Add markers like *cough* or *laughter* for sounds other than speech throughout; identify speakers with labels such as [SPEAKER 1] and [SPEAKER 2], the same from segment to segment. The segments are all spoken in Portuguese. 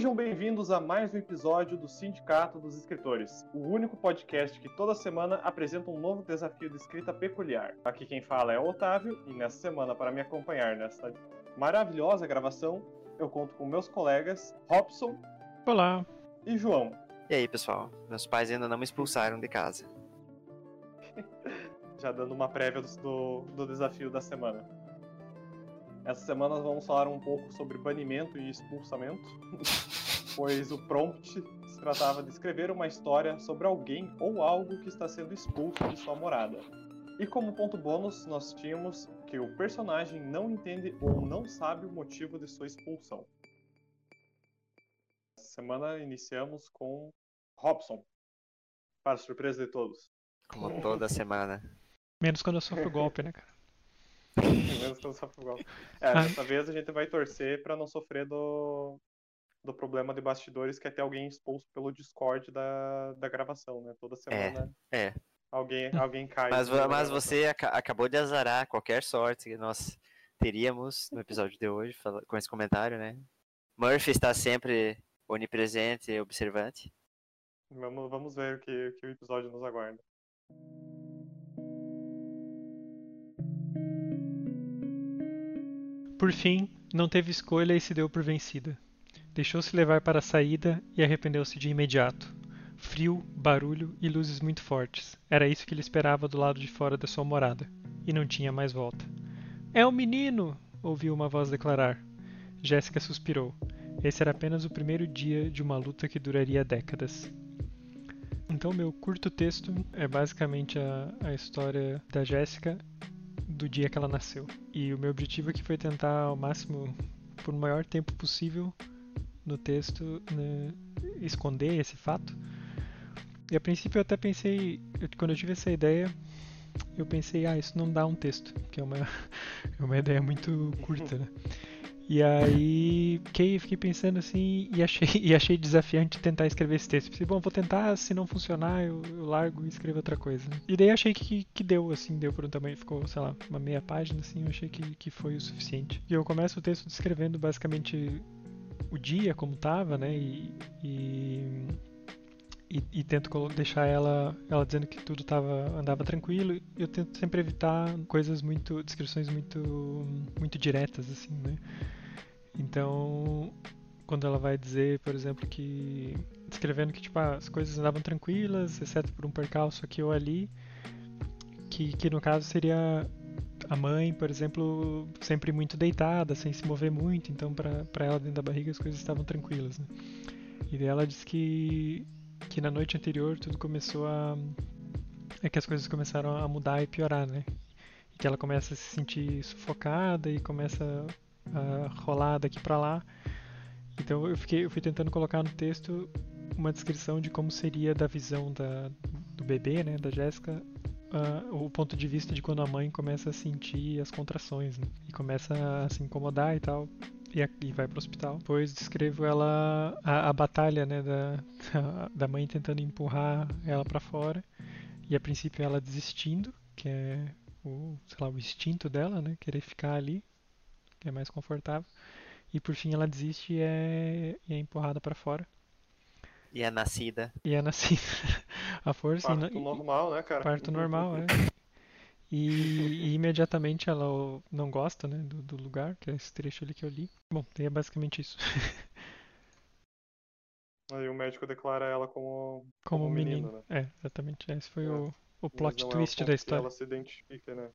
[SPEAKER 1] Sejam bem-vindos a mais um episódio do Sindicato dos Escritores, o único podcast que toda semana apresenta um novo desafio de escrita peculiar. Aqui quem fala é o Otávio e nessa semana, para me acompanhar nesta maravilhosa gravação, eu conto com meus colegas Robson.
[SPEAKER 2] Olá.
[SPEAKER 1] E João.
[SPEAKER 3] E aí, pessoal? Meus pais ainda não me expulsaram de casa. *laughs*
[SPEAKER 1] Já dando uma prévia do, do desafio da semana. Essa semana vamos falar um pouco sobre banimento e expulsamento, *laughs* pois o prompt se tratava de escrever uma história sobre alguém ou algo que está sendo expulso de sua morada. E como ponto bônus, nós tínhamos que o personagem não entende ou não sabe o motivo de sua expulsão. Essa semana iniciamos com Robson, para surpresa de todos.
[SPEAKER 3] Como toda semana.
[SPEAKER 2] Menos quando eu sofro golpe, né, cara?
[SPEAKER 1] Menos quando sofre golpe. É, dessa vez a gente vai torcer para não sofrer do, do problema de bastidores que é ter alguém expulso pelo Discord da, da gravação, né? Toda semana.
[SPEAKER 3] É. é.
[SPEAKER 1] Alguém, alguém cai.
[SPEAKER 3] Mas, mas você ac acabou de azarar qualquer sorte que nós teríamos no episódio de hoje com esse comentário, né? Murphy está sempre onipresente e observante.
[SPEAKER 1] Vamos, vamos ver o que, que o episódio nos aguarda.
[SPEAKER 2] Por fim, não teve escolha e se deu por vencida. Deixou-se levar para a saída e arrependeu-se de imediato. Frio, barulho e luzes muito fortes. Era isso que ele esperava do lado de fora da sua morada. E não tinha mais volta. É um menino! ouviu uma voz declarar. Jéssica suspirou. Esse era apenas o primeiro dia de uma luta que duraria décadas. Então, meu curto texto é basicamente a, a história da Jéssica do dia que ela nasceu. E o meu objetivo aqui foi tentar ao máximo, por maior tempo possível no texto, né, esconder esse fato. E a princípio eu até pensei, quando eu tive essa ideia, eu pensei, ah, isso não dá um texto, que é uma, *laughs* é uma ideia muito curta, né? E aí fiquei, fiquei pensando assim e achei, *laughs* e achei desafiante tentar escrever esse texto. Pensei, bom, vou tentar, se não funcionar, eu, eu largo e escrevo outra coisa. E daí achei que, que deu, assim, deu por um tamanho, ficou, sei lá, uma meia página, assim, eu achei que, que foi o suficiente. E eu começo o texto descrevendo basicamente o dia como tava, né, e, e e, e, tento deixar ela ela dizendo que tudo tava andava tranquilo eu tento sempre evitar coisas muito descrições muito muito diretas assim né então, quando ela vai dizer, por exemplo, que descrevendo que tipo as coisas andavam tranquilas, exceto por um percalço aqui ou ali, que, que no caso seria a mãe, por exemplo, sempre muito deitada, sem se mover muito, então para ela dentro da barriga as coisas estavam tranquilas. Né? E daí ela diz que que na noite anterior tudo começou a é que as coisas começaram a mudar e piorar, né? E que ela começa a se sentir sufocada e começa uh, rolar daqui para lá. Então eu, fiquei, eu fui tentando colocar no texto uma descrição de como seria da visão da, do bebê, né, da Jéssica, uh, o ponto de vista de quando a mãe começa a sentir as contrações né, e começa a se incomodar e tal. E, a, e vai pro hospital. Depois descrevo ela a, a batalha né, da, *laughs* da mãe tentando empurrar ela para fora e a princípio ela desistindo, que é o, sei lá, o instinto dela, né, querer ficar ali que é mais confortável. E por fim ela desiste e é, e é empurrada para fora.
[SPEAKER 3] E é nascida.
[SPEAKER 2] E é nascida. *laughs* a força.
[SPEAKER 1] Parto e, normal, né, cara?
[SPEAKER 2] Parto normal, é. *laughs* E, e, imediatamente ela não gosta né, do, do, lugar, que é esse trecho ali que eu li. Bom, é basicamente isso. *laughs*
[SPEAKER 1] Aí o médico declara ela como,
[SPEAKER 2] como, como menino, menino, né? É, exatamente. Esse foi é. o, o plot twist
[SPEAKER 1] é
[SPEAKER 2] o da história.
[SPEAKER 1] ela se identifica, né?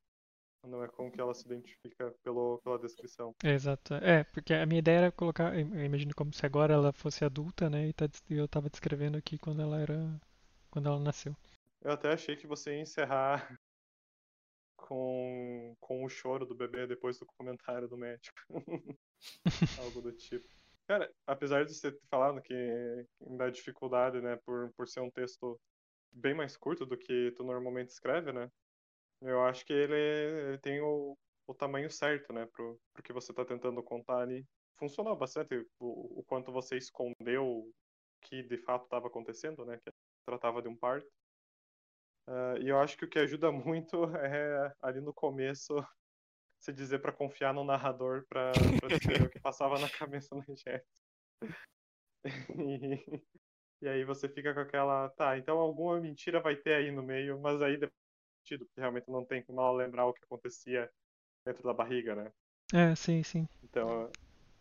[SPEAKER 1] Não é com que ela se identifica pelo, pela descrição.
[SPEAKER 2] Exato. É, porque a minha ideia era colocar, eu imagino como se agora ela fosse adulta, né? E tá, eu tava descrevendo aqui quando ela era. quando ela nasceu.
[SPEAKER 1] Eu até achei que você ia encerrar com, com o choro do bebê depois do comentário do médico. *laughs* Algo do tipo. Cara, apesar de você ter falado que dá dificuldade, né, por, por ser um texto bem mais curto do que tu normalmente escreve, né? Eu acho que ele, ele tem o, o tamanho certo, né, pro, pro que você está tentando contar ali. Funcionou bastante o, o quanto você escondeu o que de fato estava acontecendo, né, que tratava de um parto. Uh, e eu acho que o que ajuda *laughs* muito é ali no começo *laughs* se dizer para confiar no narrador para descrever o que passava na *laughs* cabeça da gente. E, e aí você fica com aquela, tá, então alguma mentira vai ter aí no meio, mas aí sentido, porque realmente não tem como ela lembrar o que acontecia dentro da barriga, né?
[SPEAKER 2] É, sim, sim.
[SPEAKER 1] Então,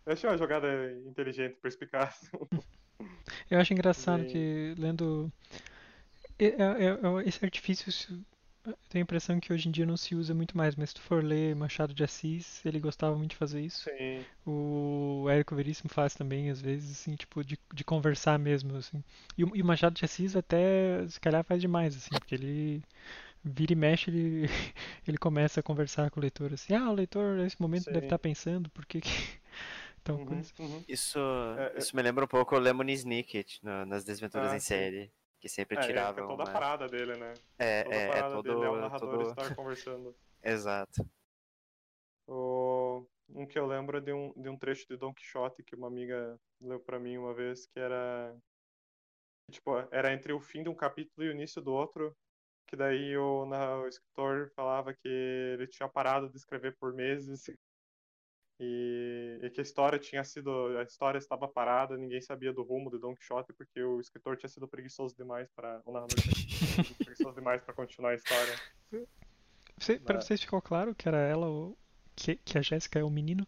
[SPEAKER 1] eu achei uma jogada inteligente, perspicaz. *laughs*
[SPEAKER 2] Eu acho engraçado
[SPEAKER 1] Bem-
[SPEAKER 2] que lendo. é- é- é- esse artifício, eu tenho a impressão que hoje em dia não se usa muito mais, mas se tu for ler Machado de Assis, ele gostava muito de fazer isso.
[SPEAKER 1] Sim,
[SPEAKER 2] O Érico Veríssimo faz também, às vezes, assim, tipo, de, de conversar mesmo, assim. E, o- e o Machado de Assis até, se calhar, faz demais, assim, porque ele vira e mexe, ele, *laughs* ele começa a conversar com o leitor, assim, ah, o leitor nesse momento deve
[SPEAKER 1] Sim.
[SPEAKER 2] estar pensando, por que que... *laughs* Tal
[SPEAKER 1] uhum,
[SPEAKER 2] coisa.
[SPEAKER 1] uhum.
[SPEAKER 3] Isso,
[SPEAKER 1] É, é-
[SPEAKER 3] isso me lembra um pouco o Lemony Snicket no- nas Desventuras
[SPEAKER 1] Ah,
[SPEAKER 3] em
[SPEAKER 1] sim.
[SPEAKER 3] série. Que sempre
[SPEAKER 1] É, é,
[SPEAKER 3] tirava
[SPEAKER 1] é toda a
[SPEAKER 3] uma...
[SPEAKER 1] parada dele, né?
[SPEAKER 3] É,
[SPEAKER 1] Toda a
[SPEAKER 3] é, é
[SPEAKER 1] parada
[SPEAKER 3] todo...
[SPEAKER 1] dele é o narrador
[SPEAKER 3] todo...
[SPEAKER 1] estar *laughs* conversando.
[SPEAKER 3] Exato.
[SPEAKER 1] O... Um que eu lembro é de um, de um trecho de Don Quixote que uma amiga leu pra mim uma vez, que era. Tipo, era entre o fim de um capítulo e o início do outro, que daí o, na- o escritor falava que ele tinha parado de escrever por meses e, e que a história tinha sido. A história estava parada, ninguém sabia do rumo de Don Quixote porque o escritor tinha sido preguiçoso demais para. O narrador tinha sido preguiçoso demais para continuar a história.
[SPEAKER 2] Você, pra
[SPEAKER 1] Mas-
[SPEAKER 2] vocês ficou claro que era ela, o, que, que a Jéssica é o menino?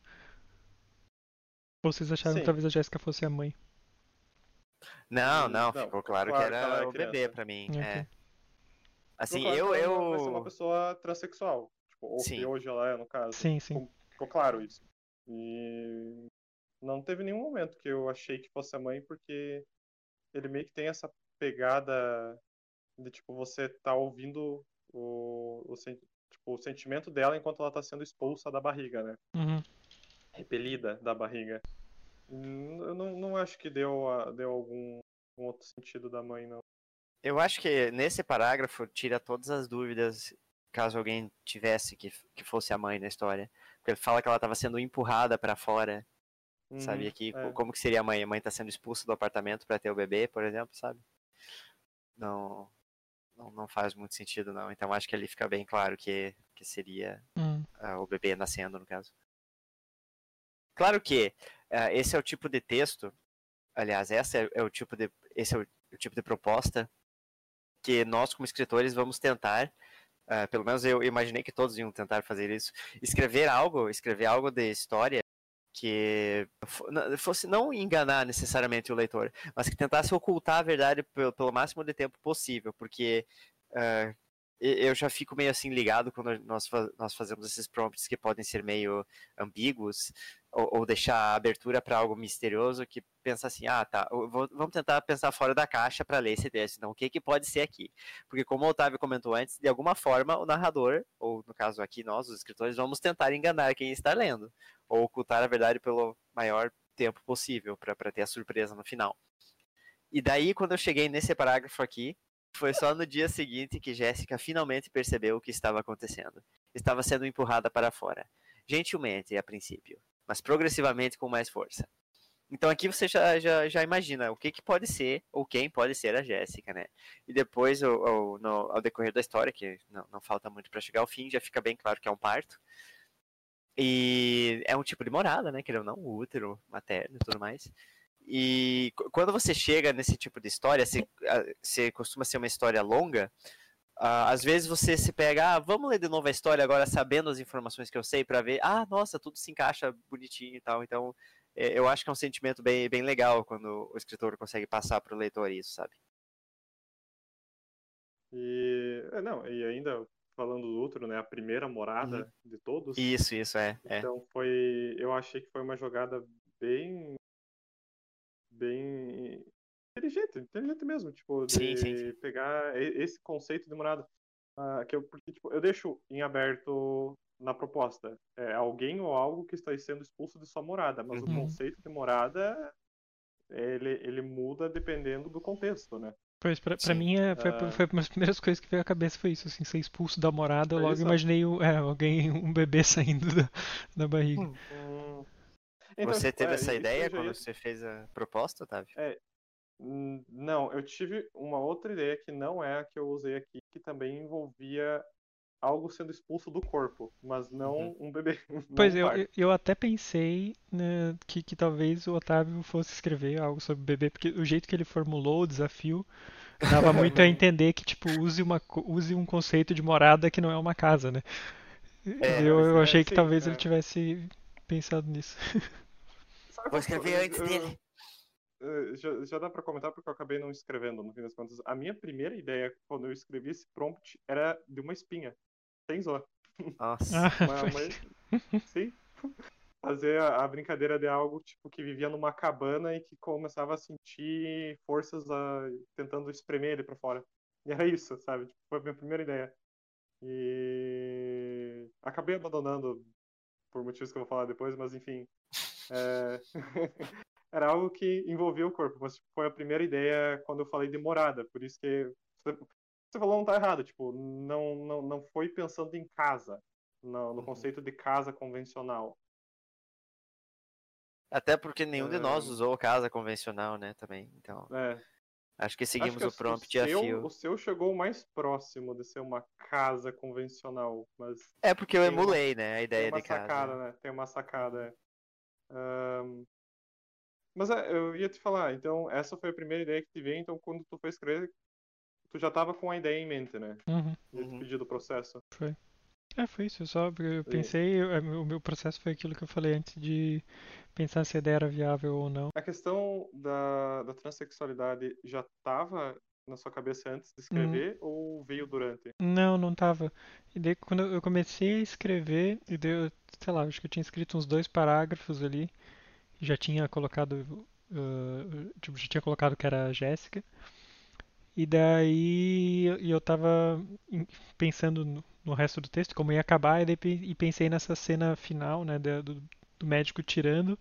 [SPEAKER 2] Ou vocês acharam
[SPEAKER 1] Sim.
[SPEAKER 2] que talvez a Jéssica fosse a mãe?
[SPEAKER 3] Não, não,
[SPEAKER 1] não,
[SPEAKER 3] ficou claro,
[SPEAKER 1] claro
[SPEAKER 3] que
[SPEAKER 1] que
[SPEAKER 3] era
[SPEAKER 1] ela é
[SPEAKER 3] o bebê
[SPEAKER 1] criança.
[SPEAKER 3] pra mim.
[SPEAKER 2] Ok.
[SPEAKER 3] É. Assim,
[SPEAKER 1] claro
[SPEAKER 3] eu,
[SPEAKER 1] que ela vai ser uma
[SPEAKER 3] eu...
[SPEAKER 1] pessoa transexual. Tipo, ou
[SPEAKER 3] Sim.
[SPEAKER 1] que hoje ela é, no caso.
[SPEAKER 2] Sim, sim.
[SPEAKER 1] Ficou, claro isso. E não teve nenhum momento que eu achei que fosse a mãe, porque ele meio que tem essa pegada de, tipo, você tá ouvindo o, o, sen- tipo, o sentimento dela enquanto ela tá sendo expulsa da barriga, né?
[SPEAKER 2] Uhum.
[SPEAKER 1] Repelida da barriga. Eu não, não acho que deu, deu algum, algum outro sentido da mãe, não.
[SPEAKER 3] Eu acho que nesse parágrafo tira todas as dúvidas caso alguém tivesse que, que fosse a mãe na história. Porque ele fala que ela estava sendo empurrada pra fora, sabe?
[SPEAKER 1] Uhum,
[SPEAKER 3] Aqui,
[SPEAKER 1] é.
[SPEAKER 3] como que seria a mãe? A mãe tá sendo expulsa do apartamento pra ter o bebê, por exemplo, sabe? Não, não, não faz muito sentido, não. Então acho que ali fica bem claro que, que seria
[SPEAKER 2] Hum.
[SPEAKER 3] ah, o bebê nascendo, no caso. Claro que ah, esse é o tipo de texto, aliás, essa é, é o tipo de, esse é o, o tipo de proposta que nós, como escritores, vamos tentar, ah, pelo menos eu imaginei que todos iam tentar fazer isso, escrever algo, escrever algo de história que fosse não enganar necessariamente o leitor, mas que tentasse ocultar a verdade pelo, pelo máximo de tempo possível, porque e- eu já fico meio assim ligado quando nós, nós fazemos esses prompts que podem ser meio ambíguos ou, ou deixar abertura para algo misterioso que pensa assim, ah, tá, vou- vamos tentar pensar fora da caixa para ler esse texto. Então, o que que pode ser aqui? Porque como o Otávio comentou antes, de alguma forma o narrador, ou no caso aqui nós, os escritores, vamos tentar enganar quem está lendo ou ocultar a verdade pelo maior tempo possível para ter a surpresa no final. E daí, quando eu cheguei nesse parágrafo aqui, foi só no dia seguinte que Jéssica finalmente percebeu o que estava acontecendo. Estava sendo empurrada para fora. Gentilmente, a princípio, mas progressivamente com mais força. Então aqui você já, já, já imagina o que, que pode ser, ou quem pode ser a Jéssica, né? E depois, no- ao decorrer da história, que não, não falta muito para chegar ao fim, já fica bem claro que é um parto. E é um tipo de morada, né? Querendo ou não, útero materno e tudo mais. E qu- quando você chega nesse tipo de história, se, se costuma ser uma história longa, às vezes você se pega, ah, vamos ler de novo a história agora sabendo as informações que eu sei para ver, ah, nossa, tudo se encaixa bonitinho e tal. Então, é, eu acho que é um sentimento bem, bem legal quando o escritor consegue passar para o leitor isso, sabe?
[SPEAKER 1] E, é, não, e ainda falando do outro, né, a primeira morada
[SPEAKER 3] Uhum.
[SPEAKER 1] de todos.
[SPEAKER 3] Isso, isso, é. é.
[SPEAKER 1] Então foi, eu achei que foi uma jogada bem, bem inteligente, inteligente mesmo, tipo, de
[SPEAKER 3] Sim, sim, sim.
[SPEAKER 1] pegar esse conceito de morada, ah, que eu, porque, tipo, eu deixo em aberto na proposta, é alguém ou algo que está sendo expulso de sua morada, mas
[SPEAKER 3] Uhum.
[SPEAKER 1] o conceito de morada ele, ele muda dependendo do contexto, né?
[SPEAKER 2] Pois, pra, pra mim, é, foi,
[SPEAKER 1] Ah.
[SPEAKER 2] foi uma das primeiras coisas que veio à cabeça foi isso, assim, ser expulso da morada, eu
[SPEAKER 1] Foi
[SPEAKER 2] logo
[SPEAKER 1] isso?
[SPEAKER 2] imaginei o- é, alguém, um bebê *laughs* saindo da, da barriga.
[SPEAKER 1] Hum. Então,
[SPEAKER 3] você
[SPEAKER 1] tipo,
[SPEAKER 3] teve
[SPEAKER 1] é,
[SPEAKER 3] essa ideia quando você fez a proposta, Otávio?
[SPEAKER 1] Hum, Não, eu tive uma outra ideia que não é a que eu usei aqui, que também envolvia algo sendo expulso do corpo, mas não um bebê. *laughs*
[SPEAKER 2] Pois
[SPEAKER 1] um
[SPEAKER 2] eu,
[SPEAKER 1] parto.
[SPEAKER 2] eu- até pensei né, que, que talvez o Otávio fosse escrever algo sobre bebê, porque o jeito que ele formulou o desafio dava *laughs* muito a entender que, tipo, use, uma, co- use um conceito de morada que não é uma casa, né?
[SPEAKER 3] É,
[SPEAKER 2] eu, eu
[SPEAKER 1] é,
[SPEAKER 2] achei que
[SPEAKER 1] sim,
[SPEAKER 2] talvez
[SPEAKER 1] é.
[SPEAKER 2] ele tivesse pensado nisso.
[SPEAKER 3] Vou escrever antes dele.
[SPEAKER 1] Eh, Já, já dá pra comentar porque eu acabei não escrevendo, no fim das contas. A minha primeira ideia, quando eu escrevi esse prompt, era de uma espinha. Sem zoar.
[SPEAKER 3] Nossa. *laughs*
[SPEAKER 1] Uma- uma- *laughs* Sim. *laughs* Fazer a, a brincadeira de algo tipo que vivia numa cabana e que começava a sentir forças a- tentando espremer ele pra fora. E era isso, sabe? Tipo, foi a minha primeira ideia. E acabei abandonando por motivos que eu vou falar depois, mas enfim. É, Era algo que envolvia o corpo, mas tipo, foi a primeira ideia quando eu falei de morada. Por isso que você, falou não tá errado, tipo, não, não, não foi pensando em casa, no, no
[SPEAKER 3] Uhum.
[SPEAKER 1] conceito de casa convencional.
[SPEAKER 3] Até porque nenhum de nós usou casa convencional, né, também. Então,
[SPEAKER 1] É.
[SPEAKER 3] acho que
[SPEAKER 1] Acho
[SPEAKER 3] seguimos
[SPEAKER 1] que
[SPEAKER 3] o prompt a
[SPEAKER 1] seu,
[SPEAKER 3] fio.
[SPEAKER 1] o seu chegou mais próximo de ser uma casa convencional, mas
[SPEAKER 3] É porque eu
[SPEAKER 1] tem uma-
[SPEAKER 3] emulei, né, a
[SPEAKER 1] tem
[SPEAKER 3] ideia
[SPEAKER 1] uma
[SPEAKER 3] de casa.
[SPEAKER 1] sacada, né? Tem uma sacada. é. Mas é, eu ia te falar, então essa foi a primeira ideia que te veio, então quando tu foi escrever, tu já tava com a ideia em mente, né?
[SPEAKER 2] Uhum.
[SPEAKER 3] Uhum.
[SPEAKER 1] pedir do processo.
[SPEAKER 2] É, foi isso. Eu só eu pensei, eu- o meu processo foi aquilo que eu falei antes de pensar se a ideia era viável ou não.
[SPEAKER 1] A questão da, da transexualidade já estava na sua cabeça antes de escrever ou veio durante?
[SPEAKER 2] Não, não tava. E daí quando eu comecei a escrever, e daí eu, sei lá, acho que eu tinha escrito uns dois parágrafos ali, e já tinha colocado, uh, tipo, já tinha colocado que era a Jéssica. E daí eu tava pensando no, resto do texto, como ia acabar, e, daí, e pensei nessa cena final, né, do, do médico tirando.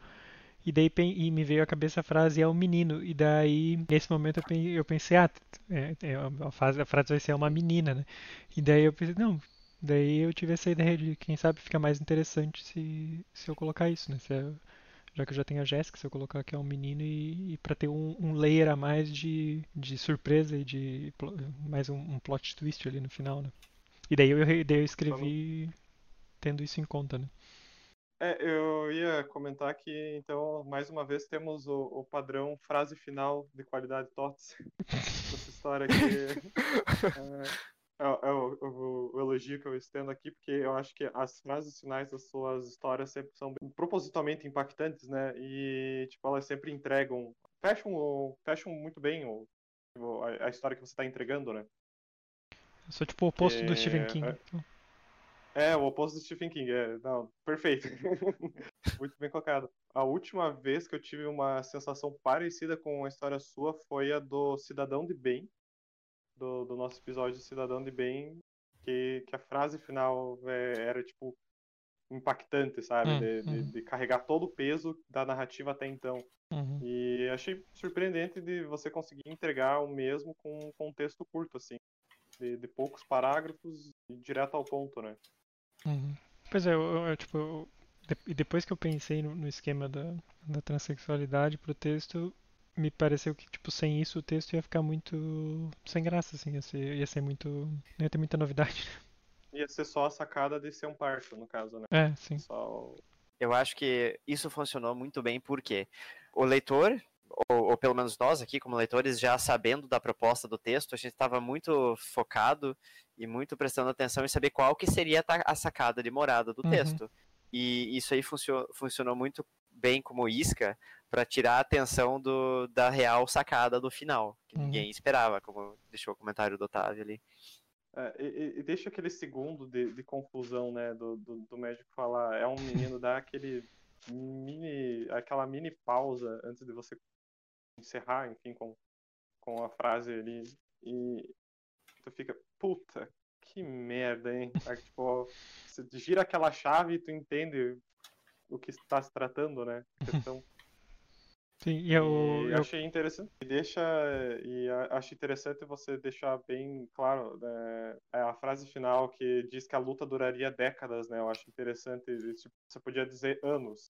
[SPEAKER 2] E daí e me veio à cabeça a frase é um menino. E daí, nesse momento, eu pen- eu pensei, ah, é, é, a, frase, a frase vai ser uma menina, né? E daí eu pensei, não. Daí eu tive essa ideia de, quem sabe, fica mais interessante se, se eu colocar isso, né? Se já que eu já tenho a Jéssica, se eu colocar que é um menino e, e para ter um, um layer a mais de, de surpresa e de mais um, um plot twist ali no final, né? E daí eu, daí eu escrevi tendo isso em conta, né?
[SPEAKER 1] É, eu ia comentar que, então, mais uma vez temos o, o padrão frase final de qualidade TOTS dessa *laughs* história que é, é é o, o- o elogio que eu estendo aqui, porque eu acho que as frases finais das suas histórias sempre são propositalmente impactantes, né? E, tipo, elas sempre entregam, fecham, fecham muito bem o, a, a história que você está entregando, né?
[SPEAKER 2] Eu sou tipo o oposto do
[SPEAKER 1] É,
[SPEAKER 2] Stephen King.
[SPEAKER 1] é.
[SPEAKER 2] então.
[SPEAKER 1] É, o oposto do Stephen King. É, não, perfeito. *laughs* Muito bem colocado. A última vez que eu tive uma sensação parecida com a história sua foi a do Cidadão de Bem, do, do nosso episódio Cidadão de Bem, que, que a frase final é, era, tipo, impactante, sabe?
[SPEAKER 2] Hum,
[SPEAKER 1] de, de-
[SPEAKER 2] uhum.
[SPEAKER 1] de carregar todo o peso da narrativa até então.
[SPEAKER 2] Uhum.
[SPEAKER 1] E achei surpreendente de você conseguir entregar o mesmo com, um texto curto, assim. De, de poucos parágrafos e direto ao ponto, né?
[SPEAKER 2] Uhum. Pois é, eu, eu- tipo, eu- de- e depois que eu pensei no, no esquema da, da transexualidade pro texto, me pareceu que, tipo, sem isso o texto ia ficar muito sem graça, assim, ia ser, ia ser muito, não ia ter muita novidade.
[SPEAKER 1] Ia ser só a sacada de ser um parto, no caso, né?
[SPEAKER 2] É, sim.
[SPEAKER 1] O-
[SPEAKER 3] Eu acho que isso funcionou muito bem porque o leitor, ou, ou pelo menos nós aqui como leitores, já sabendo da proposta do texto, a gente estava muito focado e muito prestando atenção em saber qual que seria a sacada de morada do
[SPEAKER 2] Uhum.
[SPEAKER 3] texto. E isso aí funcio- funcionou muito bem como isca para tirar a atenção do, da real sacada do final, que
[SPEAKER 2] Uhum.
[SPEAKER 3] ninguém esperava, como deixou o comentário do Otávio ali.
[SPEAKER 1] é, e, e- deixa aquele segundo de, de confusão, né? Do, do, do médico falar, é um menino, dá aquele mini, aquela mini pausa antes de você encerrar, enfim, com, com a frase ali. E tu fica, puta, que merda, hein? Aí, tipo, você gira aquela chave e tu entende o que está se tratando, né? A questão.
[SPEAKER 2] Sim, e eu,
[SPEAKER 1] E
[SPEAKER 2] eu-
[SPEAKER 1] achei interessante. E deixa e acho interessante você deixar bem claro né, a frase final que diz que a luta duraria décadas, né? Eu acho interessante. tipo, Você podia dizer anos.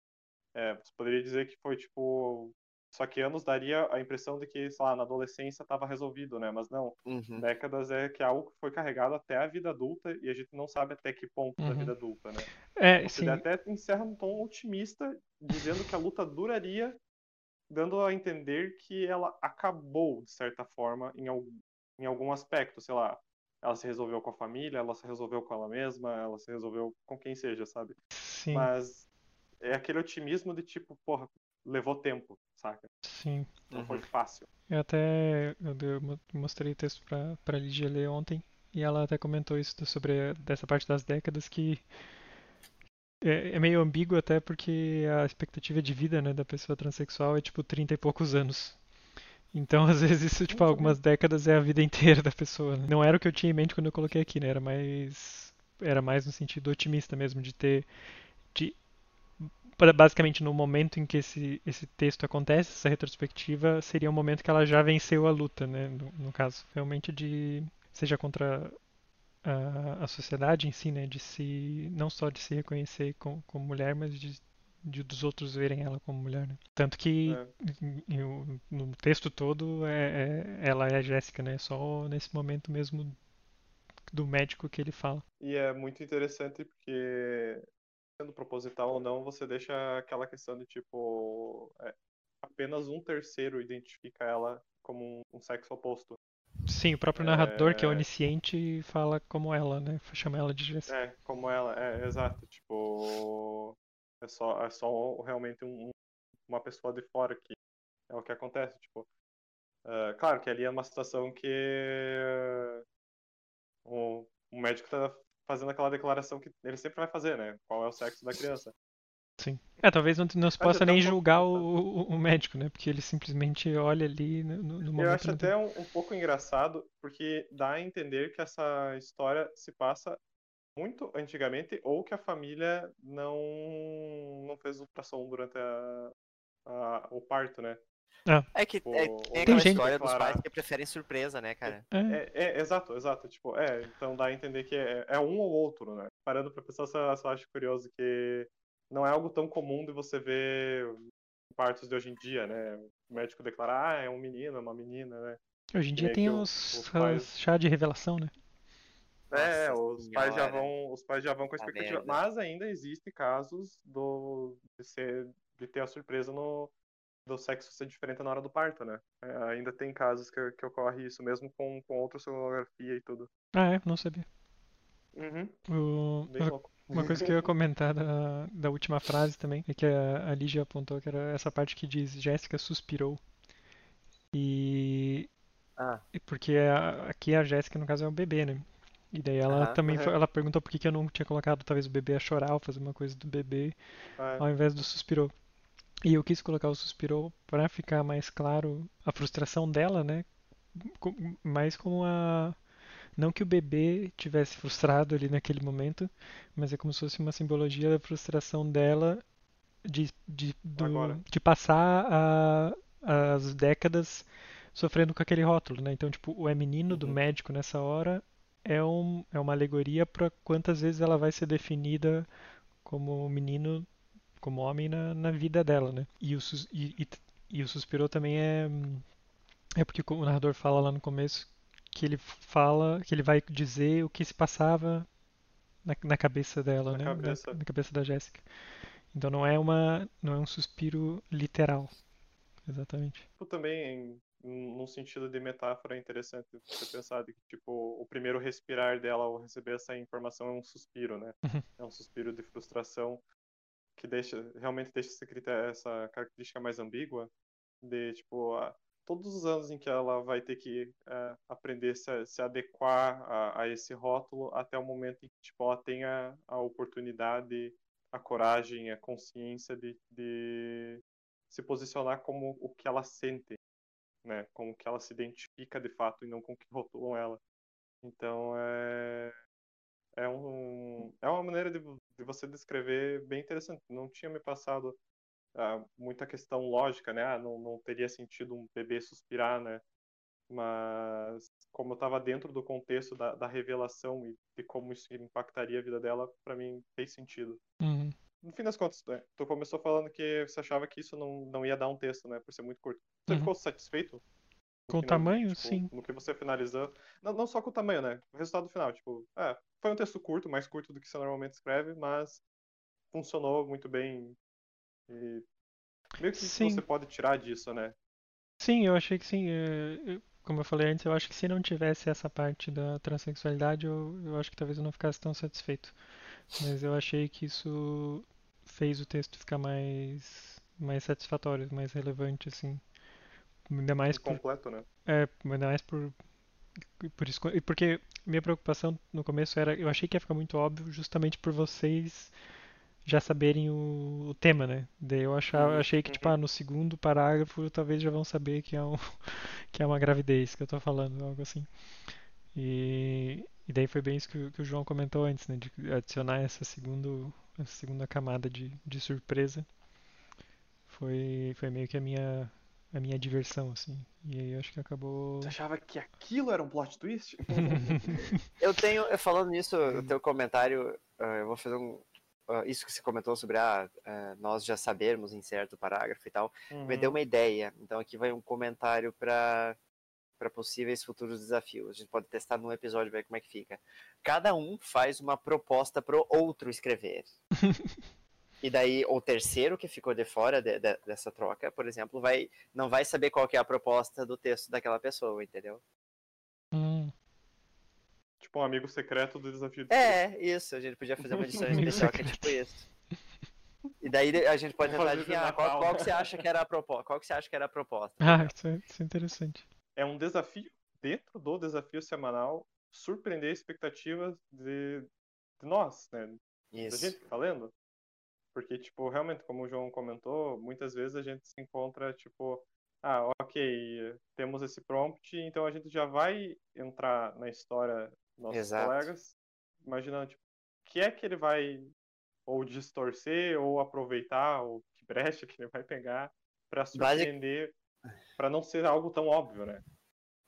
[SPEAKER 1] É, você poderia dizer que foi tipo só que anos daria a impressão de que, sei lá, na adolescência estava resolvido, né? Mas não.
[SPEAKER 3] Uhum.
[SPEAKER 1] Décadas é que é algo que foi carregado até a vida adulta e a gente não sabe até que ponto da
[SPEAKER 2] Uhum.
[SPEAKER 1] vida adulta, né?
[SPEAKER 2] É,
[SPEAKER 1] Você
[SPEAKER 2] sim.
[SPEAKER 1] até encerra num tom otimista, dizendo que a luta duraria, dando a entender que ela acabou, de certa forma, em algum, em algum aspecto, sei lá. Ela se resolveu com a família, ela se resolveu com ela mesma, ela se resolveu com quem seja, sabe?
[SPEAKER 2] Sim,
[SPEAKER 1] Mas é aquele otimismo de tipo, porra, levou tempo, saca?
[SPEAKER 2] sim.
[SPEAKER 1] Não
[SPEAKER 3] Uhum.
[SPEAKER 1] foi fácil.
[SPEAKER 2] Eu até eu, eu mo- mostrei o texto pra, pra Lídia ler ontem e ela até comentou isso sobre dessa parte das décadas que é, é meio ambíguo até porque a expectativa de vida, né, da pessoa transexual é tipo 30 e poucos anos. Então, *laughs* às vezes, isso, tipo, algumas décadas é a vida inteira da pessoa, né? Não era o que eu tinha em mente quando eu coloquei aqui, né? Era mais era mais no sentido otimista mesmo de ter de ba- basicamente no momento em que esse, esse texto acontece, essa retrospectiva, seria um momento que ela já venceu a luta, né? No, no caso, realmente de seja contra a, a sociedade em si, né? De se não só de se reconhecer com, como mulher, mas de, de dos outros verem ela como mulher, né? Tanto que
[SPEAKER 1] É.
[SPEAKER 2] no texto todo é, é- ela é a Jéssica, né? Só nesse momento mesmo do médico que ele fala.
[SPEAKER 1] E é muito interessante porque, sendo proposital ou não, você deixa aquela questão de tipo. é, apenas um terceiro identifica ela como um, um sexo oposto.
[SPEAKER 2] Sim, o próprio narrador, que é
[SPEAKER 1] É.
[SPEAKER 2] onisciente, fala como ela, né? Chama ela de Jéssica.
[SPEAKER 1] É, como ela. É, exato. Tipo. É só, é só realmente um- uma pessoa de fora que é o que acontece. Tipo. é, claro que ali é uma situação que. O, o médico tá fazendo aquela declaração que ele sempre vai fazer, né? Qual é o sexo da criança.
[SPEAKER 2] Sim. É, talvez não, não se possa nem
[SPEAKER 1] um pouco
[SPEAKER 2] julgar
[SPEAKER 1] engraçado.
[SPEAKER 2] o, o- o médico, né? Porque ele simplesmente olha ali no, no no
[SPEAKER 1] Eu
[SPEAKER 2] momento.
[SPEAKER 1] acho
[SPEAKER 2] tem-
[SPEAKER 1] até um, um pouco engraçado, porque dá a entender que essa história se passa muito antigamente, ou que a família não, não fez ultrassom durante a, a- o parto, né?
[SPEAKER 3] É que é,
[SPEAKER 1] Tipo,
[SPEAKER 3] tem
[SPEAKER 1] ou
[SPEAKER 3] aquela
[SPEAKER 2] gente-
[SPEAKER 3] história dos
[SPEAKER 1] declarar-
[SPEAKER 3] pais que preferem surpresa, né, cara?
[SPEAKER 2] É,
[SPEAKER 1] É, é, exato, exato. Tipo, é, então dá a entender que é, é um ou outro, né? Parando pra pensar, só, só acho curioso que não é algo tão comum de você ver em partos de hoje em dia, né? O médico declarar, ah, é um menino, é uma menina, né?
[SPEAKER 2] Hoje em dia tem os,
[SPEAKER 1] os pais-
[SPEAKER 2] chá de revelação, né?
[SPEAKER 1] É,
[SPEAKER 3] Nossa
[SPEAKER 1] os pais já vão, os pais já vão com a
[SPEAKER 3] Tá
[SPEAKER 1] expectativa,
[SPEAKER 3] merda.
[SPEAKER 1] mas ainda existe casos do de ser de ter a surpresa no do sexo ser diferente na hora do parto, né? É, ainda tem casos que, que ocorre isso mesmo com com outra sonografia e tudo.
[SPEAKER 2] Ah, é? Não sabia.
[SPEAKER 1] Uhum,
[SPEAKER 2] O-
[SPEAKER 1] bem louco.
[SPEAKER 2] Uma coisa que eu ia comentar da, da última frase também é que a, a Lígia apontou que era essa parte que diz Jéssica suspirou. E.
[SPEAKER 3] Ah.
[SPEAKER 2] Porque a- aqui a Jéssica, no caso, é o bebê, né? E daí ela também ela perguntou por que, que eu não tinha colocado talvez o bebê a chorar ou fazer uma coisa do bebê
[SPEAKER 1] É,
[SPEAKER 2] ao invés do suspirou. E eu quis colocar o suspirou para ficar mais claro a frustração dela, né? Mais como a. Não que o bebê tivesse frustrado ali naquele momento, mas é como se fosse uma simbologia da frustração dela de, de, do- de passar a- as décadas sofrendo com aquele rótulo, né? Então, tipo, o é menino do
[SPEAKER 1] Uhum.
[SPEAKER 2] médico nessa hora é, um, é uma alegoria para quantas vezes ela vai ser definida como menino, como homem na, na vida dela, né? E o, e, e, e o suspirou também é é porque o narrador fala lá no começo que ele fala, que ele vai dizer o que se passava na, na cabeça dela,
[SPEAKER 1] Na
[SPEAKER 2] né?
[SPEAKER 1] cabeça.
[SPEAKER 2] Na, na cabeça da Jéssica. Então não é uma, não é um suspiro literal, exatamente.
[SPEAKER 1] Tipo, também num sentido de metáfora é interessante você pensar de que tipo o primeiro respirar dela ao receber essa informação é um suspiro, né?
[SPEAKER 2] Uhum.
[SPEAKER 1] É um suspiro de frustração que deixa realmente deixa critério, essa característica mais ambígua de tipo a- todos os anos em que ela vai ter que é, aprender a se, se adequar a, a esse rótulo até o momento em que tipo ela tenha a oportunidade, a coragem, a consciência de, de se posicionar como o que ela sente, né? Como que ela se identifica de fato e não com o que rotulam ela. Então é é um é uma maneira de, de você descrever bem interessante. Não tinha me passado ah, muita questão lógica, né? Ah, não, não teria sentido um bebê suspirar, né? Mas como eu estava dentro do contexto da, da revelação e de como isso impactaria a vida dela, para mim fez sentido.
[SPEAKER 2] Uhum.
[SPEAKER 1] no fim das contas, né, tu começou falando que você achava que isso não, não ia dar um texto, né? Por ser muito curto. Você
[SPEAKER 2] Uhum.
[SPEAKER 1] ficou satisfeito?
[SPEAKER 2] Com o
[SPEAKER 1] final,
[SPEAKER 2] tamanho,
[SPEAKER 1] tipo,
[SPEAKER 2] sim.
[SPEAKER 1] No que você finalizou. Não, não só com o tamanho, né? O resultado final, tipo, é, foi um texto curto, mais curto do que você normalmente escreve, mas funcionou muito bem. E meio que
[SPEAKER 2] Sim.
[SPEAKER 1] você pode tirar disso, né?
[SPEAKER 2] Sim, eu achei que sim. é, como eu falei antes, eu acho que se não tivesse essa parte da transexualidade, eu, eu acho que talvez eu não ficasse tão satisfeito. Mas eu achei que isso fez o texto ficar mais, mais satisfatório, mais relevante, assim. Ainda mais por,
[SPEAKER 1] completo, né?
[SPEAKER 2] é, ainda mais por, por isso, porque minha preocupação no começo era, eu achei que ia ficar muito óbvio justamente por vocês já saberem o, o tema, né? Daí eu achava,
[SPEAKER 1] Uhum,
[SPEAKER 2] achei que tipo, ah, no segundo parágrafo talvez já vão saber que é um, *laughs* que é uma gravidez que eu tô falando, algo assim. E, e daí foi bem isso que, o- que o João comentou antes, né? De adicionar essa, segundo, essa segunda camada de, de surpresa. Foi, foi meio que a minha, a minha diversão, assim. E aí eu acho que acabou.
[SPEAKER 1] Você achava que aquilo era um plot twist? *laughs*
[SPEAKER 3] Eu tenho, eu falando nisso, o teu comentário, ah, eu vou fazer um. Ah, isso que você comentou sobre ah, ah, nós já sabermos em certo parágrafo e tal, me
[SPEAKER 1] Uhum.
[SPEAKER 3] deu uma ideia. Então aqui vai um comentário para para possíveis futuros desafios. A gente pode testar num episódio ver como é que fica. Cada um faz uma proposta pro outro escrever. *laughs* E daí o terceiro que ficou de fora de- de- dessa troca, por exemplo, vai não vai saber qual que é a proposta do texto daquela pessoa, entendeu?
[SPEAKER 1] Tipo um amigo secreto do desafio de
[SPEAKER 3] É, isso. A gente podia fazer uma edição *laughs* especial que é tipo isso. E daí a gente pode tentar adivinhar qual, qual que você acha que era a proposta. Qual que você acha que era a proposta?
[SPEAKER 2] Ah, isso é, isso é interessante.
[SPEAKER 1] é um desafio dentro do desafio semanal surpreender expectativas de, de nós, né? Da
[SPEAKER 3] Isso.
[SPEAKER 1] gente que tá lendo. Porque, tipo, realmente, como o João comentou, muitas vezes a gente se encontra, tipo, ah, ok, temos esse prompt, então a gente já vai entrar na história nossos
[SPEAKER 3] Exato.
[SPEAKER 1] colegas, imaginando, tipo, o que é que ele vai ou distorcer, ou aproveitar, ou que brecha que ele vai pegar pra surpreender, pra não ser algo tão óbvio, né?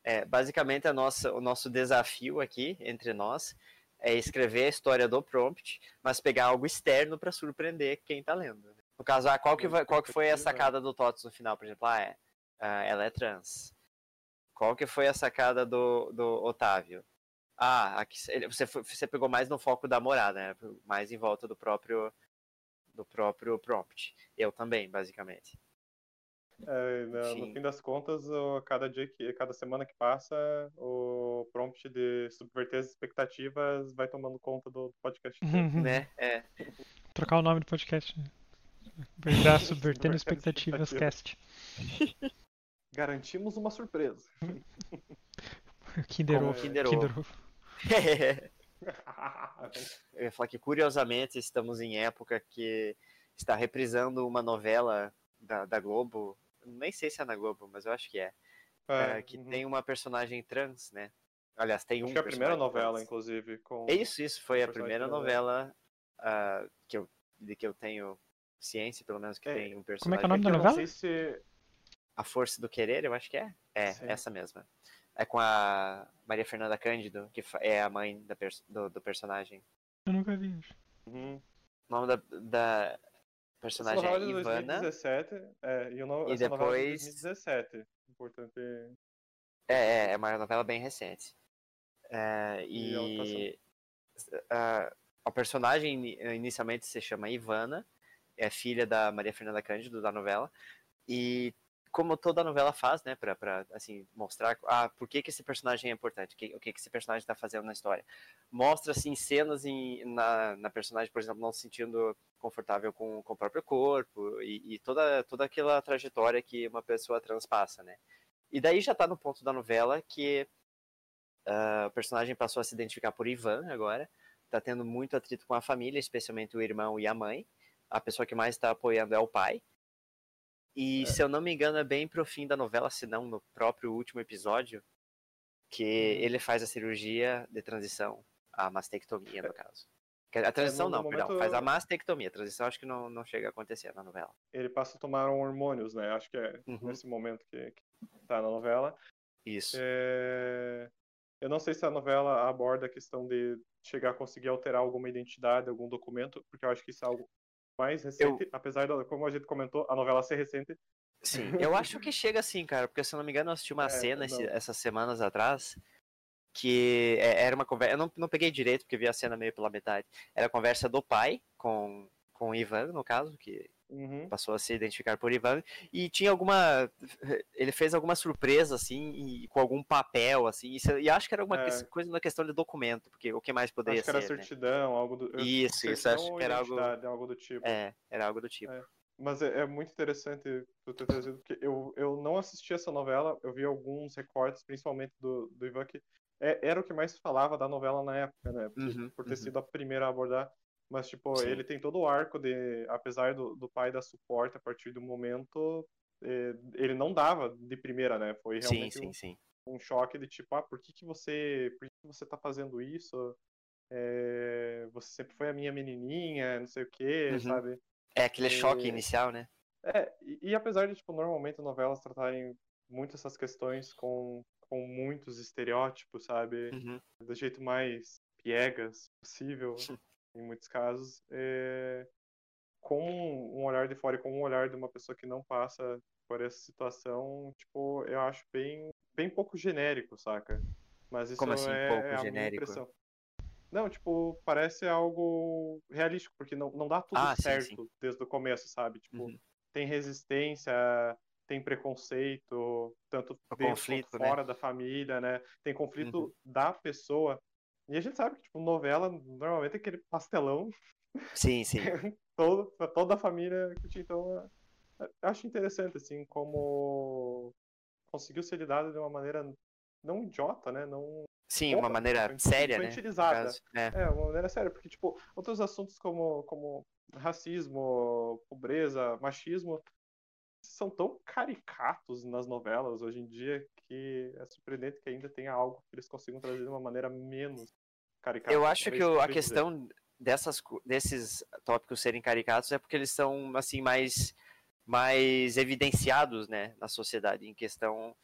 [SPEAKER 3] É, basicamente a nossa, o nosso desafio aqui entre nós é escrever a história do prompt, mas pegar algo externo para surpreender quem tá lendo. né? No caso, ah, qual que, vai- qual que foi a
[SPEAKER 1] Expectativa.
[SPEAKER 3] sacada do TOTS no final, por exemplo? Ah, é, ah, ela é trans. Qual que foi a sacada do, do Otávio? Ah, aqui, você, você pegou mais no foco da morada, né? Mais em volta do próprio do próprio prompt. Eu também, basicamente.
[SPEAKER 1] É, na- no
[SPEAKER 3] Enfim.
[SPEAKER 1] fim das contas, o- cada dia que, cada semana que passa, o prompt de subverter as expectativas vai tomando conta do podcast. inteiro.
[SPEAKER 3] Né? É.
[SPEAKER 2] Trocar o nome do podcast. né? Virar *laughs* Subvertendo
[SPEAKER 1] Subvertendo
[SPEAKER 2] Expectativas Cast.
[SPEAKER 1] Garantimos uma surpresa. *laughs*
[SPEAKER 2] Kinder Ovo.
[SPEAKER 3] Kinder
[SPEAKER 2] Kinder
[SPEAKER 3] Ovo. *laughs* Eu ia falar que curiosamente estamos em época que está reprisando uma novela da, da Globo. Nem sei se é na Globo, mas eu acho que é.
[SPEAKER 1] É,
[SPEAKER 3] é, que
[SPEAKER 1] uhum.
[SPEAKER 3] tem uma personagem trans, né? Aliás, tem um
[SPEAKER 1] Acho que é a primeira novela,
[SPEAKER 3] trans.
[SPEAKER 1] inclusive. Com...
[SPEAKER 3] É isso, isso foi a primeira
[SPEAKER 1] é.
[SPEAKER 3] novela ah, que eu, de que eu tenho ciência, pelo menos que
[SPEAKER 1] É,
[SPEAKER 3] tem um personagem.
[SPEAKER 2] Como é que é o nome da novela?
[SPEAKER 1] sei se.
[SPEAKER 3] A Força do Querer, eu acho que é. É,
[SPEAKER 1] Sim.
[SPEAKER 3] essa mesma. É com a Maria Fernanda Cândido, que é a mãe da pers- do, do personagem.
[SPEAKER 2] Eu nunca vi. acho.
[SPEAKER 1] Uhum.
[SPEAKER 3] O nome da, da personagem é
[SPEAKER 1] de
[SPEAKER 3] Ivana.
[SPEAKER 1] 2017. É, e, o no...
[SPEAKER 3] E
[SPEAKER 1] é de
[SPEAKER 3] depois-
[SPEAKER 1] 2017. Importante.
[SPEAKER 3] É, é, é uma novela bem recente. É,
[SPEAKER 1] E
[SPEAKER 3] a, a personagem ini- inicialmente se chama Ivana, é filha da Maria Fernanda Cândido da novela. E como toda novela faz, né, pra, pra assim, mostrar ah, por que, que esse personagem é importante, que, o que, que esse personagem está fazendo na história. Mostra, assim, cenas em, na, na personagem, por exemplo, não se sentindo confortável com, com o próprio corpo e, e toda, toda aquela trajetória que uma pessoa trans passa, né. E daí já tá no ponto da novela que ah, o personagem passou a se identificar por Ivan agora, tá tendo muito atrito com a família, especialmente o irmão e a mãe. A pessoa que mais está apoiando é o pai. E se eu não me engano, é bem pro fim da novela, se não no próprio último episódio, que ele faz a cirurgia de transição, a mastectomia, no caso. Quer- A transição
[SPEAKER 1] no
[SPEAKER 3] não, perdão,
[SPEAKER 1] momento-
[SPEAKER 3] faz a mastectomia. A transição acho que não, não chega a acontecer na novela.
[SPEAKER 1] Ele passa a tomar hormônios, né? Acho que é
[SPEAKER 3] Uhum.
[SPEAKER 1] nesse momento que, que tá na novela.
[SPEAKER 3] Isso.
[SPEAKER 1] É, Eu não sei se a novela aborda a questão de chegar a conseguir alterar alguma identidade, algum documento, porque eu acho que isso é algo mais recente, apesar da, como a gente comentou, a novela ser recente.
[SPEAKER 3] Sim, eu acho que chega assim, cara, porque se eu não me engano, eu assisti uma
[SPEAKER 1] É,
[SPEAKER 3] cena esse- essas semanas atrás que é- era uma conversa. Eu não, não peguei direito, porque vi a cena meio pela metade. Era a conversa do pai com, com o Ivan, no caso, que
[SPEAKER 1] Uhum.
[SPEAKER 3] passou a se identificar por Ivan, e tinha alguma. Ele fez alguma surpresa, assim, e, com algum papel, assim, e, e acho que era alguma
[SPEAKER 1] É.
[SPEAKER 3] coisa na questão de documento, porque o que mais poderia
[SPEAKER 1] Acho que era
[SPEAKER 3] ser, né?
[SPEAKER 1] certidão, algo do.
[SPEAKER 3] Isso, isso,
[SPEAKER 1] certidão
[SPEAKER 3] acho
[SPEAKER 1] ou
[SPEAKER 3] que era algo-
[SPEAKER 1] identidade, algo do tipo.
[SPEAKER 3] É, era algo do tipo.
[SPEAKER 1] É. Mas é, é muito interessante tu ter trazido, porque eu, eu não assisti essa novela, eu vi alguns recortes, principalmente do, do Ivan, que é- era o que mais falava da novela na época, né? Por,
[SPEAKER 3] Uhum,
[SPEAKER 1] por ter
[SPEAKER 3] uhum.
[SPEAKER 1] sido a primeira a abordar. Mas, tipo,
[SPEAKER 3] Sim.
[SPEAKER 1] ele tem todo o arco de. Apesar do, do pai dar suporte a partir do momento, eh, ele não dava de primeira, né? Foi realmente
[SPEAKER 3] sim,
[SPEAKER 1] um,
[SPEAKER 3] sim.
[SPEAKER 1] um choque de tipo, ah, por que, que você. Por que, que você tá fazendo isso? Eh, você sempre foi a minha menininha, não sei o quê,
[SPEAKER 3] Uhum.
[SPEAKER 1] sabe?
[SPEAKER 3] É aquele choque
[SPEAKER 1] É.
[SPEAKER 3] inicial, né?
[SPEAKER 1] É, e, e apesar de, tipo, normalmente novelas tratarem muito essas questões com, com muitos estereótipos, sabe?
[SPEAKER 3] Uhum.
[SPEAKER 1] Do jeito mais piegas possível, *laughs* em muitos casos, é, com um olhar de fora e com um olhar de uma pessoa que não passa por essa situação, tipo, eu acho bem, bem pouco genérico, saca? Mas isso
[SPEAKER 3] Como assim,
[SPEAKER 1] é,
[SPEAKER 3] pouco
[SPEAKER 1] é
[SPEAKER 3] genérico?
[SPEAKER 1] impressão. Não, tipo, parece algo realístico, porque não, não dá tudo
[SPEAKER 3] Ah, sim,
[SPEAKER 1] certo
[SPEAKER 3] sim.
[SPEAKER 1] desde o começo, sabe? Tipo,
[SPEAKER 3] Uhum.
[SPEAKER 1] tem resistência, tem preconceito, tanto
[SPEAKER 3] O
[SPEAKER 1] dentro
[SPEAKER 3] conflito,
[SPEAKER 1] quanto
[SPEAKER 3] né?
[SPEAKER 1] fora da família, né? Tem conflito
[SPEAKER 3] Uhum.
[SPEAKER 1] da pessoa. E a gente sabe que, tipo, novela normalmente é aquele pastelão
[SPEAKER 3] Sim, sim. *laughs*
[SPEAKER 1] todo, pra toda a família. Então, é- eu acho interessante, assim, como conseguiu ser lidado de uma maneira não idiota, né? Não
[SPEAKER 3] Sim, uma
[SPEAKER 1] Pouca,
[SPEAKER 3] maneira séria, né? caso. É.
[SPEAKER 1] É, uma maneira séria, porque, tipo, outros assuntos como, como racismo, pobreza, machismo, são tão caricatos nas novelas hoje em dia que é surpreendente que ainda tenha algo que eles consigam trazer de uma maneira menos caricata.
[SPEAKER 3] Eu acho que
[SPEAKER 1] eu
[SPEAKER 3] a questão dessas, desses tópicos serem caricatos é porque eles são assim mais mais evidenciados, né, na sociedade em questão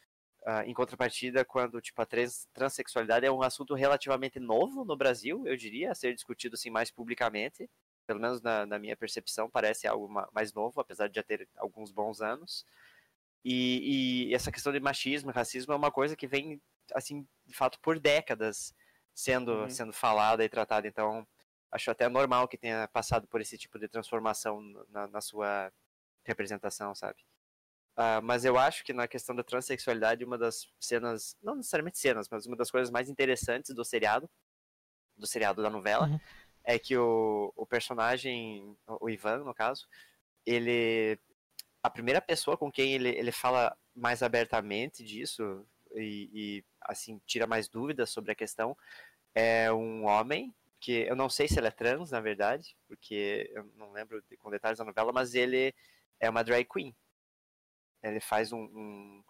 [SPEAKER 3] ah, em contrapartida quando tipo a trans, transexualidade é um assunto relativamente novo no Brasil, eu diria, a ser discutido assim mais publicamente, pelo menos na, na minha percepção parece algo ma- mais novo, apesar de já ter alguns bons anos. E, e essa questão de machismo e racismo é uma coisa que vem assim de fato por décadas sendo
[SPEAKER 1] Uhum.
[SPEAKER 3] sendo falada e tratada então acho até normal que tenha passado por esse tipo de transformação na, na sua representação sabe Ah, mas eu acho que na questão da transexualidade uma das cenas não necessariamente cenas mas uma das coisas mais interessantes do seriado do seriado da novela
[SPEAKER 2] Uhum.
[SPEAKER 3] É que o, o personagem o Ivan no caso ele a primeira pessoa com quem ele, ele fala mais abertamente disso e, e, assim tira mais dúvidas sobre a questão é um homem que eu não sei se ele é trans na verdade porque eu não lembro de, com detalhes da novela mas ele é uma drag queen. Ele faz um, um,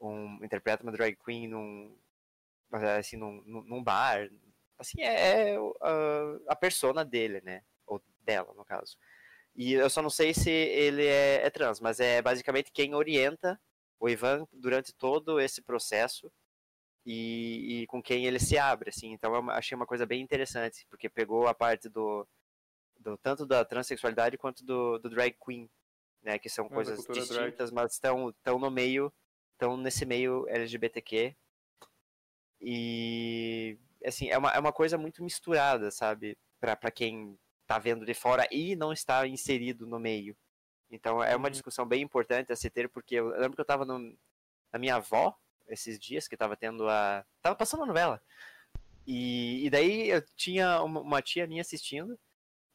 [SPEAKER 3] um interpreta uma drag queen num assim num, num bar assim é, é a, a persona dele né ou dela no caso e eu só não sei se ele é, é trans, mas é basicamente quem orienta o Ivan durante todo esse processo e, e com quem ele se abre, assim. Então eu achei uma coisa bem interessante, porque pegou a parte do, do tanto da transexualidade quanto do, do drag queen, né, que são
[SPEAKER 1] da
[SPEAKER 3] coisas
[SPEAKER 1] cultura drag.
[SPEAKER 3] distintas, mas estão estão no meio, estão nesse meio LGBTQ. E assim, é uma, é uma coisa muito misturada, sabe? Pra quem tá vendo de fora e não está inserido no meio. Então é uma
[SPEAKER 1] Uhum.
[SPEAKER 3] discussão bem importante a se ter, porque eu lembro que eu tava no, na minha avó esses dias, que tava tendo a. Tava passando a novela. E, e daí eu tinha uma, uma tia minha assistindo.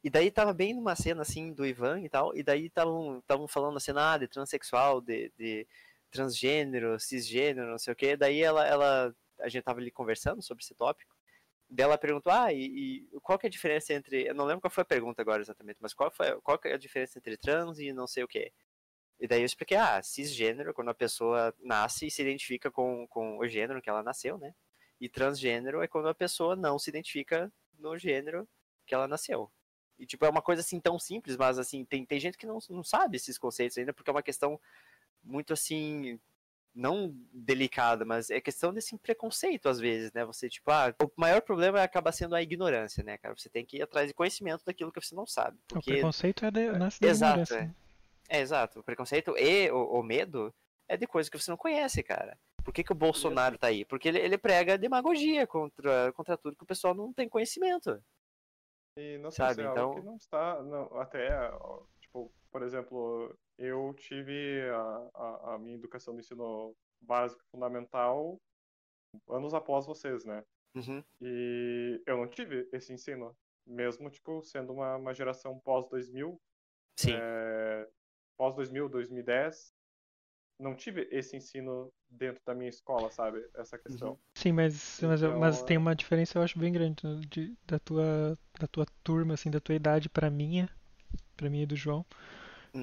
[SPEAKER 3] E daí tava bem numa cena assim do Ivan e tal. E daí estavam falando assim, ah, de transexual, de, de transgênero, cisgênero, não sei o que. Daí ela, ela. A gente tava ali conversando sobre esse tópico. Daí ela perguntou, ah, e, e qual que é a diferença entre. Eu não lembro qual foi a pergunta agora exatamente, mas qual, foi, qual que é a diferença entre trans e não sei o que? E daí eu expliquei, ah, cisgênero, quando a pessoa nasce e se identifica com, com o gênero que ela nasceu, né? E transgênero é quando a pessoa não se identifica no gênero que ela nasceu. E, tipo, é uma coisa assim tão simples, mas, assim, tem, tem gente que não, não sabe esses conceitos ainda, porque é uma questão muito, assim, não delicada, mas é questão desse preconceito às vezes, né? Você, tipo, ah, o maior problema acaba sendo a ignorância, né, cara? Você tem que ir atrás de conhecimento daquilo que você não sabe. Porque...
[SPEAKER 2] O preconceito é de, nasce da
[SPEAKER 3] Exato,
[SPEAKER 2] ignorância.
[SPEAKER 3] é.
[SPEAKER 2] né?
[SPEAKER 3] É, exato. O preconceito e o, o medo é de coisa que você não conhece, cara. Por que, que o Bolsonaro tá aí? Porque ele, ele prega demagogia contra, contra tudo que o pessoal não tem conhecimento.
[SPEAKER 1] E não sei
[SPEAKER 3] Sabe,
[SPEAKER 1] se é
[SPEAKER 3] então-
[SPEAKER 1] não está. Não, até, tipo, por exemplo, eu tive a, a, a minha educação do ensino básico e fundamental anos após vocês, né?
[SPEAKER 3] Uhum.
[SPEAKER 1] E eu não tive esse ensino. Mesmo, tipo, sendo uma, uma geração pós-2000,
[SPEAKER 3] Sim.
[SPEAKER 1] é, pós-2000, 2010, não tive esse ensino dentro da minha escola, sabe? Essa questão.
[SPEAKER 2] Sim, mas,
[SPEAKER 1] Então,
[SPEAKER 2] mas
[SPEAKER 1] é-
[SPEAKER 2] tem uma diferença eu acho bem grande né, de- da tua da tua turma assim, da tua idade pra minha, pra minha e do João,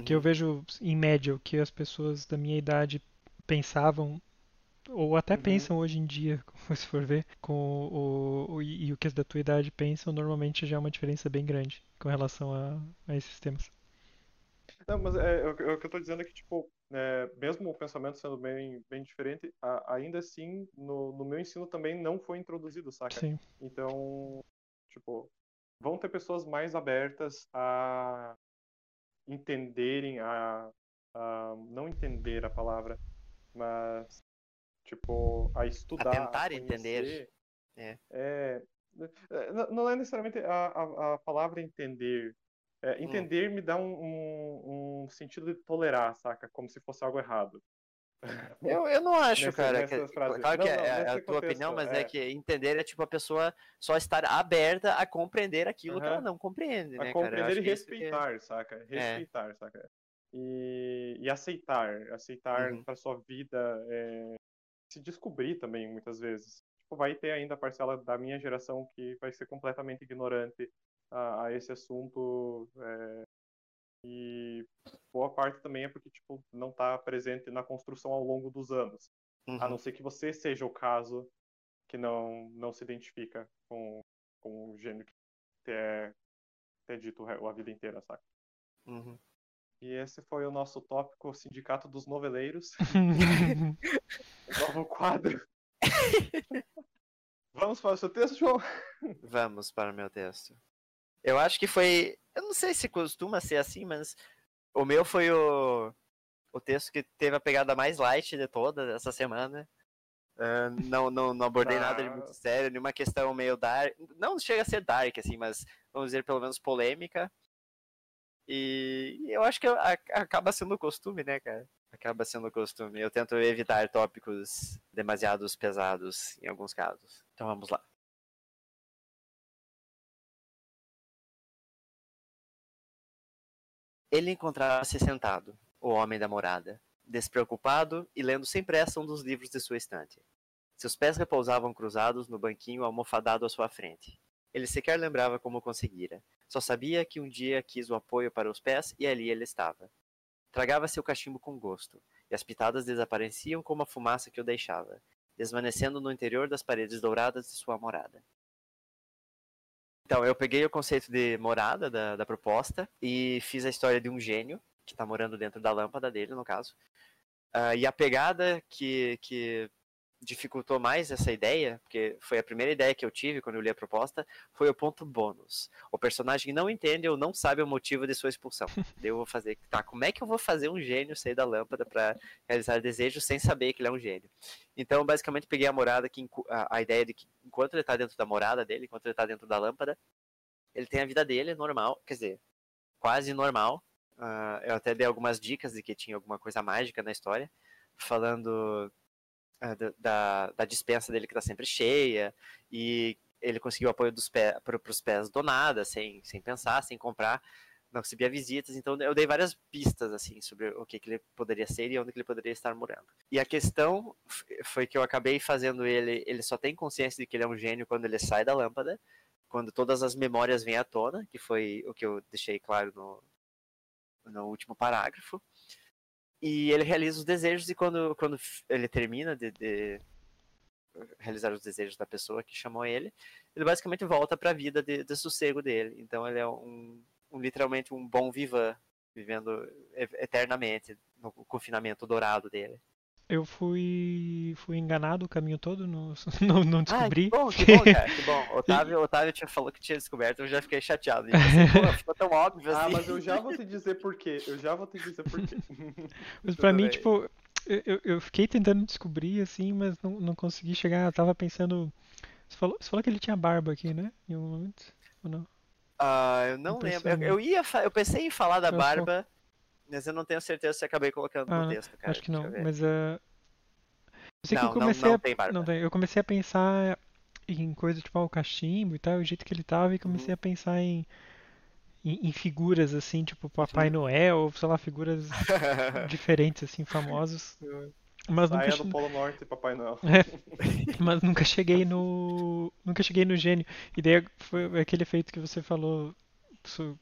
[SPEAKER 2] que eu
[SPEAKER 3] Uhum.
[SPEAKER 2] vejo em média o que as pessoas da minha idade pensavam ou até
[SPEAKER 1] Uhum.
[SPEAKER 2] pensam hoje em dia, *laughs* se for ver, com o, o- e, o que as da tua idade pensam, normalmente já é uma diferença bem grande com relação a, a esses temas.
[SPEAKER 1] Não, mas é, o, que- o que eu tô dizendo é que, tipo, é, mesmo o pensamento sendo bem, bem diferente, a- ainda assim, no, no meu ensino também não foi introduzido, saca?
[SPEAKER 2] Sim.
[SPEAKER 1] Então, tipo, vão ter pessoas mais abertas a entenderem, a, a não entender a palavra, mas, tipo, a estudar,
[SPEAKER 3] tentar entender.
[SPEAKER 1] conhecer.
[SPEAKER 3] É.
[SPEAKER 1] É, é, não- é necessariamente a, a, a palavra entender. É,
[SPEAKER 3] Hum.
[SPEAKER 1] entender me dá um, um, um sentido de tolerar, saca? Como se fosse algo errado.
[SPEAKER 3] Eu, eu não acho,
[SPEAKER 1] Nessa-
[SPEAKER 3] cara. que- claro que
[SPEAKER 1] Não,
[SPEAKER 3] é,
[SPEAKER 1] não,
[SPEAKER 3] é a tua
[SPEAKER 1] contexto,
[SPEAKER 3] opinião, mas é.
[SPEAKER 1] é.
[SPEAKER 3] que entender é tipo a pessoa só estar aberta a compreender aquilo que ela não compreende,
[SPEAKER 1] A
[SPEAKER 3] né, cara?
[SPEAKER 1] Compreender
[SPEAKER 3] acho
[SPEAKER 1] e
[SPEAKER 3] que que é-
[SPEAKER 1] respeitar, saca? Respeitar, saca? E, e aceitar. Aceitar
[SPEAKER 3] Uhum.
[SPEAKER 1] pra sua vida. é, se descobrir também, muitas vezes. Tipo, vai ter ainda a parcela da minha geração que vai ser completamente ignorante a, a esse assunto. E boa parte também é porque, tipo, não tá presente na construção ao longo dos anos. A
[SPEAKER 3] Uhum.
[SPEAKER 1] não ser que você seja o caso que não, não se identifica com, com o gênero que é, é dito a vida inteira, saca?
[SPEAKER 3] Uhum.
[SPEAKER 1] E esse foi o nosso tópico Sindicato dos Noveleiros, *laughs* novo quadro. Vamos para o seu texto, João?
[SPEAKER 3] Vamos para o meu texto. Eu acho que foi. Eu não sei se costuma ser assim, mas o meu foi o, o texto que teve a pegada mais light de toda essa semana. Ah, não, não, não abordei
[SPEAKER 1] Tá.
[SPEAKER 3] nada de muito sério, nenhuma questão meio dark. Não chega a ser dark, assim, mas vamos dizer pelo menos polêmica. E eu acho que acaba sendo o costume, né, cara? Acaba sendo o costume. Eu tento evitar tópicos demasiados pesados em alguns casos. Então vamos lá. Ele encontrava-se sentado, o homem da morada, despreocupado e lendo sem pressa um dos livros de sua estante. Seus pés repousavam cruzados no banquinho almofadado à sua frente. Ele sequer lembrava como conseguira. Só sabia que um dia quis o apoio para os pés e ali ele estava. Tragava seu cachimbo com gosto, e as pitadas desapareciam como a fumaça que o deixava, desvanecendo no interior das paredes douradas de sua morada. Então, eu peguei o conceito de morada da, da proposta e fiz a história de um gênio, que está morando dentro da lâmpada dele, no caso. Ah, e a pegada que, que dificultou mais essa ideia, porque foi a primeira ideia que eu tive quando eu li a proposta, foi o ponto bônus. O personagem não entende ou não sabe o motivo de sua expulsão. *laughs* Eu vou fazer, tá, como é que eu vou fazer um gênio sair da lâmpada para realizar desejos sem saber que ele é um gênio? Então, basicamente, peguei a morada, que a, a ideia de que enquanto ele tá dentro da morada dele, enquanto ele tá dentro da lâmpada, ele tem a vida dele normal, quer dizer, quase normal. Ah, eu até dei algumas dicas de que tinha alguma coisa mágica na história, falando da, da, da dispensa dele que tá sempre cheia, e ele conseguiu apoio dos pés, para os pés do nada, sem, sem pensar, sem comprar, não recebia visitas, então eu dei várias pistas assim sobre o que, que ele poderia ser e onde ele poderia estar morando. E a questão foi que eu acabei fazendo ele, ele só tem consciência de que ele é um gênio quando ele sai da lâmpada, quando todas as memórias vêm à tona, que foi o que eu deixei claro no, no último parágrafo. E ele realiza os desejos e quando, quando ele termina de, de realizar os desejos da pessoa que chamou ele, ele basicamente volta para a vida de, de sossego dele. Então ele é um, um literalmente um bom vivan, vivendo eternamente no confinamento dourado dele.
[SPEAKER 2] Eu fui, fui enganado o caminho todo, não, *laughs* não, não
[SPEAKER 3] Ah,
[SPEAKER 2] descobri.
[SPEAKER 3] que bom, que bom, cara, que bom. *laughs* Otávio, Otávio tinha falou que tinha descoberto, eu já fiquei chateado. E pensei, pô, ficou tão óbvio
[SPEAKER 1] Ah,
[SPEAKER 3] assim.
[SPEAKER 1] mas eu já vou te dizer por quê. Eu já vou te dizer por quê. *laughs*
[SPEAKER 2] Mas pra mim,
[SPEAKER 3] bem.
[SPEAKER 2] tipo, eu, eu- fiquei tentando descobrir, assim, mas não, não consegui chegar. Eu tava pensando. Você falou, você falou que ele tinha barba aqui, né? Em um momento? Ou não?
[SPEAKER 3] Ah, eu não
[SPEAKER 2] Não
[SPEAKER 3] lembro. Eu, eu ia, eu pensei em falar da
[SPEAKER 2] eu-
[SPEAKER 3] barba, mas eu não tenho certeza se acabei colocando
[SPEAKER 2] Ah,
[SPEAKER 3] no texto, cara.
[SPEAKER 2] Acho que não,
[SPEAKER 3] eu
[SPEAKER 2] mas. ah, eu sei que
[SPEAKER 3] Não,
[SPEAKER 2] eu
[SPEAKER 3] não-
[SPEAKER 2] comecei
[SPEAKER 3] não
[SPEAKER 2] a.
[SPEAKER 3] tem barba.
[SPEAKER 2] Não tem. Eu comecei a pensar em coisas tipo ah, o cachimbo e tal, o jeito que ele tava, e comecei
[SPEAKER 3] Uhum.
[SPEAKER 2] a pensar em, em, em figuras, assim, tipo Papai
[SPEAKER 3] Uhum.
[SPEAKER 2] Noel, ou sei lá, figuras *laughs* diferentes, assim, famosos. Mas nunca,
[SPEAKER 1] Saia
[SPEAKER 2] che-
[SPEAKER 1] do Polo Norte, Papai Noel. *laughs*
[SPEAKER 2] mas nunca cheguei no. Nunca cheguei no gênio. E daí foi aquele efeito que você falou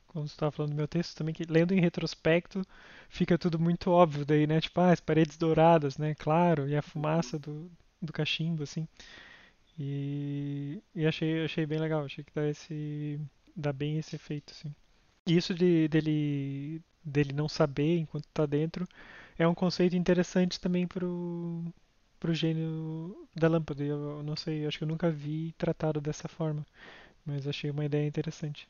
[SPEAKER 2] quando você estava falando do meu texto também, que lendo em retrospecto fica tudo muito óbvio daí, né? Tipo, ah, as paredes douradas, né? Claro, e a fumaça do, do cachimbo, assim. E, e achei, achei bem legal, achei que dá esse. dá bem esse efeito, assim. E isso de, dele, dele não saber enquanto tá dentro é um conceito interessante também pro, pro gênio da lâmpada. Eu não sei, acho que eu nunca vi tratado dessa forma, mas achei uma ideia interessante.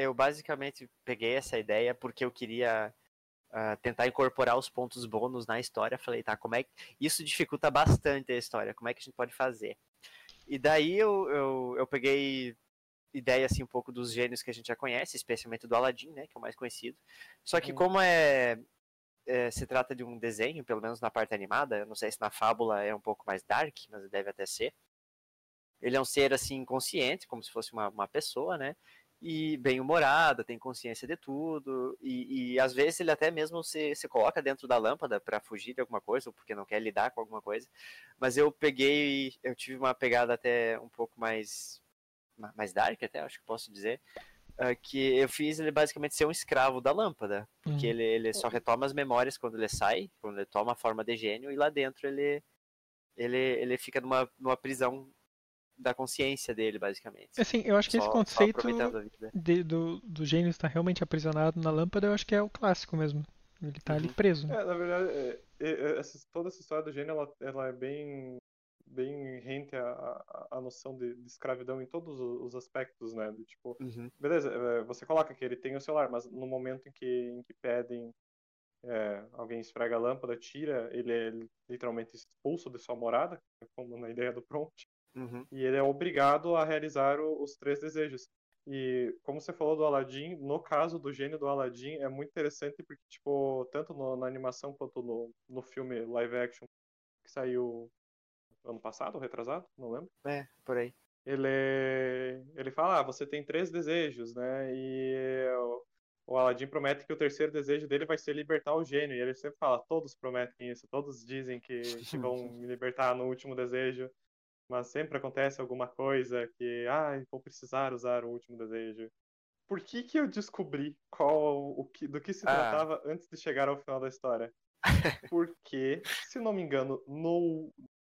[SPEAKER 3] Eu basicamente peguei essa ideia porque eu queria ah, tentar incorporar os pontos bônus na história. Falei, tá, como é que. Isso dificulta bastante a história, como é que a gente pode fazer? E daí eu, eu, eu peguei ideia assim um pouco dos gênios que a gente já conhece, especialmente do Aladdin, né, que é o mais conhecido. Só que
[SPEAKER 1] Uhum.
[SPEAKER 3] como é, é, se trata de um desenho, pelo menos na parte animada, eu não sei se na fábula é um pouco mais dark, mas deve até ser. Ele é um ser assim consciente, como se fosse uma, uma pessoa, né? E bem humorado, tem consciência de tudo, e, e às vezes ele até mesmo se, se coloca dentro da lâmpada para fugir de alguma coisa, ou porque não quer lidar com alguma coisa. Mas eu peguei, eu tive uma pegada até um pouco mais ma- mais dark até, acho que posso dizer, ah, que eu fiz ele basicamente ser um escravo da lâmpada, porque
[SPEAKER 2] Uhum.
[SPEAKER 3] ele, ele só retoma as memórias quando ele sai, quando ele toma a forma de gênio, e lá dentro ele ele, ele fica numa, numa prisão da consciência dele, basicamente.
[SPEAKER 2] Assim, eu acho que esse
[SPEAKER 3] Só- só
[SPEAKER 2] conceito
[SPEAKER 3] a
[SPEAKER 2] de- do, do gênio estar realmente aprisionado na lâmpada, eu acho que é o clássico mesmo. Ele tá ali
[SPEAKER 3] Uhum.
[SPEAKER 2] preso. né?
[SPEAKER 1] É, na verdade, é, é, é, essa- toda essa história do gênio, ela, ela é bem, bem rente à, à, à noção de, de escravidão em todos os os aspectos, né? Do tipo,
[SPEAKER 3] Uhum.
[SPEAKER 1] beleza, é, você coloca que ele tem o celular, mas no momento em que, em que pedem, é, alguém esfrega a lâmpada, tira, ele é literalmente expulso de sua morada, como na ideia do prompt,
[SPEAKER 3] Uhum.
[SPEAKER 1] e ele é obrigado a realizar o- os três desejos. E como você falou do Aladdin, no caso do gênio do Aladdin, é muito interessante porque, tipo, tanto no- na animação quanto no, no filme live action que saiu ano passado, retrasado, não lembro.
[SPEAKER 3] É, por aí.
[SPEAKER 1] Ele, ele fala, ah, você tem três desejos, né? E o, o Aladdin promete que o terceiro desejo dele vai ser libertar o gênio. E ele sempre fala, todos prometem isso, todos dizem que, que vão *laughs* me libertar no último desejo. Mas sempre acontece alguma coisa que, ah, vou precisar usar o último desejo. Por que que eu descobri qual o que, do que se
[SPEAKER 3] Ah.
[SPEAKER 1] tratava antes de chegar ao final da história? *laughs* Porque, se não me engano, no,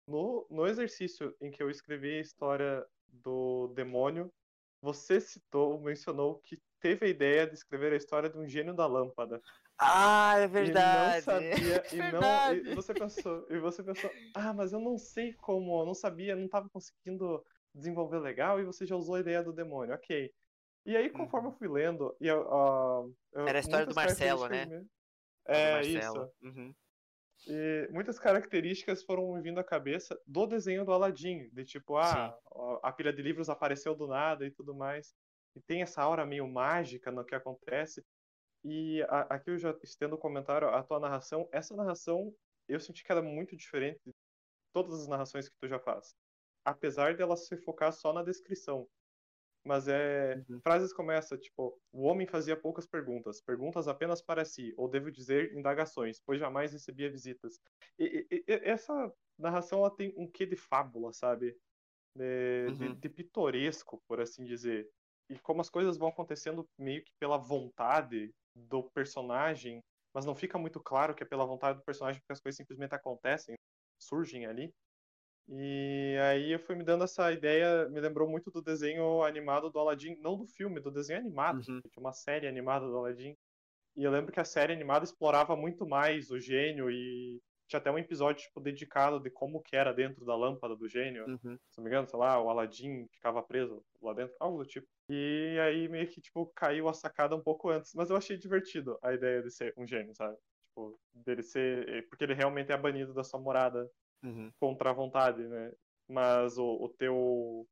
[SPEAKER 1] no, no exercício em que eu escrevi a história do demônio, você citou, mencionou que teve a ideia de escrever a história de um gênio da lâmpada.
[SPEAKER 3] Ah, é
[SPEAKER 1] E
[SPEAKER 3] verdade.
[SPEAKER 1] não sabia, *laughs* e não.
[SPEAKER 3] Verdade.
[SPEAKER 1] E você pensou, e você pensou, ah, mas eu não sei como, eu não sabia, não estava conseguindo desenvolver legal, e você já usou a ideia do demônio, ok. E aí, conforme eu fui lendo, e eu, ah, eu-
[SPEAKER 3] Uhum. Era a história do Marcelo,
[SPEAKER 1] me-
[SPEAKER 3] Do
[SPEAKER 1] É,
[SPEAKER 3] Marcelo.
[SPEAKER 1] isso.
[SPEAKER 3] Uhum.
[SPEAKER 1] E muitas características foram me vindo à cabeça do desenho do Aladdin, de tipo, ah, a pilha de livros apareceu do nada e tudo mais. E tem essa aura meio mágica no que acontece. E a- aqui eu já estendo o comentário, a tua narração, essa narração eu senti que era muito diferente de todas as narrações que tu já faz. Apesar dela se focar só na descrição. Mas é
[SPEAKER 3] Uhum.
[SPEAKER 1] frases como essa, tipo, o homem fazia poucas perguntas, perguntas apenas para si, ou devo dizer, indagações, pois jamais recebia visitas. E, e- e- essa narração ela tem um quê de fábula, sabe? De, de-
[SPEAKER 3] Uhum.
[SPEAKER 1] de pitoresco, por assim dizer. E como as coisas vão acontecendo meio que pela vontade do personagem, mas não fica muito claro que é pela vontade do personagem, porque as coisas simplesmente acontecem, surgem ali. E aí eu fui me dando essa ideia, me lembrou muito do desenho animado do Aladdin, não do filme, do desenho animado,
[SPEAKER 3] Uhum.
[SPEAKER 1] tinha uma série animada do Aladdin. E eu lembro que a série animada explorava muito mais o gênio e tinha até um episódio tipo, dedicado de como que era dentro da lâmpada do gênio.
[SPEAKER 3] Uhum.
[SPEAKER 1] Se não me engano, sei lá, o Aladdin ficava preso lá dentro, algo do tipo. E aí meio que, tipo, caiu a sacada um pouco antes. Mas eu achei divertido a ideia de ser um gênio, sabe? Tipo, dele ser. Porque ele realmente é banido da sua morada
[SPEAKER 3] Uhum.
[SPEAKER 1] contra a vontade, né? Mas o, o teu.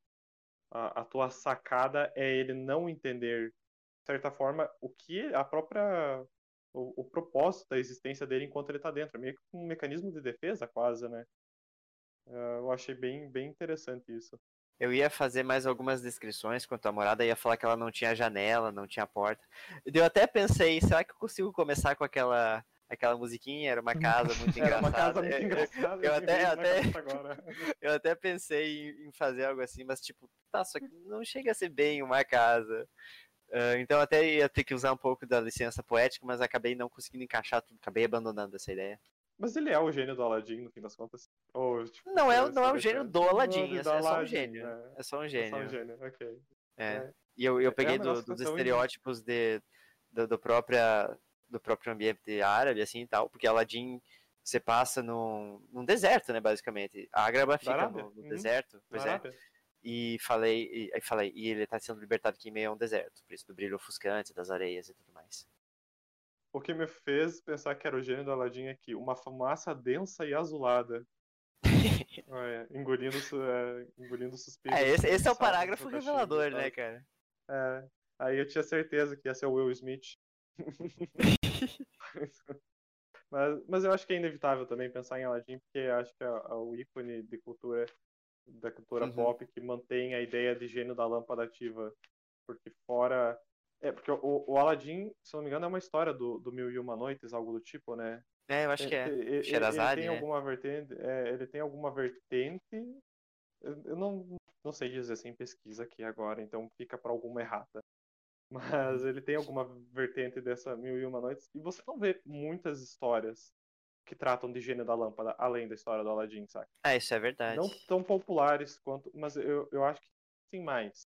[SPEAKER 1] A, a tua sacada é ele não entender, de certa forma, o que a própria. O, o propósito da existência dele enquanto ele tá dentro. É meio que um mecanismo de defesa, quase, né? Ah, eu achei bem, bem interessante isso.
[SPEAKER 3] Eu ia fazer mais algumas descrições quanto à morada, ia falar que ela não tinha janela, não tinha porta. Eu até pensei, será que eu consigo começar com aquela aquela musiquinha? Era uma casa muito *laughs*
[SPEAKER 1] Era uma
[SPEAKER 3] engraçada.
[SPEAKER 1] casa muito
[SPEAKER 3] Eu- eu-
[SPEAKER 1] engraçada.
[SPEAKER 3] eu
[SPEAKER 1] me
[SPEAKER 3] até- até-. *laughs* Eu até pensei em, em fazer algo assim, mas tipo, tá, só que não chega a ser bem uma casa. Ah, então até ia ter que usar um pouco da licença poética, mas acabei não conseguindo encaixar tudo, acabei abandonando essa ideia.
[SPEAKER 1] Mas ele é o gênio do Aladdin, no fim das contas. Ou, tipo,
[SPEAKER 3] Não é, não é o gênio
[SPEAKER 1] é-
[SPEAKER 3] do Aladdin, é só, é um gênio.
[SPEAKER 1] né?
[SPEAKER 3] É só um
[SPEAKER 1] É
[SPEAKER 3] gênio.
[SPEAKER 1] só um gênio, ok.
[SPEAKER 3] É.
[SPEAKER 1] É.
[SPEAKER 3] E eu, eu
[SPEAKER 1] É
[SPEAKER 3] peguei
[SPEAKER 1] um
[SPEAKER 3] do- dos estereótipos de, do, do, própria, do próprio ambiente árabe, assim e tal, porque Aladdin você passa num, num deserto, né, basicamente. A Agraba fica no, no
[SPEAKER 1] Uhum.
[SPEAKER 3] deserto, pois é. E falei, e, aí falei, e ele tá sendo libertado aqui em meio a um deserto, por isso do brilho ofuscante, das areias e tudo mais.
[SPEAKER 1] O que me fez pensar que era o gênio do Aladdin é que uma fumaça densa e azulada. *laughs* É, engolindo, é, engolindo suspiros.
[SPEAKER 3] É, esse, esse é o
[SPEAKER 1] cansados
[SPEAKER 3] parágrafo revelador, né, cara?
[SPEAKER 1] É, aí eu tinha certeza que ia ser o Will Smith. *laughs* mas, mas eu acho que é inevitável também pensar em Aladdin, porque acho que é, é o ícone de cultura, da cultura
[SPEAKER 3] Uhum.
[SPEAKER 1] pop que mantém a ideia de gênio da lâmpada ativa. Porque fora. É, porque o, o Aladdin, se não me engano, é uma história do, do Mil e Uma Noites, algo do tipo, né?
[SPEAKER 3] É, eu acho que é.
[SPEAKER 1] Ele- ele-
[SPEAKER 3] Sherazade,
[SPEAKER 1] ele tem
[SPEAKER 3] né?
[SPEAKER 1] alguma vertente, é, ele tem alguma vertente. Eu não, não sei dizer sem pesquisa aqui agora, então fica para alguma errata. *laughs* Mas
[SPEAKER 3] Uhum.
[SPEAKER 1] ele tem alguma vertente dessa Mil e Uma Noites e você não vê muitas histórias que tratam de gênio da lâmpada além da história do Aladdin, saca?
[SPEAKER 3] Ah, isso é verdade.
[SPEAKER 1] Não tão populares quanto, mas eu, eu acho que tem mais.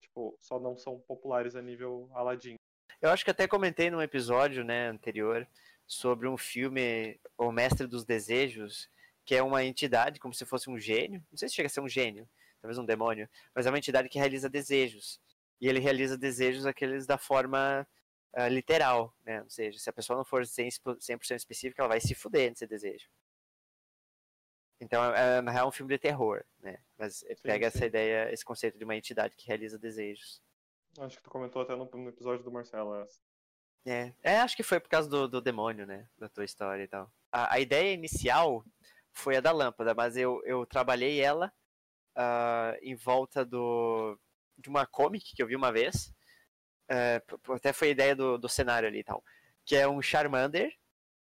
[SPEAKER 1] Tipo, só não são populares a nível Aladdin.
[SPEAKER 3] Eu acho que até comentei num episódio, né, anterior, sobre um filme, O Mestre dos Desejos, que é uma entidade, como se fosse um gênio. Não sei se chega a ser um gênio, talvez um demônio, mas é uma entidade que realiza desejos. E ele realiza desejos aqueles da forma ah, literal, né? Ou seja, se a pessoa não for 100%, 100% específica, ela vai se fuder nesse desejo. Então, é, na real, é um filme de terror, né? Mas pega
[SPEAKER 1] sim.
[SPEAKER 3] essa ideia, esse conceito de uma entidade que realiza desejos.
[SPEAKER 1] Acho que tu comentou até no, no episódio do Marcelo essa.
[SPEAKER 3] É, é, acho que foi por causa do, do demônio, né? Da tua história e tal. A, a ideia inicial foi a da lâmpada, mas eu, eu trabalhei ela ah, em volta do, de uma comic que eu vi uma vez. P- até foi a ideia do, do cenário ali e tal. Que é um Charmander,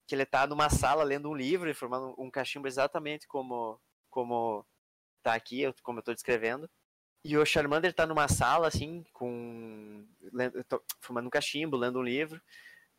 [SPEAKER 3] que ele tá numa sala lendo um livro e formando um cachimbo exatamente como, como tá aqui, como eu tô descrevendo. E o Charmander tá numa sala, assim, com. fumando um cachimbo, lendo um livro,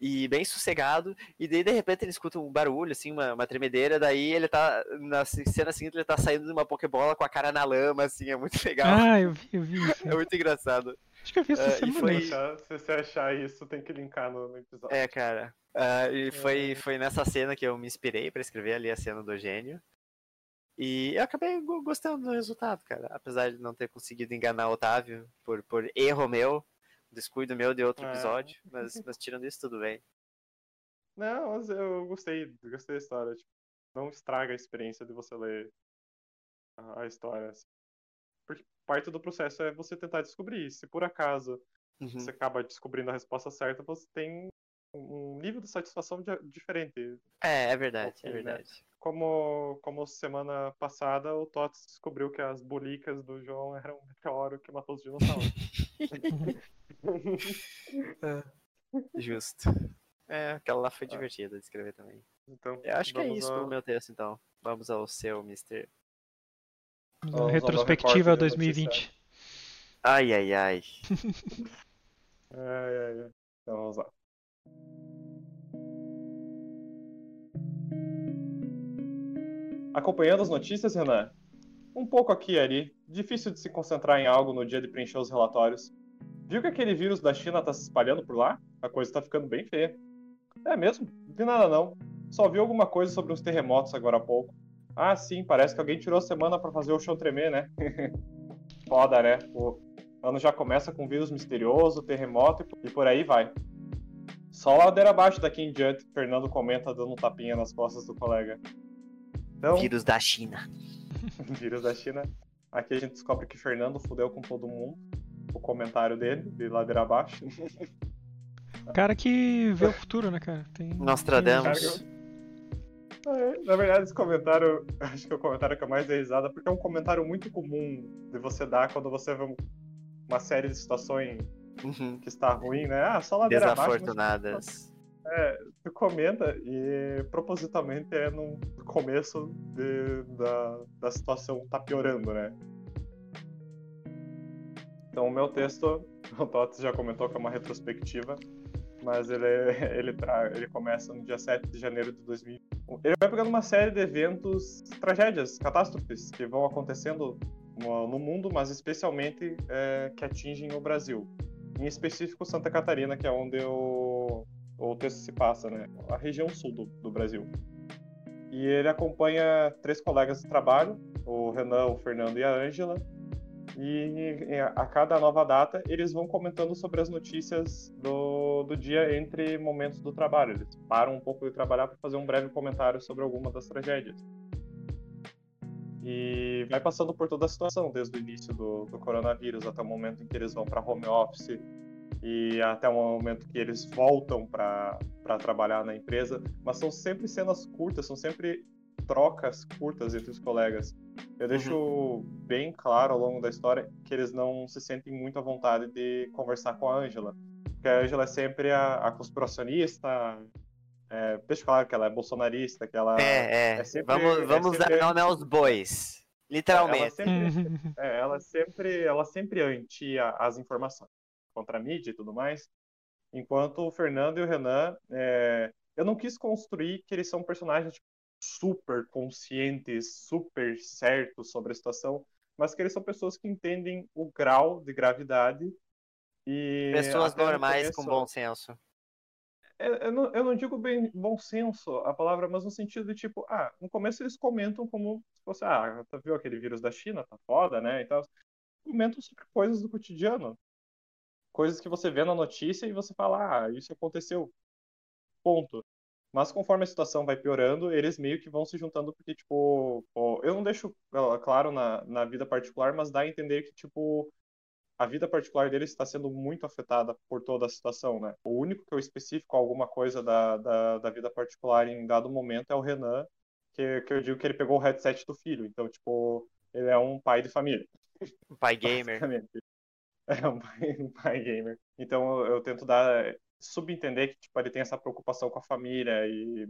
[SPEAKER 3] e bem sossegado, e daí de repente ele escuta um barulho, assim, uma, uma tremedeira, daí ele tá. Na cena seguinte ele tá saindo de uma Pokébola com a cara na lama, assim, é muito legal.
[SPEAKER 2] Ah, eu vi, eu vi isso. *laughs*
[SPEAKER 3] É muito engraçado.
[SPEAKER 2] Acho que eu vi essa
[SPEAKER 3] e
[SPEAKER 2] semana.
[SPEAKER 3] foi-
[SPEAKER 1] Se achar- Se você achar isso, tem que linkar no, no episódio.
[SPEAKER 3] É, cara. Ah, e foi, foi nessa cena que eu me inspirei pra escrever ali a cena do gênio. E eu acabei go- gostando do resultado, cara. Apesar de não ter conseguido enganar o Otávio por, por erro meu, descuido meu de outro
[SPEAKER 1] É.
[SPEAKER 3] episódio. Mas, *laughs* mas tirando isso, tudo bem.
[SPEAKER 1] Não, mas eu gostei, gostei da história. Tipo, não estraga a experiência de você ler a, a história. assim. Porque parte do processo é você tentar descobrir. Se por acaso
[SPEAKER 3] Uhum.
[SPEAKER 1] você acaba descobrindo a resposta certa, você tem um nível de satisfação di- diferente.
[SPEAKER 3] É, é verdade, é
[SPEAKER 1] Ok, né?
[SPEAKER 3] verdade.
[SPEAKER 1] Como, como semana passada o Tots descobriu que as bolicas do João eram um meteoro que matou os dinossauros. *laughs* *laughs*
[SPEAKER 3] Justo. É, aquela lá foi divertida de escrever também.
[SPEAKER 1] Então,
[SPEAKER 3] Eu acho que é isso
[SPEAKER 1] ao-
[SPEAKER 3] pro meu texto, então. Vamos ao seu, Mr.
[SPEAKER 1] Ao
[SPEAKER 2] retrospectiva
[SPEAKER 1] recorte de
[SPEAKER 2] 2020.
[SPEAKER 3] Ai, ai, ai. *laughs*
[SPEAKER 1] Ai, ai, ai. Então vamos lá. Acompanhando as notícias, Renan? Um pouco aqui e ali. Difícil de se concentrar em algo no dia de preencher os relatórios. Viu que aquele vírus da China tá se espalhando por lá? A coisa tá ficando bem feia. É mesmo? Vi nada não. Só vi alguma coisa sobre os terremotos agora há pouco. Ah, sim, parece que alguém tirou a semana para fazer o chão tremer, né? *laughs* Foda, né? O ano já começa com vírus misterioso, terremoto e por aí vai. Só ladeira abaixo daqui em diante, Fernando comenta dando um tapinha nas costas do colega.
[SPEAKER 3] Então, vírus da China. *laughs*
[SPEAKER 1] vírus da China. Aqui a gente descobre que Fernando fudeu com todo mundo. O comentário dele, de ladeira abaixo.
[SPEAKER 2] Cara que vê o futuro, né, cara?
[SPEAKER 3] Tem, Nostradamus.
[SPEAKER 1] É, na verdade, esse comentário, *laughs* acho que é o comentário que eu mais dei risada, porque é um comentário muito comum de você dar quando você vê uma série de situações uhum. que está ruim, né? Ah, só ladeira
[SPEAKER 3] Desafortunadas.
[SPEAKER 1] Abaixo, é, tu comenta e propositalmente é no começo de, da, da situação tá piorando, né? Então o meu texto, *laughs* o Tots já comentou que é uma retrospectiva, mas ele, *laughs* ele, ele começa no dia 7 de janeiro de 2001. Ele vai pegando uma série de eventos, tragédias, catástrofes que vão acontecendo no mundo, mas especialmente é, que atingem o Brasil. Em específico Santa Catarina, que é onde o, o texto se passa, né? A região sul do, do Brasil. E ele acompanha três colegas de trabalho, o Renan, o Fernando e a Ângela, e a cada nova data eles vão comentando sobre as notícias do, do dia entre momentos do trabalho. Eles param um pouco de trabalhar para fazer um breve comentário sobre alguma das tragédias. E vai passando por toda a situação, desde o início do, do coronavírus até o momento em que eles vão para home office e até o momento que eles voltam para trabalhar na empresa. Mas são sempre cenas curtas, são sempre trocas curtas entre os colegas. Eu deixo uhum. bem claro ao longo da história que eles não se sentem muito à vontade de conversar com a Ângela. Porque a Ângela é sempre a, a conspiracionista, é, deixa claro que ela é bolsonarista, que ela
[SPEAKER 3] é. é. é sempre, vamos é vamos sempre... dar nome aos bois. Literalmente. Ela
[SPEAKER 1] sempre, *laughs* é, ela sempre, ela sempre anti as informações contra a mídia e tudo mais. Enquanto o Fernando e o Renan, é, eu não quis construir que eles são personagens tipo, super conscientes, super certos sobre a situação, mas que eles são pessoas que entendem o grau de gravidade e
[SPEAKER 3] pessoas normais com bom senso.
[SPEAKER 1] É, eu não, eu não, digo bem bom senso a palavra, mas no sentido de tipo, ah, no começo eles comentam como se fosse, ah, tá viu aquele vírus da China, tá foda, né, e tal. Comentam sobre coisas do cotidiano. Coisas que você vê na notícia e você fala, ah, isso aconteceu. Ponto. Mas conforme a situação vai piorando, eles meio que vão se juntando, porque, tipo, eu não deixo claro na, na vida particular, mas dá a entender que, tipo, a vida particular deles está sendo muito afetada por toda a situação, né? O único que eu especifico alguma coisa da, da, da vida particular em dado momento é o Renan, que, que eu digo que ele pegou o headset do filho. Então, tipo, ele é um pai de família.
[SPEAKER 3] Um pai gamer. *laughs*
[SPEAKER 1] É um pai, um pai gamer. Então eu, eu tento dar subentender que tipo, ele tem essa preocupação com a família e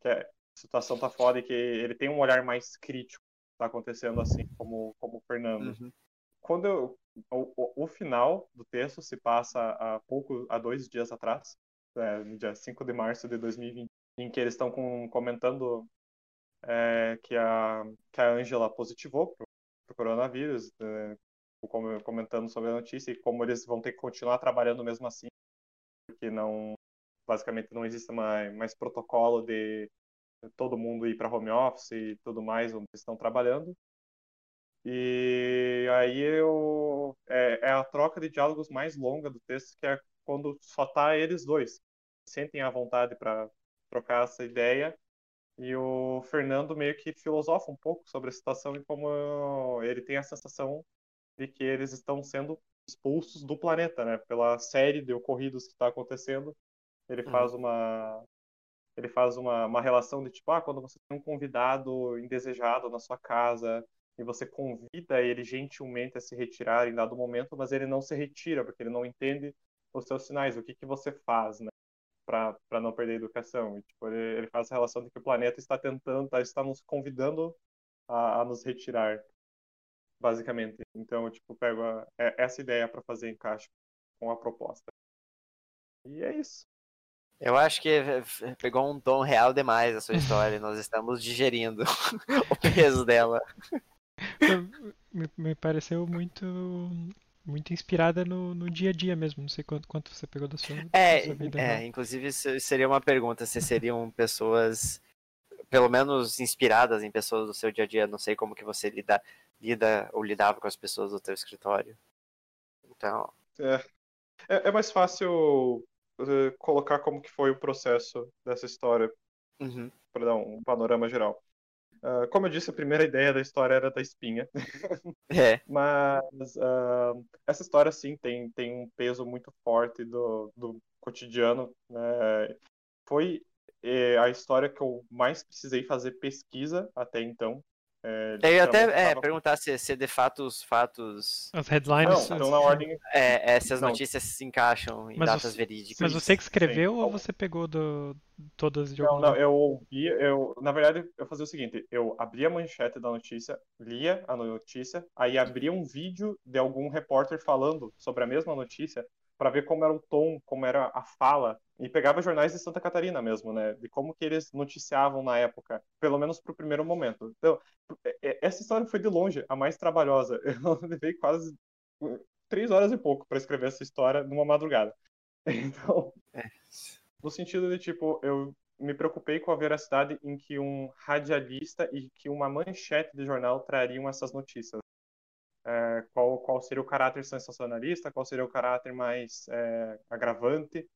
[SPEAKER 1] que a situação tá foda e que ele tem um olhar mais crítico tá acontecendo assim como, como o Fernando. Uhum. Quando eu, o, o, final do texto se passa há pouco, há dois dias atrás, é, no dia 5 de março de 2020, em que eles estão com, comentando é, que a que a Angela positivou pro, pro coronavírus, é, comentando sobre a notícia e como eles vão ter que continuar trabalhando mesmo assim porque não basicamente não existe mais, mais protocolo de todo mundo ir para home office e tudo mais onde estão trabalhando. E aí eu é, é, a troca de diálogos mais longa do texto que é quando só tá eles dois sentem a vontade para trocar essa ideia e o Fernando meio que filosofa um pouco sobre a situação e como ele tem a sensação de que eles estão sendo expulsos do planeta, né? Pela série de ocorridos que está acontecendo. Ele uhum. faz uma ele faz uma, uma relação de tipo, ah, quando você tem um convidado indesejado na sua casa e você convida ele gentilmente a se retirar em dado momento, mas ele não se retira porque ele não entende os seus sinais, o que que você faz, né? Para não perder a educação. E, tipo, ele, ele, faz a relação de que o planeta está tentando, tá, está nos convidando a, a nos retirar basicamente. Então, eu, tipo, pego a, é, essa ideia para fazer encaixe com a proposta. E é isso.
[SPEAKER 3] Eu acho que pegou um tom real demais a sua história e nós estamos digerindo *laughs* o peso dela.
[SPEAKER 2] Me, me pareceu muito muito inspirada no, no dia a dia mesmo. Não sei quanto, quanto você pegou da sua,
[SPEAKER 3] É,
[SPEAKER 2] da sua vida.
[SPEAKER 3] é,
[SPEAKER 2] real.
[SPEAKER 3] inclusive seria uma pergunta se seriam pessoas pelo menos inspiradas em pessoas do seu dia a dia. Não sei como que você lida, lida ou lidava com as pessoas do teu escritório. Então,
[SPEAKER 1] É, é, é mais fácil eh, colocar como que foi o processo dessa história
[SPEAKER 3] uhum,
[SPEAKER 1] para dar um panorama geral. Ah, como eu disse, a primeira ideia da história era da espinha,
[SPEAKER 3] é, *laughs*
[SPEAKER 1] mas ah, essa história sim tem, tem um peso muito forte do, do cotidiano. né? Foi eh, a história que eu mais precisei fazer pesquisa até então. Eh,
[SPEAKER 3] eu ia até é,
[SPEAKER 1] tava-
[SPEAKER 3] perguntar se, se de fato os fatos,
[SPEAKER 2] As
[SPEAKER 1] Não,
[SPEAKER 2] headlines.
[SPEAKER 1] então na ordem
[SPEAKER 3] é, é, se as
[SPEAKER 1] Não.
[SPEAKER 3] notícias se encaixam em
[SPEAKER 2] Mas
[SPEAKER 3] datas
[SPEAKER 2] você-
[SPEAKER 3] verídicas.
[SPEAKER 2] Mas você que escreveu
[SPEAKER 1] Sim.
[SPEAKER 2] ou você pegou do, todas de
[SPEAKER 1] Não,
[SPEAKER 2] algum
[SPEAKER 1] não,
[SPEAKER 2] lugar?
[SPEAKER 1] eu ouvia, eu, na verdade, eu fazia o seguinte, eu abria a manchete da notícia, lia a notícia, aí abria um vídeo de algum repórter falando sobre a mesma notícia, para ver como era o tom, como era a fala, e pegava jornais de Santa Catarina mesmo, né, de como que eles noticiavam na época, pelo menos pro primeiro momento. Então, é- é- essa história foi de longe a mais trabalhosa. *laughs* Eu levei quase uh, três horas e pouco para escrever essa história numa madrugada. *laughs* Então,
[SPEAKER 3] É.
[SPEAKER 1] no sentido de tipo, eu me preocupei com a veracidade em que um radialista e que uma manchete de jornal trariam essas notícias. É, qual, qual seria o caráter sensacionalista, qual seria o caráter mais é, agravante.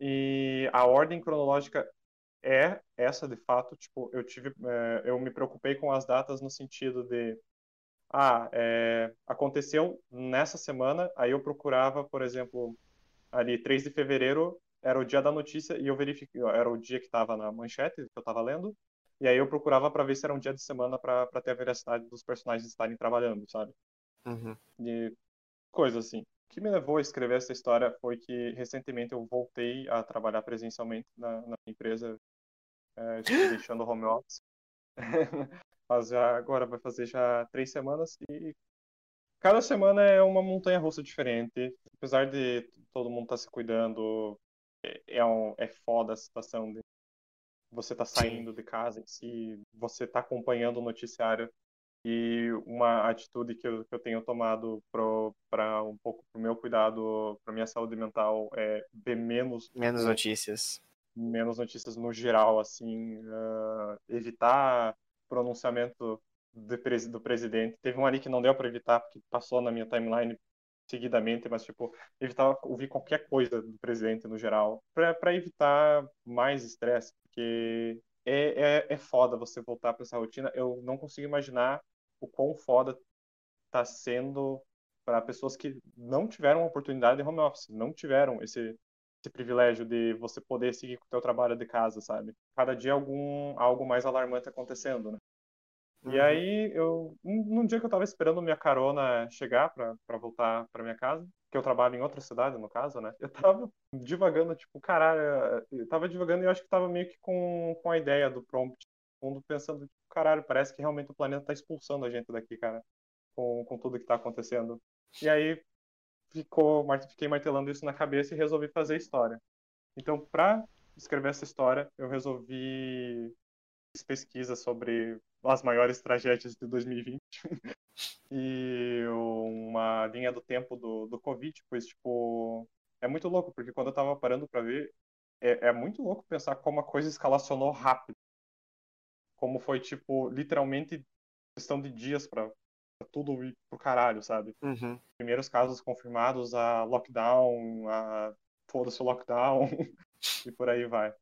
[SPEAKER 1] E a ordem cronológica é essa, de fato. Tipo, eu tive, é, eu me preocupei com as datas no sentido de ah, é, aconteceu nessa semana, aí eu procurava, por exemplo, ali 3 de fevereiro era o dia da notícia e eu verifiquei, era o dia que estava na manchete que eu estava lendo, e aí eu procurava para ver se era um dia de semana para ter a veracidade dos personagens estarem trabalhando, sabe?
[SPEAKER 3] Uhum.
[SPEAKER 1] E coisa assim. O que me levou a escrever essa história foi que recentemente eu voltei a trabalhar presencialmente na, na empresa, é, *gasps* deixando o home office. *laughs* Mas já, agora vai fazer já três semanas e cada semana é uma montanha russa diferente. Apesar de todo mundo estar se cuidando, é, é, um, é foda a situação de você tá saindo de casa em si, você tá acompanhando o noticiário e uma atitude que eu, que eu tenho tomado para um pouco pro meu cuidado, para minha saúde mental é ver menos
[SPEAKER 3] Menos
[SPEAKER 1] o-
[SPEAKER 3] notícias.
[SPEAKER 1] menos notícias no geral, assim, ah, evitar pronunciamento do, pres- do presidente. Teve um ali que não deu para evitar, porque passou na minha timeline seguidamente, mas, tipo, evitar ouvir qualquer coisa do presidente no geral, para evitar mais estresse, porque é, é, é foda você voltar para essa rotina. Eu não consigo imaginar o quão foda tá sendo para pessoas que não tiveram oportunidade de home office, não tiveram esse esse privilégio de você poder seguir com o teu trabalho de casa, sabe? Cada dia algum algo mais alarmante acontecendo, né? E
[SPEAKER 3] Uhum.
[SPEAKER 1] aí eu num dia que eu tava esperando minha carona chegar para voltar para minha casa, que eu trabalho em outra cidade, no caso, né? Eu tava divagando, tipo, caralho, eu tava divagando e eu acho que tava meio que com, com a ideia do prompt, fundo, pensando, caralho, parece que realmente o planeta tá expulsando a gente daqui, cara, com, com tudo que tá acontecendo. E aí ficou, fiquei martelando isso na cabeça e resolvi fazer história. Então, para escrever essa história, eu resolvi pesquisa sobre as maiores tragédias de 2020 *laughs* e uma linha do tempo do, do Covid, pois, tipo, é muito louco, porque quando eu tava parando para ver, é, é muito louco pensar como a coisa escalacionou rápido. Como foi, tipo, literalmente questão de dias para tudo ir pro caralho, sabe?
[SPEAKER 3] Uhum.
[SPEAKER 1] primeiros casos confirmados a lockdown, a foda-se o lockdown *laughs* e por aí vai.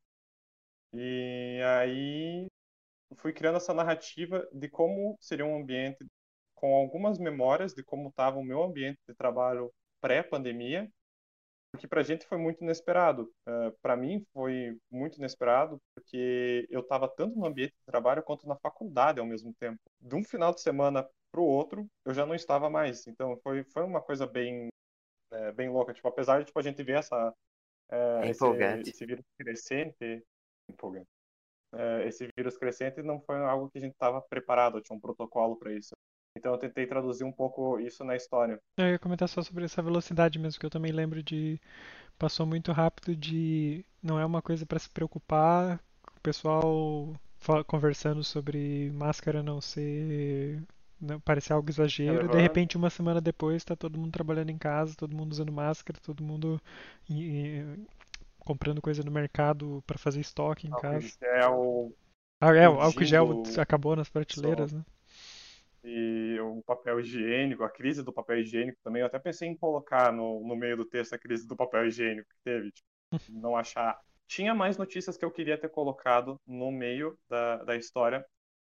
[SPEAKER 1] E aí fui criando essa narrativa de como seria um ambiente com algumas memórias de como estava o meu ambiente de trabalho pré-pandemia, porque pra gente foi muito inesperado. Uh, para mim foi muito inesperado porque eu estava tanto no ambiente de trabalho quanto na faculdade ao mesmo tempo. De um final de semana pro outro, eu já não estava mais. Então foi foi uma coisa bem é, bem louca. Tipo, apesar de tipo, a gente ver essa é, esse, esse vírus crescente, empolgante. É, esse vírus crescente não foi algo que a gente estava preparado, tinha um protocolo para isso. Então eu tentei traduzir um pouco isso na história.
[SPEAKER 2] Eu ia comentar só sobre essa velocidade mesmo, que eu também lembro de. Passou muito rápido de. Não é uma coisa para se preocupar. O pessoal conversando sobre máscara não ser Não, Parece algo exagero. De repente, uma semana depois, tá todo mundo trabalhando em casa, todo mundo usando máscara, todo mundo comprando coisa no mercado pra fazer estoque em
[SPEAKER 1] Álcool
[SPEAKER 2] casa.
[SPEAKER 1] gel
[SPEAKER 2] Ah, é, o álcool gel acabou nas prateleiras, né?
[SPEAKER 1] E o papel higiênico, a crise do papel higiênico também. Eu até pensei em colocar no, no meio do texto a crise do papel higiênico que teve, tipo, *laughs* não achar. Tinha mais notícias que eu queria ter colocado no meio da, da história,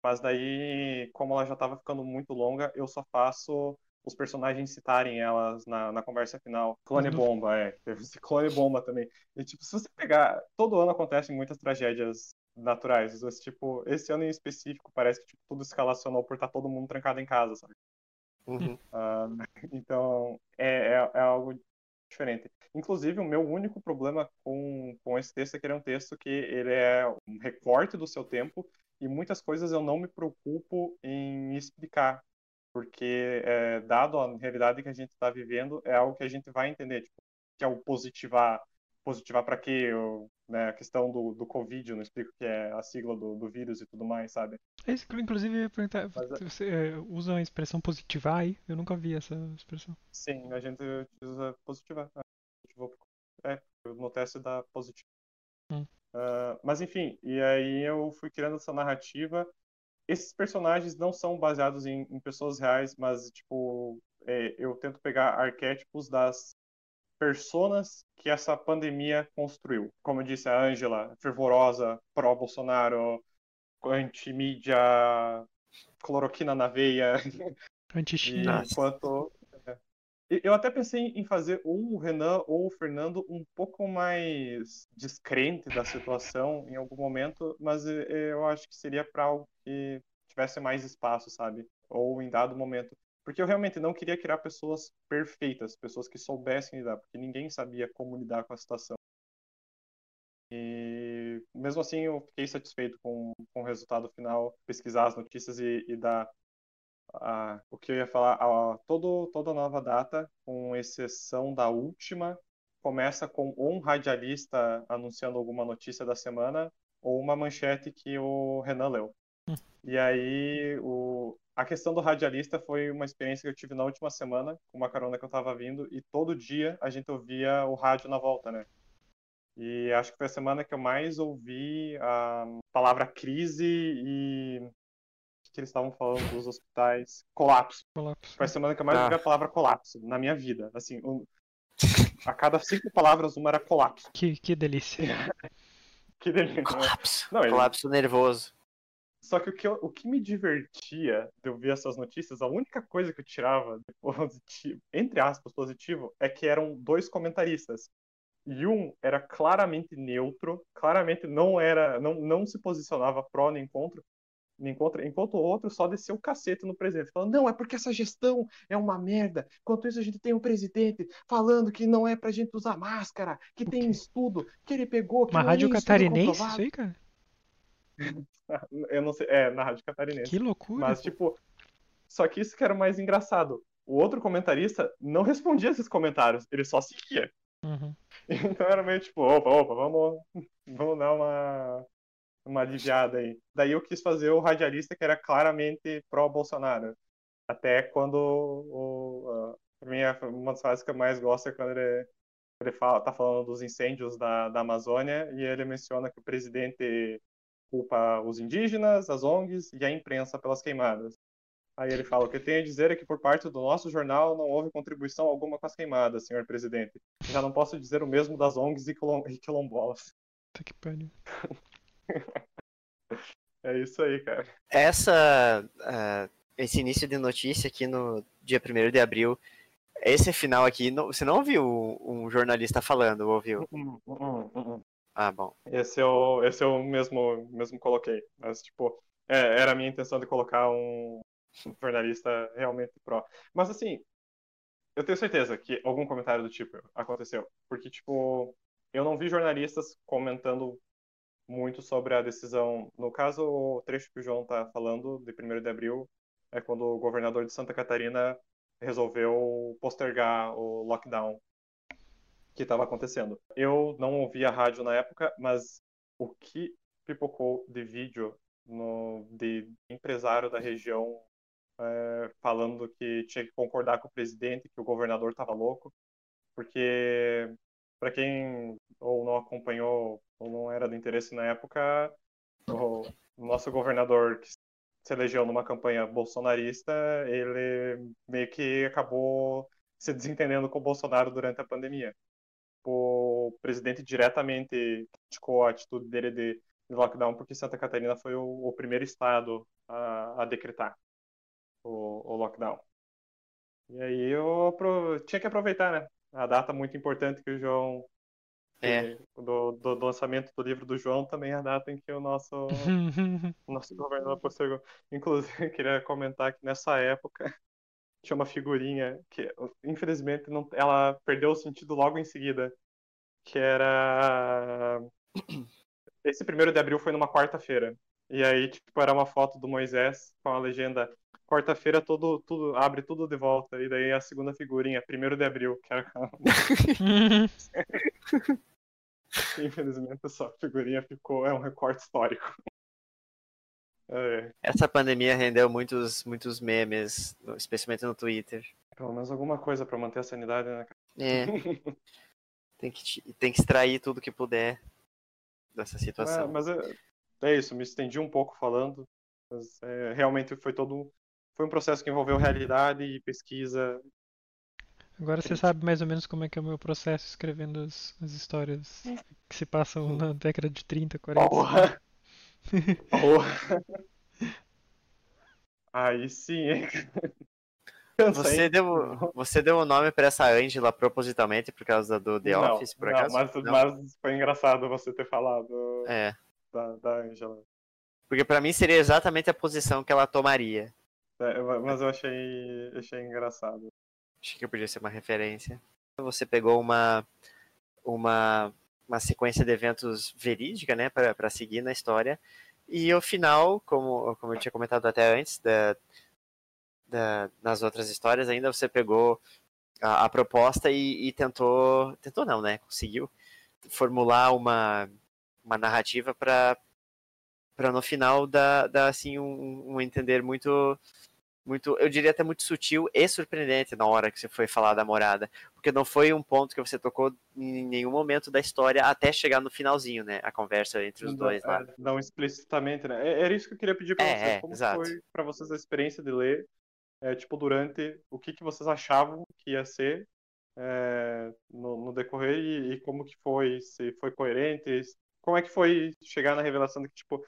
[SPEAKER 1] mas daí, como ela já estava ficando muito longa, eu só faço os personagens citarem elas na, na conversa final. Clone
[SPEAKER 2] Uhum.
[SPEAKER 1] Bomba, é. Teve esse Clone Bomba também. E, tipo, se você pegar... Todo ano acontecem muitas tragédias naturais. Mas, tipo, esse ano em específico, parece que tipo, tudo se relacionou por estar todo mundo trancado em casa, sabe?
[SPEAKER 3] Uhum. *laughs*
[SPEAKER 1] Ah, então, é, é, é algo diferente. Inclusive, o meu único problema com, com esse texto é que ele é um texto que ele é um recorte do seu tempo e muitas coisas eu não me preocupo em explicar, porque é, dado a realidade que a gente está vivendo, é algo que a gente vai entender, tipo, que é o positivar. Positivar para quê? O- né, a questão do, do Covid, eu não explico o que é a sigla do, do vírus e tudo mais, sabe?
[SPEAKER 2] É isso que, inclusive, eu ia perguntar,
[SPEAKER 1] Mas é-
[SPEAKER 2] você é, usa a expressão positivar aí? Eu nunca vi essa expressão.
[SPEAKER 1] Sim, a gente utiliza positivar. Pro- É, no teste dá positivo.
[SPEAKER 2] Hum.
[SPEAKER 1] Ah, mas enfim, e aí eu fui criando essa narrativa. Esses personagens não são baseados em, em pessoas reais, mas tipo, é, eu tento pegar arquétipos das personas que essa pandemia construiu. Como eu disse, a Ângela, fervorosa, pró-Bolsonaro, anti-mídia, cloroquina na veia, *laughs*
[SPEAKER 2] Anti-China.
[SPEAKER 1] Enquanto. é. Eu até pensei em fazer ou o Renan ou o Fernando um pouco mais descrente da situação em algum momento, mas eh, eu acho que seria para algo que tivesse mais espaço, sabe? Ou em dado momento. Porque eu realmente não queria criar pessoas perfeitas, pessoas que soubessem lidar, porque ninguém sabia como lidar com a situação. E mesmo assim eu fiquei satisfeito com, com o resultado final, pesquisar as notícias e, e dar a- o que eu ia falar, a, todo, toda nova data, com exceção da última, começa com um radialista anunciando alguma notícia da semana ou uma manchete que o Renan leu.
[SPEAKER 2] Hum.
[SPEAKER 1] E aí, o, a questão do radialista foi uma experiência que eu tive na última semana, com uma carona que eu tava vindo, e todo dia a gente ouvia o rádio na volta, né? E acho que foi a semana que eu mais ouvi a palavra crise e o que que eles estavam falando dos hospitais? Colapso.
[SPEAKER 2] Colapso.
[SPEAKER 1] Foi a semana que eu mais
[SPEAKER 3] Ah.
[SPEAKER 1] ouvi a palavra colapso na minha vida. Assim, um- a cada cinco palavras, uma era colapso.
[SPEAKER 2] Que, que delícia. *laughs*
[SPEAKER 1] Que delícia. né?
[SPEAKER 3] Colapso.
[SPEAKER 1] Não, ele-
[SPEAKER 3] Colapso nervoso.
[SPEAKER 1] Só que o que, eu- o que me divertia de eu ver essas notícias, a única coisa que eu tirava de *laughs* positivo, entre aspas, positivo, é que eram dois comentaristas. E um era claramente neutro, claramente não era, não, não se posicionava pró nem contra, nem contra, enquanto o outro só desceu o cacete no presidente, falando, não, é porque essa gestão é uma merda. Enquanto isso, a gente tem um presidente falando que não é pra gente usar máscara, que tem estudo, que ele pegou, que
[SPEAKER 2] Uma
[SPEAKER 1] é
[SPEAKER 2] rádio
[SPEAKER 1] estudo
[SPEAKER 2] catarinense, isso aí, cara?
[SPEAKER 1] Eu não sei, é, na rádio catarinense.
[SPEAKER 2] Que loucura.
[SPEAKER 1] Mas, tipo, só que isso que era o mais engraçado. O outro comentarista não respondia esses comentários, ele só seguia.
[SPEAKER 2] Uhum.
[SPEAKER 1] Então era meio tipo, opa, opa, vamos, vamos dar uma, uma aliviada aí. Daí eu quis fazer o radialista que era claramente pró-Bolsonaro. Até quando o. Pra mim, é uma das frases que eu mais gosto é quando ele, ele fala, tá falando dos incêndios da, da Amazônia e ele menciona que o presidente culpa os indígenas, as ONGs e a imprensa pelas queimadas. Aí ele fala: o que eu tenho a dizer é que por parte do nosso jornal não houve contribuição alguma com as queimadas, senhor presidente. Já não posso dizer o mesmo das ONGs e quilom- e quilombolas.
[SPEAKER 2] Puta que pariu. *laughs*
[SPEAKER 1] É isso aí, cara.
[SPEAKER 3] Essa, ah, esse início de notícia aqui no dia 1 de abril, esse final aqui, não- você não ouviu um jornalista falando, ouviu? Ah, bom.
[SPEAKER 1] Esse eu, esse eu mesmo, mesmo coloquei. Mas, tipo, é, era a minha intenção de colocar um jornalista realmente pró. Mas, assim, eu tenho certeza que algum comentário do tipo aconteceu. Porque, tipo, eu não vi jornalistas comentando muito sobre a decisão. No caso, o trecho que o João tá falando, de 1 de abril, é quando o governador de Santa Catarina resolveu postergar o lockdown que estava acontecendo. Eu não ouvi a rádio na época, mas o que pipocou de vídeo no, de empresário da região é, falando que tinha que concordar com o presidente, que o governador estava louco, porque para quem ou não acompanhou ou não era do interesse na época, o nosso governador que se elegeu numa campanha bolsonarista, ele meio que acabou se desentendendo com o Bolsonaro durante a pandemia. O presidente diretamente criticou a atitude dele de, de lockdown porque Santa Catarina foi o, o primeiro estado a, a decretar o, o, lockdown. E aí eu tinha que aproveitar, né? A data muito importante que o João
[SPEAKER 3] é.
[SPEAKER 1] Do, do, do, lançamento do livro do João também é a data em que o nosso, *laughs* nosso governador postergou. Inclusive, queria comentar que nessa época tinha uma figurinha que, infelizmente, não, ela perdeu o sentido logo em seguida, que era... *coughs* Esse primeiro de abril foi numa quarta-feira. E aí, tipo, era uma foto do Moisés com a legenda quarta-feira tudo, tudo abre tudo de volta. E daí a segunda figurinha, primeiro de abril, que era *laughs* Infelizmente essa figurinha ficou, é um recorte histórico.
[SPEAKER 3] É. Essa pandemia rendeu muitos, muitos memes, especialmente no Twitter.
[SPEAKER 1] Pelo menos alguma coisa para manter a sanidade, né?
[SPEAKER 3] É. *laughs* tem, que, tem que extrair tudo que puder dessa situação.
[SPEAKER 1] É, mas é, é, isso, me estendi um pouco falando. Mas é, realmente foi todo foi um processo que envolveu realidade e pesquisa
[SPEAKER 2] Agora você sabe mais ou menos como é que é o meu processo escrevendo as, as histórias que se passam na década de 30, 40.
[SPEAKER 1] Porra! Porra! Aí sim, hein?
[SPEAKER 3] Você deu, você deu o nome pra essa Angela propositalmente por causa do The
[SPEAKER 1] não,
[SPEAKER 3] Office, por
[SPEAKER 1] não,
[SPEAKER 3] acaso?
[SPEAKER 1] Mas, não, mas foi engraçado você ter falado
[SPEAKER 3] é.
[SPEAKER 1] da, da Angela.
[SPEAKER 3] Porque pra mim seria exatamente a posição que ela tomaria.
[SPEAKER 1] É, mas eu achei, achei engraçado.
[SPEAKER 3] Acho que podia ser uma referência. Você pegou uma, uma, uma sequência de eventos verídica, né, para seguir na história. E o final, como, como eu tinha comentado até antes, da, da, nas outras histórias ainda, você pegou a, a proposta e, e, tentou, tentou não, né, conseguiu formular uma, uma narrativa para para no final dar, dar assim um, um entender muito muito, eu diria até muito sutil e surpreendente na hora que você foi falar da morada, porque não foi um ponto que você tocou em nenhum momento da história até chegar no finalzinho, né, a conversa entre os não, dois lá.
[SPEAKER 1] É, não explicitamente, né? É, era isso que eu queria pedir para
[SPEAKER 3] é,
[SPEAKER 1] vocês,
[SPEAKER 3] é,
[SPEAKER 1] como
[SPEAKER 3] exato.
[SPEAKER 1] foi para vocês a experiência de ler, é, tipo durante o que que vocês achavam que ia ser é, no, no, decorrer e, e, como que foi, se foi coerente, como é que foi chegar na revelação de que tipo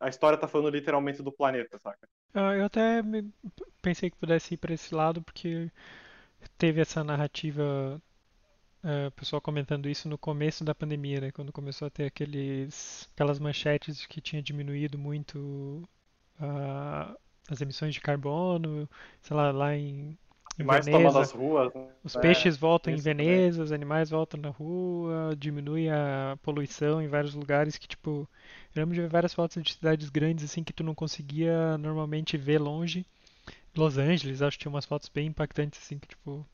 [SPEAKER 1] a história tá falando literalmente do planeta, saca?
[SPEAKER 2] Ah, eu até pensei que pudesse ir para esse lado porque teve essa narrativa, uh, pessoal comentando isso no começo da pandemia, né, quando começou a ter aqueles, aquelas manchetes que tinha diminuído muito uh, as emissões de carbono, sei lá, lá em
[SPEAKER 1] mais tomando as ruas. Né?
[SPEAKER 2] Os é, peixes voltam em Veneza, também. os animais voltam na rua, diminui a poluição em vários lugares que, tipo, eu lembro de ver várias fotos de cidades grandes, assim, que tu não conseguia normalmente ver longe. Los Angeles, acho que tinha umas fotos bem impactantes, assim, que, tipo,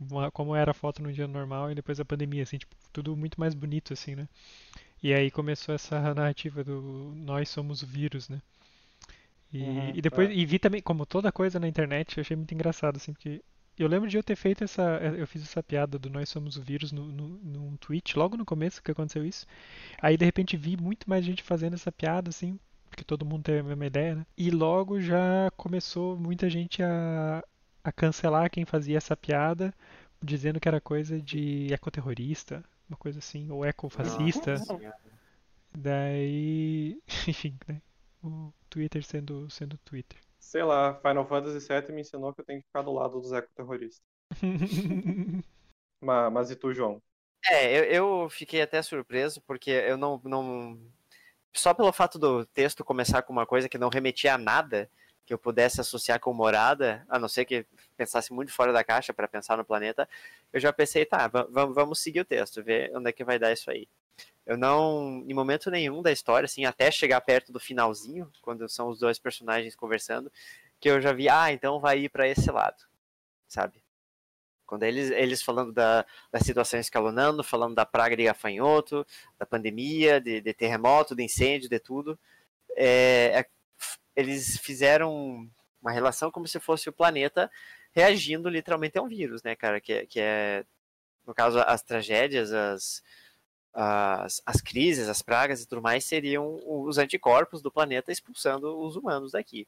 [SPEAKER 2] uma, como era a foto no dia normal e depois da pandemia, assim, tipo, tudo muito mais bonito, assim, né? E aí começou essa *laughs* narrativa do nós somos o vírus, né? E, uhum, e depois, é. e vi também, como toda coisa na internet, eu achei muito engraçado, assim, porque eu lembro de eu ter feito essa. Eu fiz essa piada do Nós Somos o Vírus no, no, num tweet, logo no começo que aconteceu isso. Aí de repente vi muito mais gente fazendo essa piada, assim, porque todo mundo tem a mesma ideia, né? E logo já começou muita gente a, a cancelar quem fazia essa piada, dizendo que era coisa de ecoterrorista, uma coisa assim, ou ecofascista. Daí. *laughs* Enfim, né? o Twitter sendo, sendo Twitter.
[SPEAKER 1] Sei lá, Final Fantasy VII me ensinou que eu tenho que ficar do lado dos ecoterroristas. *laughs* mas, mas e tu, João?
[SPEAKER 3] É, eu, eu fiquei até surpreso, porque eu não, não. Só pelo fato do texto começar com uma coisa que não remetia a nada que eu pudesse associar com morada, a não ser que pensasse muito fora da caixa para pensar no planeta, eu já pensei, tá, vamos seguir o texto, ver onde é que vai dar isso aí. Eu não, em momento nenhum da história, assim, até chegar perto do finalzinho, quando são os dois personagens conversando, que eu já vi, ah, então vai ir para esse lado, sabe? Quando eles, eles falando da, da situação escalonando, falando da praga de gafanhoto, da pandemia, de, de terremoto, de incêndio, de tudo, é, é, eles fizeram uma relação como se fosse o planeta reagindo literalmente a um vírus, né, cara? Que, que é, no caso, as tragédias, as, as, as crises, as pragas e tudo mais seriam os anticorpos do planeta expulsando os humanos daqui.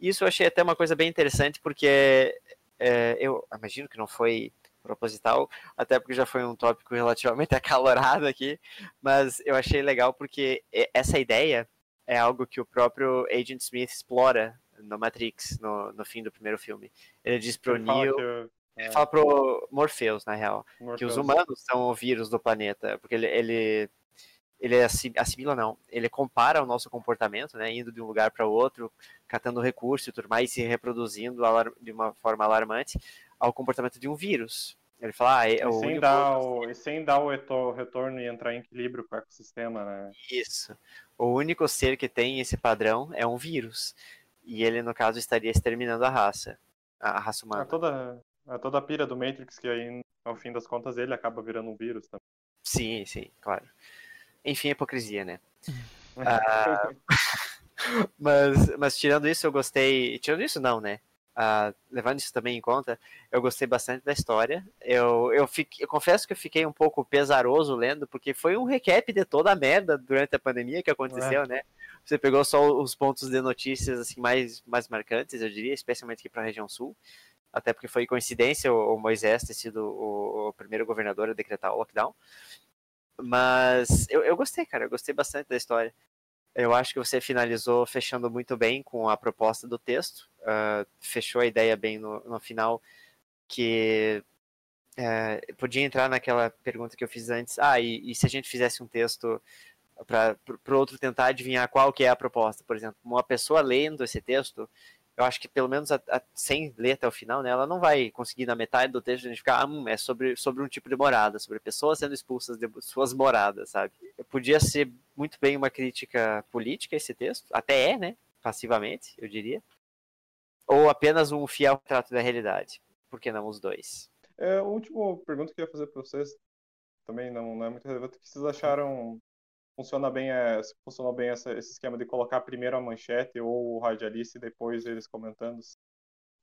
[SPEAKER 3] Isso eu achei até uma coisa bem interessante, porque é, eu imagino que não foi proposital, até porque já foi um tópico relativamente *laughs* acalorado aqui, mas eu achei legal porque essa ideia é algo que o próprio Agent Smith explora no Matrix, no, no fim do primeiro filme. Ele diz pro Neo... Fala ele é. fala pro Morpheus, na real, Morpheus. que os humanos são o vírus do planeta, porque ele, ele, ele assimila, não, ele compara o nosso comportamento, né, indo de um lugar para outro, catando recursos e tudo mais, e se reproduzindo de uma forma alarmante, ao comportamento de um vírus. Ele fala, ah, é
[SPEAKER 1] e, sem dar o, e sem dar o retorno e entrar em equilíbrio com o ecossistema, né?
[SPEAKER 3] Isso. O único ser que tem esse padrão é um vírus. E ele, no caso, estaria exterminando a raça. A raça humana.
[SPEAKER 1] É toda, é toda a pira do Matrix, que aí, ao fim das contas, ele acaba virando um vírus também.
[SPEAKER 3] Sim, sim, claro. Enfim, hipocrisia, né? *laughs* ah, *laughs* mas, mas tirando isso, eu gostei. Tirando isso, não, né? Uh, levando isso também em conta, eu gostei bastante da história. Eu, eu, fiquei, eu confesso que eu fiquei um pouco pesaroso lendo, porque foi um recap de toda a merda durante a pandemia que aconteceu, é. né? Você pegou só os pontos de notícias assim mais, mais marcantes, eu diria, especialmente aqui para a região sul. Até porque foi coincidência o, Moisés ter sido o, o, primeiro governador a decretar o lockdown. Mas eu, eu gostei, cara, eu gostei bastante da história. Eu acho que você finalizou fechando muito bem com a proposta do texto, uh, fechou a ideia bem no, no final, que uh, podia entrar naquela pergunta que eu fiz antes. Ah, e, e se a gente fizesse um texto para o outro tentar adivinhar qual que é a proposta? Por exemplo, uma pessoa lendo esse texto, eu acho que pelo menos a, a, sem ler até o final, né, ela não vai conseguir na metade do texto identificar, ah, hum, é sobre, sobre um tipo de morada, sobre pessoas sendo expulsas de suas moradas, sabe? Podia ser muito bem uma crítica política esse texto, até é, né, passivamente, eu diria, ou apenas um fiel retrato da realidade. Por que não os dois?
[SPEAKER 1] É, a última pergunta que eu ia fazer para vocês também não, não é muito relevante. O que vocês acharam funciona bem, é, funcionou bem essa, esse esquema de colocar primeiro a manchete ou o radialista e depois eles comentando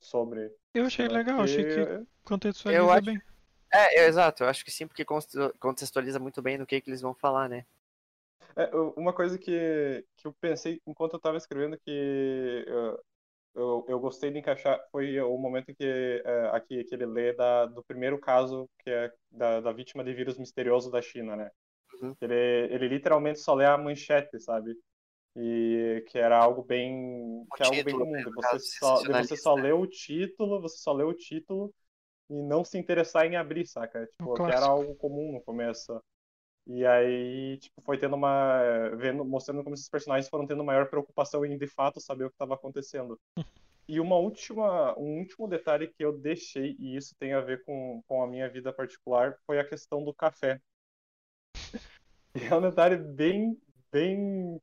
[SPEAKER 1] sobre.
[SPEAKER 2] Eu achei legal, achei que contextualiza eu acho... bem.
[SPEAKER 3] É, é, exato, eu acho que sim, porque contextualiza muito bem no que, que eles vão falar, né?
[SPEAKER 1] É, uma coisa que, que eu pensei enquanto eu estava escrevendo que eu, eu, eu, gostei de encaixar foi o momento em que é, aqui que ele lê da, do primeiro caso que é da, da vítima de vírus misterioso da China, né? Uhum. Ele, ele literalmente só lê a manchete, sabe? E que era algo bem. que é algo bem comum. Né, você só, você só lê o título, você só lê o título e não se interessar em abrir, saca? Tipo, que era algo comum no começo. E aí, tipo, foi tendo uma. Vendo, mostrando como esses personagens foram tendo maior preocupação em de fato saber o que estava acontecendo. *laughs* E uma última, um último detalhe que eu deixei, e isso tem a ver com, com a minha vida particular, foi a questão do café. E é um detalhe bem, bem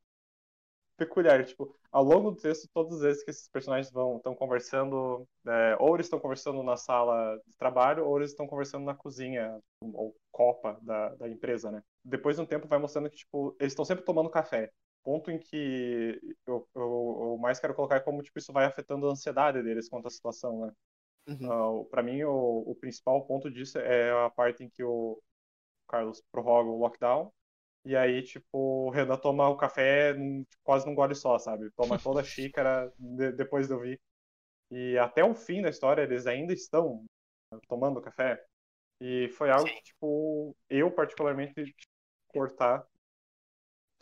[SPEAKER 1] peculiar. Tipo, ao longo do texto, todas as vezes que esses personagens vão estão conversando, é, ou eles estão conversando na sala de trabalho, ou eles estão conversando na cozinha ou copa da, da empresa, né? Depois de um tempo vai mostrando que tipo eles estão sempre tomando café. Ponto em que eu, eu, eu, mais quero colocar é como tipo isso vai afetando a ansiedade deles quanto à situação, né? Uhum. Uh, para mim o, o principal ponto disso é a parte em que o Carlos prorroga o lockdown e aí, tipo, o Renan toma o café tipo, quase num gole só, sabe? Toma toda a *laughs* xícara de, depois de eu vir. E até o fim da história, eles ainda estão tomando café. E foi algo Sim. que, tipo, eu particularmente cortar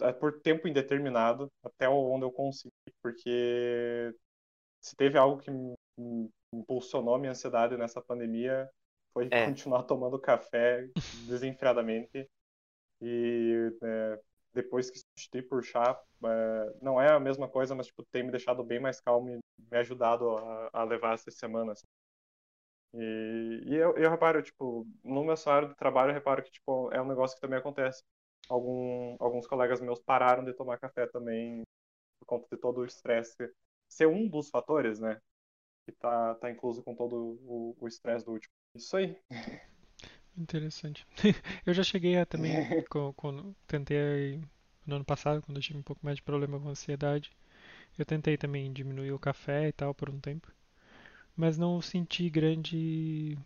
[SPEAKER 1] é, por tempo indeterminado, até onde eu consegui, porque se teve algo que impulsionou minha ansiedade nessa pandemia, foi é. continuar tomando café desenfreadamente. E é, depois que substituí por chá, é, não é a mesma coisa, mas tipo, tem me deixado bem mais calmo e me ajudado a, a levar essas semanas. E, e eu, eu, reparo, tipo, no meu salário de trabalho, eu reparo que tipo, é um negócio que também acontece. Algum, alguns colegas meus pararam de tomar café também por conta de todo o estresse. Ser um dos fatores, né? Que tá, tá incluso com todo o estresse do último. Isso aí. *laughs*
[SPEAKER 2] Interessante. *laughs* Eu já cheguei a também, *laughs* quando tentei no ano passado, quando eu tive um pouco mais de problema com ansiedade, Eu tentei também diminuir o café e tal por um tempo, mas não senti grande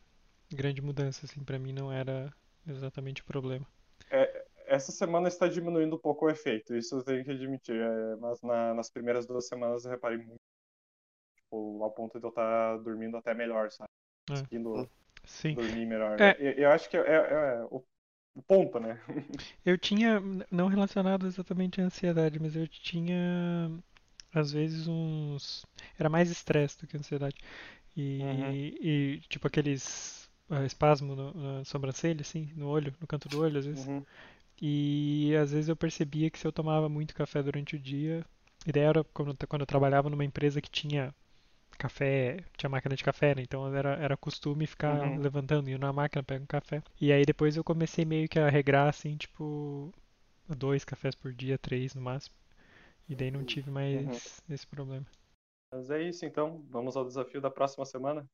[SPEAKER 2] grande mudança assim, para mim não era exatamente o problema.
[SPEAKER 1] É, essa semana está diminuindo um pouco o efeito, isso eu tenho que admitir, é, mas na, nas primeiras duas semanas eu reparei muito, tipo, ao ponto de eu estar dormindo até melhor, sabe?
[SPEAKER 2] É. Sim.
[SPEAKER 1] dormir melhor.
[SPEAKER 2] É.
[SPEAKER 1] Eu, eu acho que é, é o, o ponto, né? *laughs*
[SPEAKER 2] Eu tinha, não relacionado exatamente à ansiedade, mas eu tinha às vezes uns. Era mais estresse do que ansiedade. E,
[SPEAKER 1] Uhum.
[SPEAKER 2] e, tipo aqueles ah, espasmo no, na sobrancelha, assim, no olho, no canto do olho, às vezes.
[SPEAKER 1] Uhum.
[SPEAKER 2] E às vezes eu percebia que se eu tomava muito café durante o dia, e daí era quando, quando eu trabalhava numa empresa que tinha café, tinha máquina de café, né? Então era, era costume ficar
[SPEAKER 1] Uhum.
[SPEAKER 2] levantando, indo na máquina, pega um café. E aí depois eu comecei meio que a regrar, assim, tipo, dois cafés por dia, três no máximo. E daí não tive mais esse problema.
[SPEAKER 1] Mas é isso então, vamos ao desafio da próxima semana.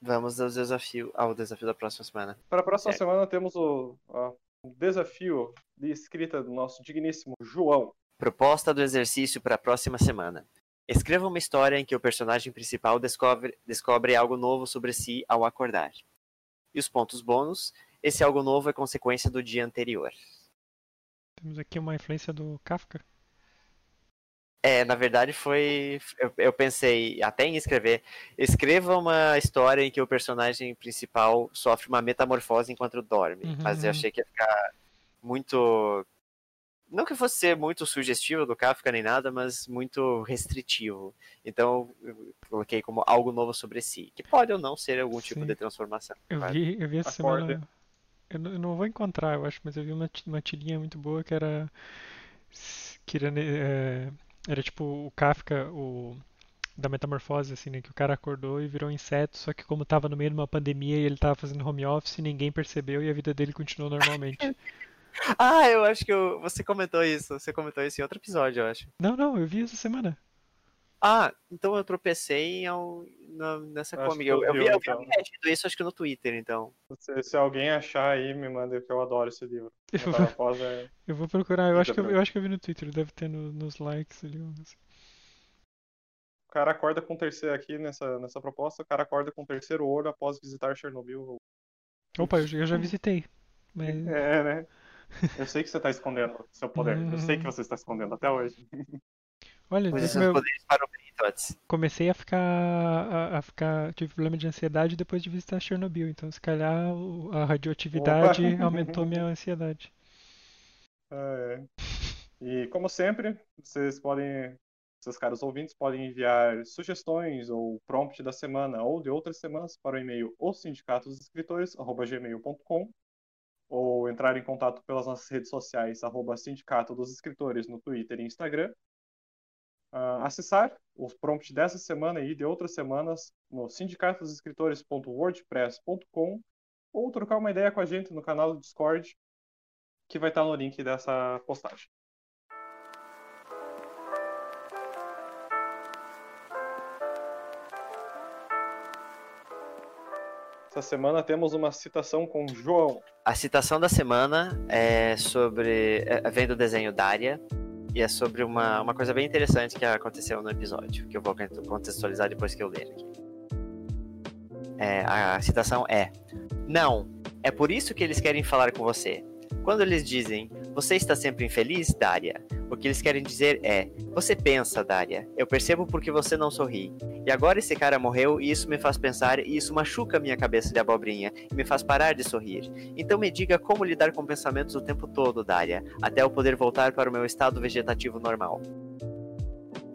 [SPEAKER 3] Vamos ao desafio, ao desafio da próxima semana.
[SPEAKER 1] Para a próxima
[SPEAKER 3] Certo.
[SPEAKER 1] semana temos o, ó, o desafio de escrita do nosso digníssimo João.
[SPEAKER 3] Proposta do exercício para a próxima semana. Escreva uma história em que o personagem principal descobre, descobre algo novo sobre si ao acordar. E os pontos bônus: esse algo novo é consequência do dia anterior.
[SPEAKER 2] Temos aqui uma influência do Kafka.
[SPEAKER 3] É, na verdade foi. Eu, eu pensei até em escrever. Escreva uma história em que o personagem principal sofre uma metamorfose enquanto dorme.
[SPEAKER 2] Uhum,
[SPEAKER 3] Mas eu
[SPEAKER 2] uhum.
[SPEAKER 3] achei que ia ficar muito. Não que fosse ser muito sugestivo do Kafka nem nada, mas muito restritivo. Então eu coloquei como algo novo sobre si. Que pode ou não ser algum tipo
[SPEAKER 2] Sim.
[SPEAKER 3] de transformação.
[SPEAKER 2] Eu
[SPEAKER 3] claro.
[SPEAKER 2] vi, eu vi essa
[SPEAKER 1] Acorda.
[SPEAKER 2] semana. Eu não, eu não vou encontrar, eu acho, mas eu vi uma, uma tirinha muito boa que era. Que era, é, era tipo o Kafka, o. Da metamorfose, assim, né? Que o cara acordou e virou inseto, só que como tava no meio de uma pandemia e ele tava fazendo home office, ninguém percebeu e a vida dele continuou normalmente. *laughs*
[SPEAKER 3] Ah, eu acho que eu- você comentou isso. Você comentou isso em outro episódio, eu acho.
[SPEAKER 2] Não, não, eu vi essa semana.
[SPEAKER 3] Ah, então eu tropecei em al- na- nessa
[SPEAKER 1] Acho
[SPEAKER 3] comigo. Eu,
[SPEAKER 1] eu
[SPEAKER 3] eu
[SPEAKER 1] vi,
[SPEAKER 3] vi, eu vi
[SPEAKER 1] então.
[SPEAKER 3] reagindo isso, acho que no Twitter, então.
[SPEAKER 1] Se, se alguém achar aí, me manda que eu adoro esse livro.
[SPEAKER 2] Eu vou,
[SPEAKER 1] é- *laughs*
[SPEAKER 2] eu vou procurar, eu acho, que eu, eu acho que eu vi no Twitter, deve ter no- nos likes ali. assim.
[SPEAKER 1] O cara acorda com o terceiro aqui nessa, nessa proposta, o cara acorda com o terceiro olho após visitar Chernobyl.
[SPEAKER 2] Opa, eu, já- eu já visitei. Mas
[SPEAKER 1] É, né? Eu sei que você tá escondendo seu poder. Eu sei que você está escondendo até hoje. *laughs*
[SPEAKER 2] olha,
[SPEAKER 3] seus
[SPEAKER 2] meu-
[SPEAKER 3] poderes para o bem, Tots.
[SPEAKER 2] comecei a ficar, a, a ficar, tive problema de ansiedade depois de visitar Chernobyl, então se calhar a radioatividade
[SPEAKER 1] Opa. *laughs*
[SPEAKER 2] aumentou minha ansiedade.
[SPEAKER 1] É. E como sempre, vocês podem, seus caros ouvintes, podem enviar sugestões ou prompt da semana ou de outras semanas para o e-mail osindicatodosescritores@gmail.com ou entrar em contato pelas nossas redes sociais arroba Sindicato dos Escritores no Twitter e Instagram. Ah, acessar os prompts dessa semana e de outras semanas no sindicatodosescritores.wordpress.com ou trocar uma ideia com a gente no canal do Discord que vai estar no link dessa postagem. Essa semana temos uma citação com João.
[SPEAKER 3] A citação da semana é sobre. é- vem do desenho Daria. E é sobre uma, uma coisa bem interessante que aconteceu no episódio, que eu vou contextualizar depois que eu ler aqui. É, a citação é: Não, é por isso que eles querem falar com você. Quando eles dizem, você está sempre infeliz, Daria, o que eles querem dizer é, você pensa, Daria, eu percebo porque você não sorri. E agora esse cara morreu e isso me faz pensar e isso machuca minha cabeça de abobrinha e me faz parar de sorrir. Então me diga como lidar com pensamentos o tempo todo, Daria, até eu poder voltar para o meu estado vegetativo normal.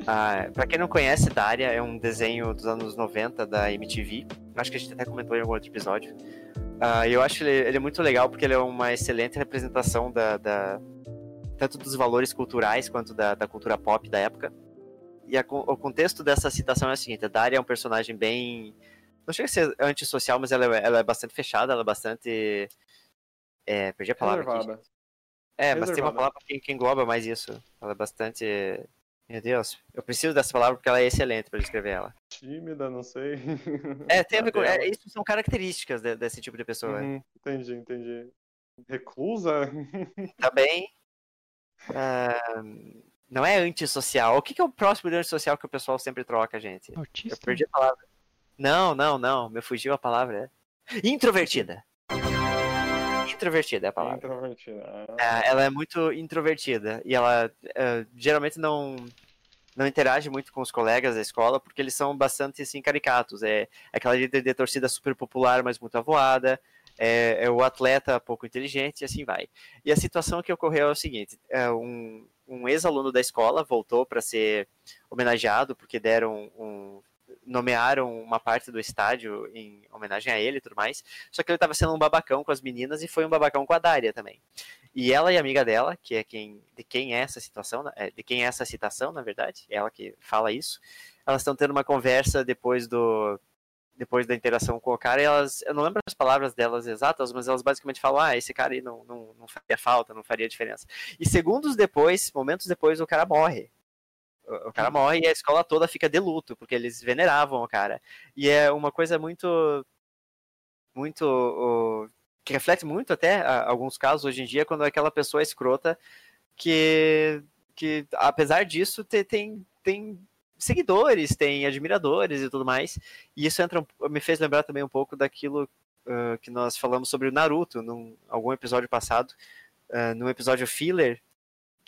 [SPEAKER 3] Ah, para quem não conhece, Daria é um desenho dos anos 90 da MTV. Acho que a gente até comentou em algum outro episódio. E eu acho ele, ele muito legal porque ele é uma excelente representação da, da- tanto dos valores culturais quanto da, da cultura pop da época. E a o contexto dessa citação é o seguinte: a Daria é um personagem bem. Não chega a ser antissocial, mas ela, é- ela é bastante fechada, ela é bastante. É, perdi a palavra aqui.
[SPEAKER 1] Reservada.
[SPEAKER 3] É, mas tem uma
[SPEAKER 1] Reservada.
[SPEAKER 3] palavra que, que engloba mais isso. Ela é bastante. Meu Deus, eu preciso dessa palavra porque ela é excelente para descrever ela.
[SPEAKER 1] Tímida, não sei.
[SPEAKER 3] É, tem a com. É, isso são características de- desse tipo de pessoa.
[SPEAKER 1] Uhum, entendi, entendi. Reclusa? *laughs*
[SPEAKER 3] Também. ah, Não é antissocial. O que, que é o próximo de antissocial que o pessoal sempre troca, gente?
[SPEAKER 2] Autista?
[SPEAKER 3] Eu perdi a palavra. Não, não, não. Me fugiu a palavra. É. Introvertida. Introvertida é a palavra.
[SPEAKER 1] Introvertida.
[SPEAKER 3] É, ela é muito introvertida e ela é, geralmente não não interage muito com os colegas da escola porque eles são bastante assim caricatos. É, aquela líder de torcida super popular, mas muito avoada. É, é, o atleta pouco inteligente e assim vai. E a situação que ocorreu é o seguinte: é um, um ex-aluno da escola voltou para ser homenageado porque deram um, nomearam uma parte do estádio em homenagem a ele e tudo mais. Só que ele estava sendo um babacão com as meninas e foi um babacão com a Daria também. E ela e a amiga dela, que é quem de quem é essa situação, é, de quem é essa citação, na verdade, ela que fala isso. Elas estão tendo uma conversa depois do depois da interação com o cara, e elas, eu não lembro as palavras delas exatas, mas elas basicamente falam, ah, esse cara aí não, não, não faria falta, não faria diferença. E segundos depois, momentos depois, o cara morre. O cara morre e a escola toda fica de luto, porque eles veneravam o cara. E é uma coisa muito. Muito. Uh, que reflete muito até a, alguns casos hoje em dia, quando aquela pessoa é escrota que. que apesar disso, te, tem, tem seguidores, tem admiradores e tudo mais. E isso entra, me fez lembrar também um pouco daquilo uh, que nós falamos sobre o Naruto, num algum episódio passado. Uh, num episódio filler,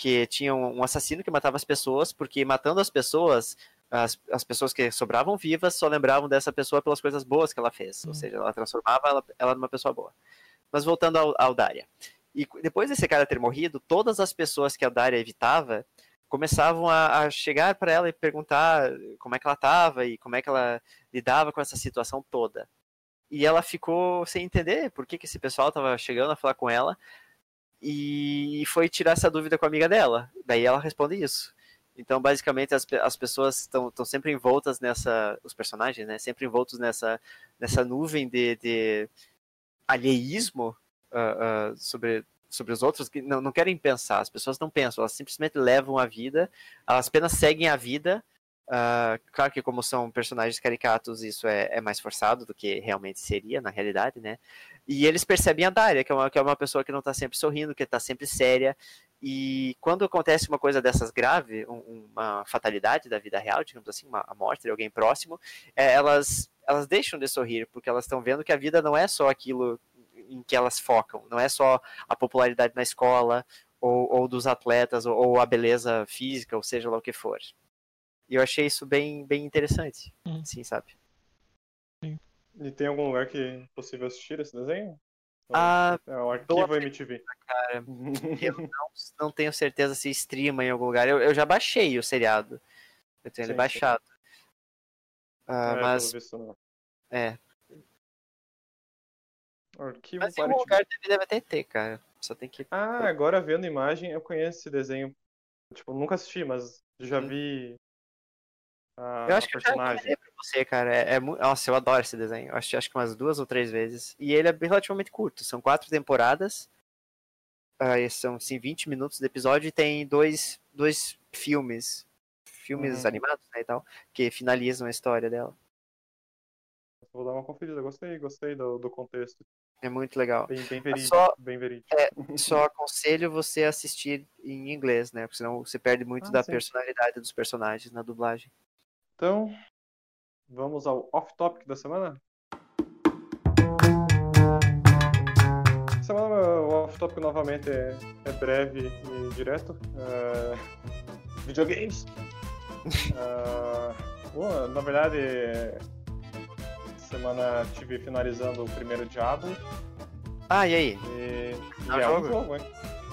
[SPEAKER 3] que tinha um assassino que matava as pessoas, porque matando as pessoas, as, as pessoas que sobravam vivas só lembravam dessa pessoa pelas coisas boas que ela fez. Uhum. Ou seja, ela transformava ela, ela numa pessoa boa. Mas voltando ao, ao Daria. E depois desse cara ter morrido, todas as pessoas que a Daria evitava começavam a, a chegar para ela e perguntar como é que ela estava e como é que ela lidava com essa situação toda. E ela ficou sem entender por que, que esse pessoal estava chegando a falar com ela, e foi tirar essa dúvida com a amiga dela. Daí ela responde isso. Então, basicamente, as, as pessoas estão sempre envoltas nessa. Os personagens, né? Sempre envoltos nessa, nessa nuvem de, de alheísmo uh, uh, sobre, sobre os outros que não, não querem pensar. As pessoas não pensam, elas simplesmente levam a vida, elas apenas seguem a vida. Uh, claro que, como são personagens caricatos, isso é, é mais forçado do que realmente seria na realidade, né? E eles percebem a Daria, que é uma, que é uma pessoa que não está sempre sorrindo, que está sempre séria. E quando acontece uma coisa dessas grave, um, uma fatalidade da vida real, digamos assim, uma, a morte de alguém próximo, é, elas, elas deixam de sorrir, porque elas estão vendo que a vida não é só aquilo em que elas focam, não é só a popularidade na escola, ou, ou dos atletas, ou, ou, a beleza física, ou seja lá o que for. E eu achei isso bem, bem interessante, hum. sim, sabe?
[SPEAKER 1] E tem algum lugar que é possível assistir esse desenho?
[SPEAKER 3] Ah,
[SPEAKER 1] é o arquivo MTV.
[SPEAKER 3] Cara, *laughs* eu não, não, tenho certeza se streama em algum lugar. Eu, eu já baixei o seriado. Eu tenho sim, ele baixado. Ah, é, mas. Visto, é.
[SPEAKER 1] Arquivo
[SPEAKER 3] mas em algum lugar deve, deve até ter, cara. Só tem que.
[SPEAKER 1] Ah, agora vendo imagem, eu conheço esse desenho. Tipo, nunca assisti, mas já hum. vi
[SPEAKER 3] a, eu acho que personagem. eu já pra você, cara. É, é, nossa, eu adoro esse desenho. Eu acho, acho que umas duas ou três vezes. E ele é relativamente curto. São quatro temporadas. Uh, são, sim, 20 minutos de episódio e tem dois, dois filmes. Filmes uhum. animados, né, e tal. Que finalizam a história dela.
[SPEAKER 1] Vou dar uma conferida. Gostei, gostei do, do contexto.
[SPEAKER 3] É muito legal.
[SPEAKER 1] Bem, bem verídico. Só, bem verídico.
[SPEAKER 3] É, *laughs* só aconselho você assistir em inglês, né? Porque senão você perde muito ah, da sim. personalidade dos personagens na dublagem.
[SPEAKER 1] Então, vamos ao off-topic da semana? Semana o off-topic novamente é, é, breve e direto. Uh, videogames. *laughs* uh, na verdade, semana tive finalizando o primeiro Diablo.
[SPEAKER 3] Ah, e aí?
[SPEAKER 1] E, é, e é um jogo, hein?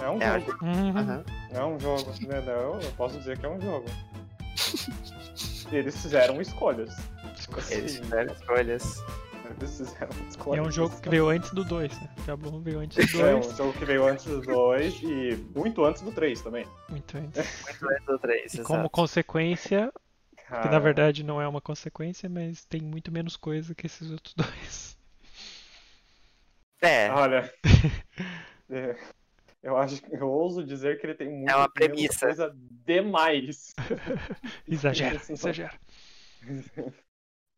[SPEAKER 1] É um é jogo.
[SPEAKER 2] Uhum.
[SPEAKER 1] É um jogo. Né? Eu posso dizer que é um jogo. Eles fizeram escolhas.
[SPEAKER 3] Eles fizeram *laughs* escolhas.
[SPEAKER 1] Eles fizeram escolhas.
[SPEAKER 2] E é um jogo que veio antes do 2, né? Diablo veio antes do 2.
[SPEAKER 1] É um jogo que veio antes do 2 e muito antes do 3 também.
[SPEAKER 2] Muito antes. *laughs*
[SPEAKER 3] muito antes do 3,
[SPEAKER 2] E como consequência, Cara... que na verdade não é uma consequência, mas tem muito menos coisa que esses outros *laughs* dois.
[SPEAKER 3] É.
[SPEAKER 1] Olha. é. Eu acho, eu ouso dizer que ele tem muito
[SPEAKER 3] é uma premissa.
[SPEAKER 1] coisa demais. *laughs*
[SPEAKER 2] exagera, exagera. *laughs*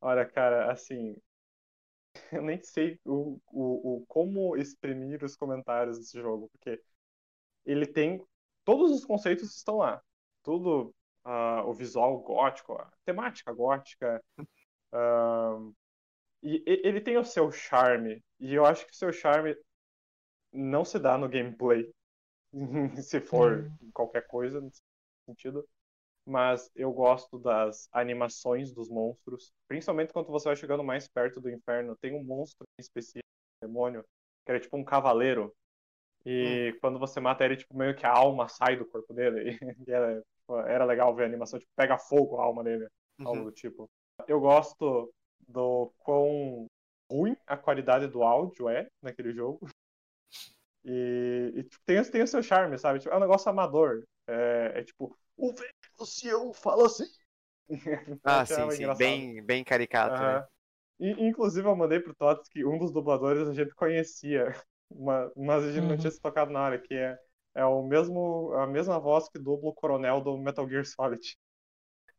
[SPEAKER 1] Olha, cara, assim, eu nem sei o, o, o como exprimir os comentários desse jogo, porque ele tem todos os conceitos estão lá. tudo, uh, o visual gótico, a temática gótica. Uh, *laughs* e ele tem o seu charme, e eu acho que o seu charme não se dá no gameplay, *laughs* se for hum. qualquer coisa nesse sentido. Mas eu gosto das animações dos monstros, principalmente quando você vai chegando mais perto do inferno. Tem um monstro específico, um demônio, que era tipo um cavaleiro. E hum. quando você mata ele, tipo, meio que a alma sai do corpo dele. *laughs* E era, tipo, era legal ver a animação, tipo, pega fogo a alma dele, uhum. algo do tipo. Eu gosto do quão ruim a qualidade do áudio é naquele jogo. E, e tipo, tem, tem o seu charme, sabe? Tipo, é um negócio amador. É, é tipo, o velho ancião fala assim. *laughs*
[SPEAKER 3] Ah, sim, sim. Bem, bem caricato, uhum. né?
[SPEAKER 1] E, inclusive, eu mandei pro Tots que um dos dubladores a gente conhecia, *laughs* mas a gente uhum. não tinha se tocado na hora, que é, é o mesmo, a mesma voz que dubla o coronel do Metal Gear Solid.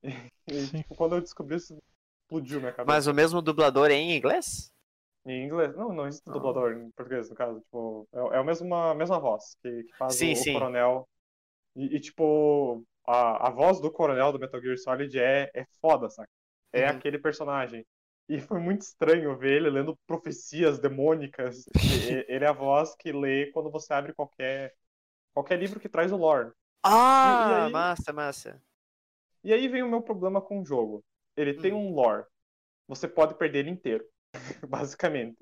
[SPEAKER 1] *laughs* E, e tipo, quando eu descobri isso, explodiu minha cabeça.
[SPEAKER 3] Mas o mesmo dublador em inglês?
[SPEAKER 1] Em inglês? Não, não existe dublador em português, no caso. Tipo, é, é a mesma, mesma voz que, que faz sim, o, sim. coronel. E, e, tipo, a, a voz do coronel do Metal Gear Solid é, é foda, saca? É uhum. aquele personagem. E foi muito estranho ver ele lendo profecias demônicas. *laughs* ele é a voz que lê quando você abre qualquer, qualquer livro que traz o lore.
[SPEAKER 3] Ah, e, e aí, massa, massa.
[SPEAKER 1] E aí vem o meu problema com o jogo. Ele tem uhum. um lore. Você pode perder ele inteiro. *laughs* basicamente.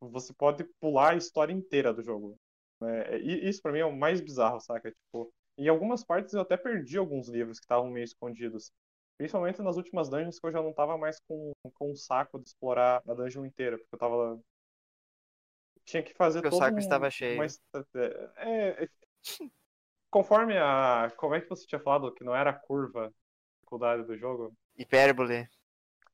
[SPEAKER 1] Você pode pular a história inteira do jogo. É, e isso para mim é o mais bizarro, saca? Tipo, em algumas partes eu até perdi alguns livros que estavam meio escondidos. Principalmente nas últimas dungeons que eu já não tava mais com, com um saco de explorar a dungeon inteira, porque eu tava. Tinha que fazer porque
[SPEAKER 3] todo. O saco um, estava cheio.
[SPEAKER 1] Uma... É, é... Conforme a. Como é que você tinha falado que não era a curva a dificuldade do jogo?
[SPEAKER 3] Hipérbole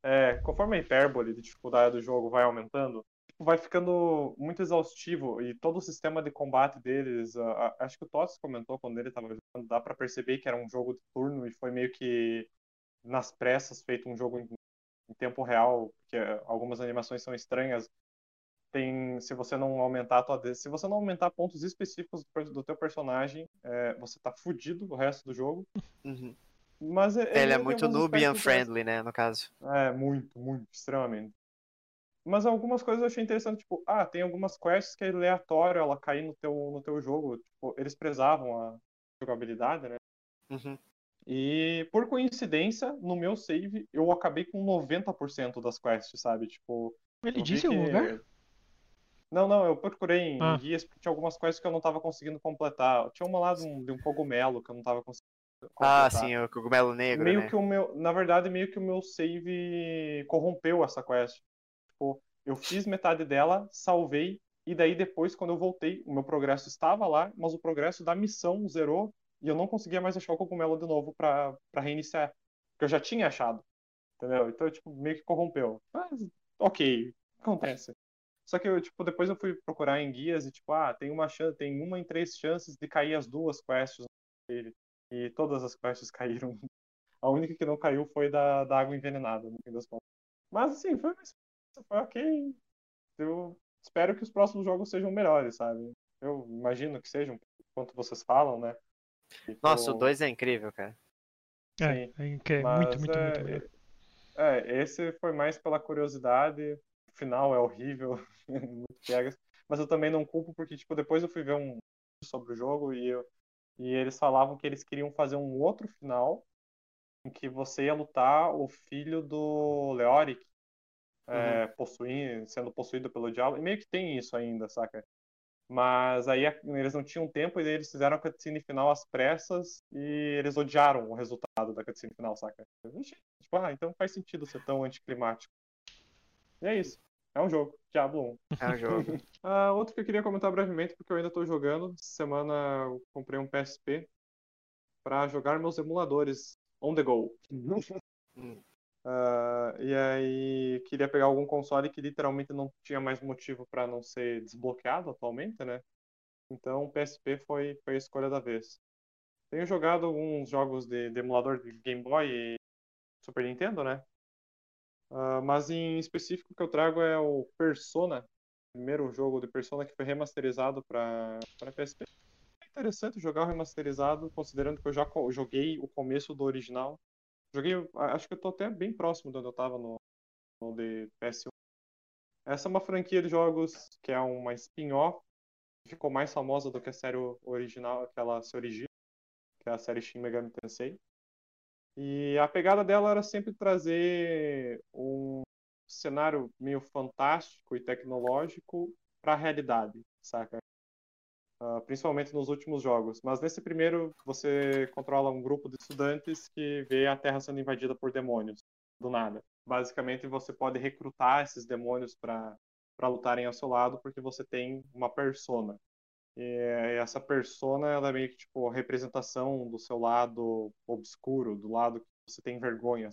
[SPEAKER 1] é, conforme a hipérbole de dificuldade do jogo vai aumentando, tipo, vai ficando muito exaustivo e todo o sistema de combate deles, acho que o Tots comentou quando ele estava jogando, dá para perceber que era um jogo de turno e foi meio que nas pressas feito um jogo em, em tempo real, porque algumas animações são estranhas. Tem, se você não aumentar a tua, se você não aumentar pontos específicos do, do teu personagem, é, você tá fudido o resto do jogo.
[SPEAKER 3] Uhum.
[SPEAKER 1] Mas
[SPEAKER 3] é, ele é, é muito Nubian friendly, né, no caso.
[SPEAKER 1] É, muito, muito, extremamente. Mas algumas coisas eu achei interessante, tipo, ah, tem algumas quests que é aleatório ela cair no teu, no teu jogo. Tipo, eles prezavam a jogabilidade, né?
[SPEAKER 3] Uhum.
[SPEAKER 1] E por coincidência, no meu save, eu acabei com 90% das quests, sabe? Tipo.
[SPEAKER 2] Ele disse que... lugar?
[SPEAKER 1] Não, não, eu procurei em ah. guias porque tinha algumas quests que eu não tava conseguindo completar. Tinha uma lá de um, de um cogumelo que eu não tava conseguindo
[SPEAKER 3] ah, sim, o cogumelo negro.
[SPEAKER 1] Meio
[SPEAKER 3] né?
[SPEAKER 1] que o meu. Na verdade, meio que o meu save corrompeu essa quest. Tipo, eu fiz metade dela, salvei, e daí depois, quando eu voltei, o meu progresso estava lá, mas o progresso da missão zerou e eu não conseguia mais achar o cogumelo de novo pra, pra reiniciar. Porque eu já tinha achado. Entendeu? Então, tipo, meio que corrompeu. Mas, ok, acontece. Só que eu, tipo, depois eu fui procurar em guias e, tipo, ah, tem uma chance, tem uma em três chances de cair as duas quests dele e todas as quests *laughs* caíram. A única que não caiu foi da, da água envenenada, no fim das contas. Mas assim, foi, foi ok. Eu espero que os próximos jogos sejam melhores, sabe? Eu imagino que sejam, quanto vocês falam, né?
[SPEAKER 3] Então... Nossa, o 2 é incrível, cara.
[SPEAKER 2] É, é incrível. muito, muito, é, muito, muito.
[SPEAKER 1] É, esse foi mais pela curiosidade. O final é horrível, *laughs* muito pegas. Mas eu também não culpo porque, tipo, depois eu fui ver um sobre o jogo e eu, e eles falavam que eles queriam fazer um outro final em que você ia lutar o filho do Leoric, é, uhum. possuindo, sendo possuído pelo diabo. E meio que tem isso ainda, saca? Mas aí eles não tinham tempo e eles fizeram a cutscene final às pressas e eles odiaram o resultado da cutscene final, saca? Tipo, ah, então faz sentido ser tão anticlimático. E é isso. É um jogo. Diablo
[SPEAKER 3] 1. É um jogo.
[SPEAKER 1] uh, *laughs* outro que eu queria comentar brevemente, porque eu ainda estou jogando. Semana eu comprei um PSP para jogar meus emuladores on the go. Uh, *laughs* e aí queria pegar algum console que literalmente não tinha mais motivo para não ser desbloqueado atualmente, né? Então o PSP foi, foi a escolha da vez. Tenho jogado alguns jogos de, de emulador de Game Boy e Super Nintendo, né? Uh, mas em específico que eu trago é o Persona, primeiro jogo de Persona que foi remasterizado para PSP. interessante jogar o remasterizado, considerando que eu já joguei o começo do original. Joguei, acho que eu tô até bem próximo de onde eu tava no, no de PS1. Essa é uma franquia de jogos que é uma spin-off, ficou mais famosa do que a série original, que ela se origina, que é a série Shin Megami Tensei. E a pegada dela era sempre trazer um cenário meio fantástico e tecnológico para a realidade, saca? Uh, principalmente nos últimos jogos. Mas nesse primeiro, você controla um grupo de estudantes que vê a Terra sendo invadida por demônios, do nada. Basicamente, você pode recrutar esses demônios para lutarem ao seu lado, porque você tem uma persona. E essa persona, ela é meio que tipo a representação do seu lado obscuro, do lado que você tem vergonha.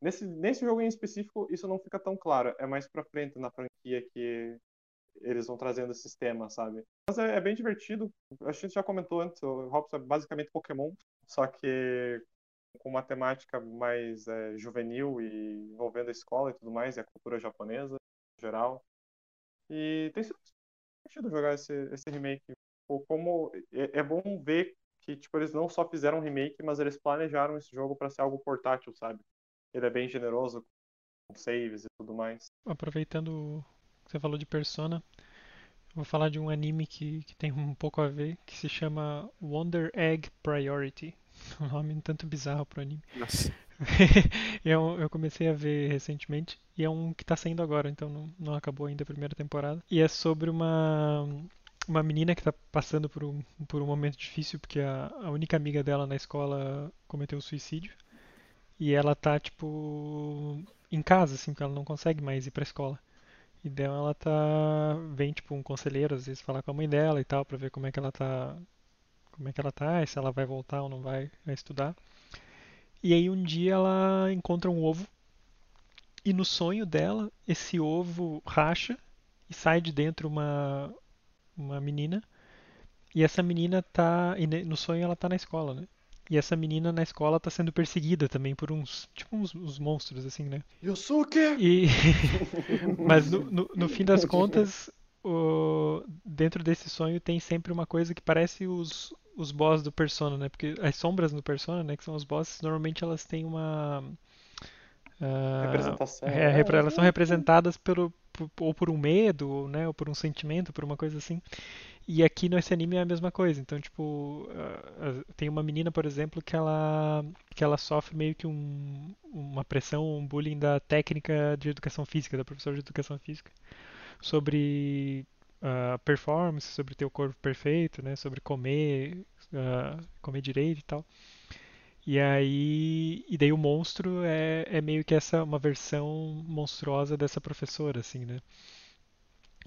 [SPEAKER 1] Nesse, nesse jogo em específico, isso não fica tão claro. É mais pra frente na franquia que eles vão trazendo esses temas, sabe? Mas é, é bem divertido. A gente já comentou antes, o Robson é basicamente Pokémon, só que com uma temática mais é, juvenil e envolvendo a escola e tudo mais, e a cultura japonesa em geral. E tem sido divertido jogar esse, esse remake. Como é, é, bom ver que tipo eles não só fizeram um remake, mas eles planejaram esse jogo para ser algo portátil, sabe? Ele é bem generoso com saves e tudo mais.
[SPEAKER 2] Aproveitando que você falou de Persona, vou falar de um anime que, que tem um pouco a ver, que se chama Wonder Egg Priority. *laughs* Um nome um tanto bizarro pro anime.
[SPEAKER 3] Nossa. *laughs*
[SPEAKER 2] eu, eu comecei a ver recentemente e é um que tá saindo agora, então não, não acabou ainda a primeira temporada. E é sobre uma uma menina que tá passando por um, por um momento difícil porque a, a única amiga dela na escola cometeu suicídio. E ela tá, tipo, em casa, assim, porque ela não consegue mais ir pra escola. E daí ela tá. Vem, tipo, um conselheiro, às vezes, falar com a mãe dela e tal, pra ver como é que ela tá. Como é que ela tá, se ela vai voltar ou não vai estudar. E aí um dia ela encontra um ovo. E no sonho dela, esse ovo racha e sai de dentro uma, uma menina. E essa menina tá. No sonho ela tá na escola, né? E essa menina na escola tá sendo perseguida também por uns. Tipo uns, uns monstros, assim, né?
[SPEAKER 1] Yusuke!
[SPEAKER 2] E... *laughs* Mas no, no, no, fim das contas, o... dentro desse sonho tem sempre uma coisa que parece os, os boss do Persona, né? Porque as sombras no Persona, né? Que são os bosses, normalmente elas têm uma.
[SPEAKER 1] Uh... Representação.
[SPEAKER 2] É, elas são representadas pelo, ou por um medo, né? Ou por um sentimento, por uma coisa assim. E aqui nesse anime é a mesma coisa. Então, tipo, uh, tem uma menina, por exemplo, que ela, que ela sofre meio que um, uma pressão, um bullying da técnica de educação física, da professora de educação física, sobre uh, performance, sobre ter o corpo perfeito, né, sobre comer, uh, comer direito e tal. E aí, e daí o monstro é, é meio que essa uma versão monstruosa dessa professora, assim, né?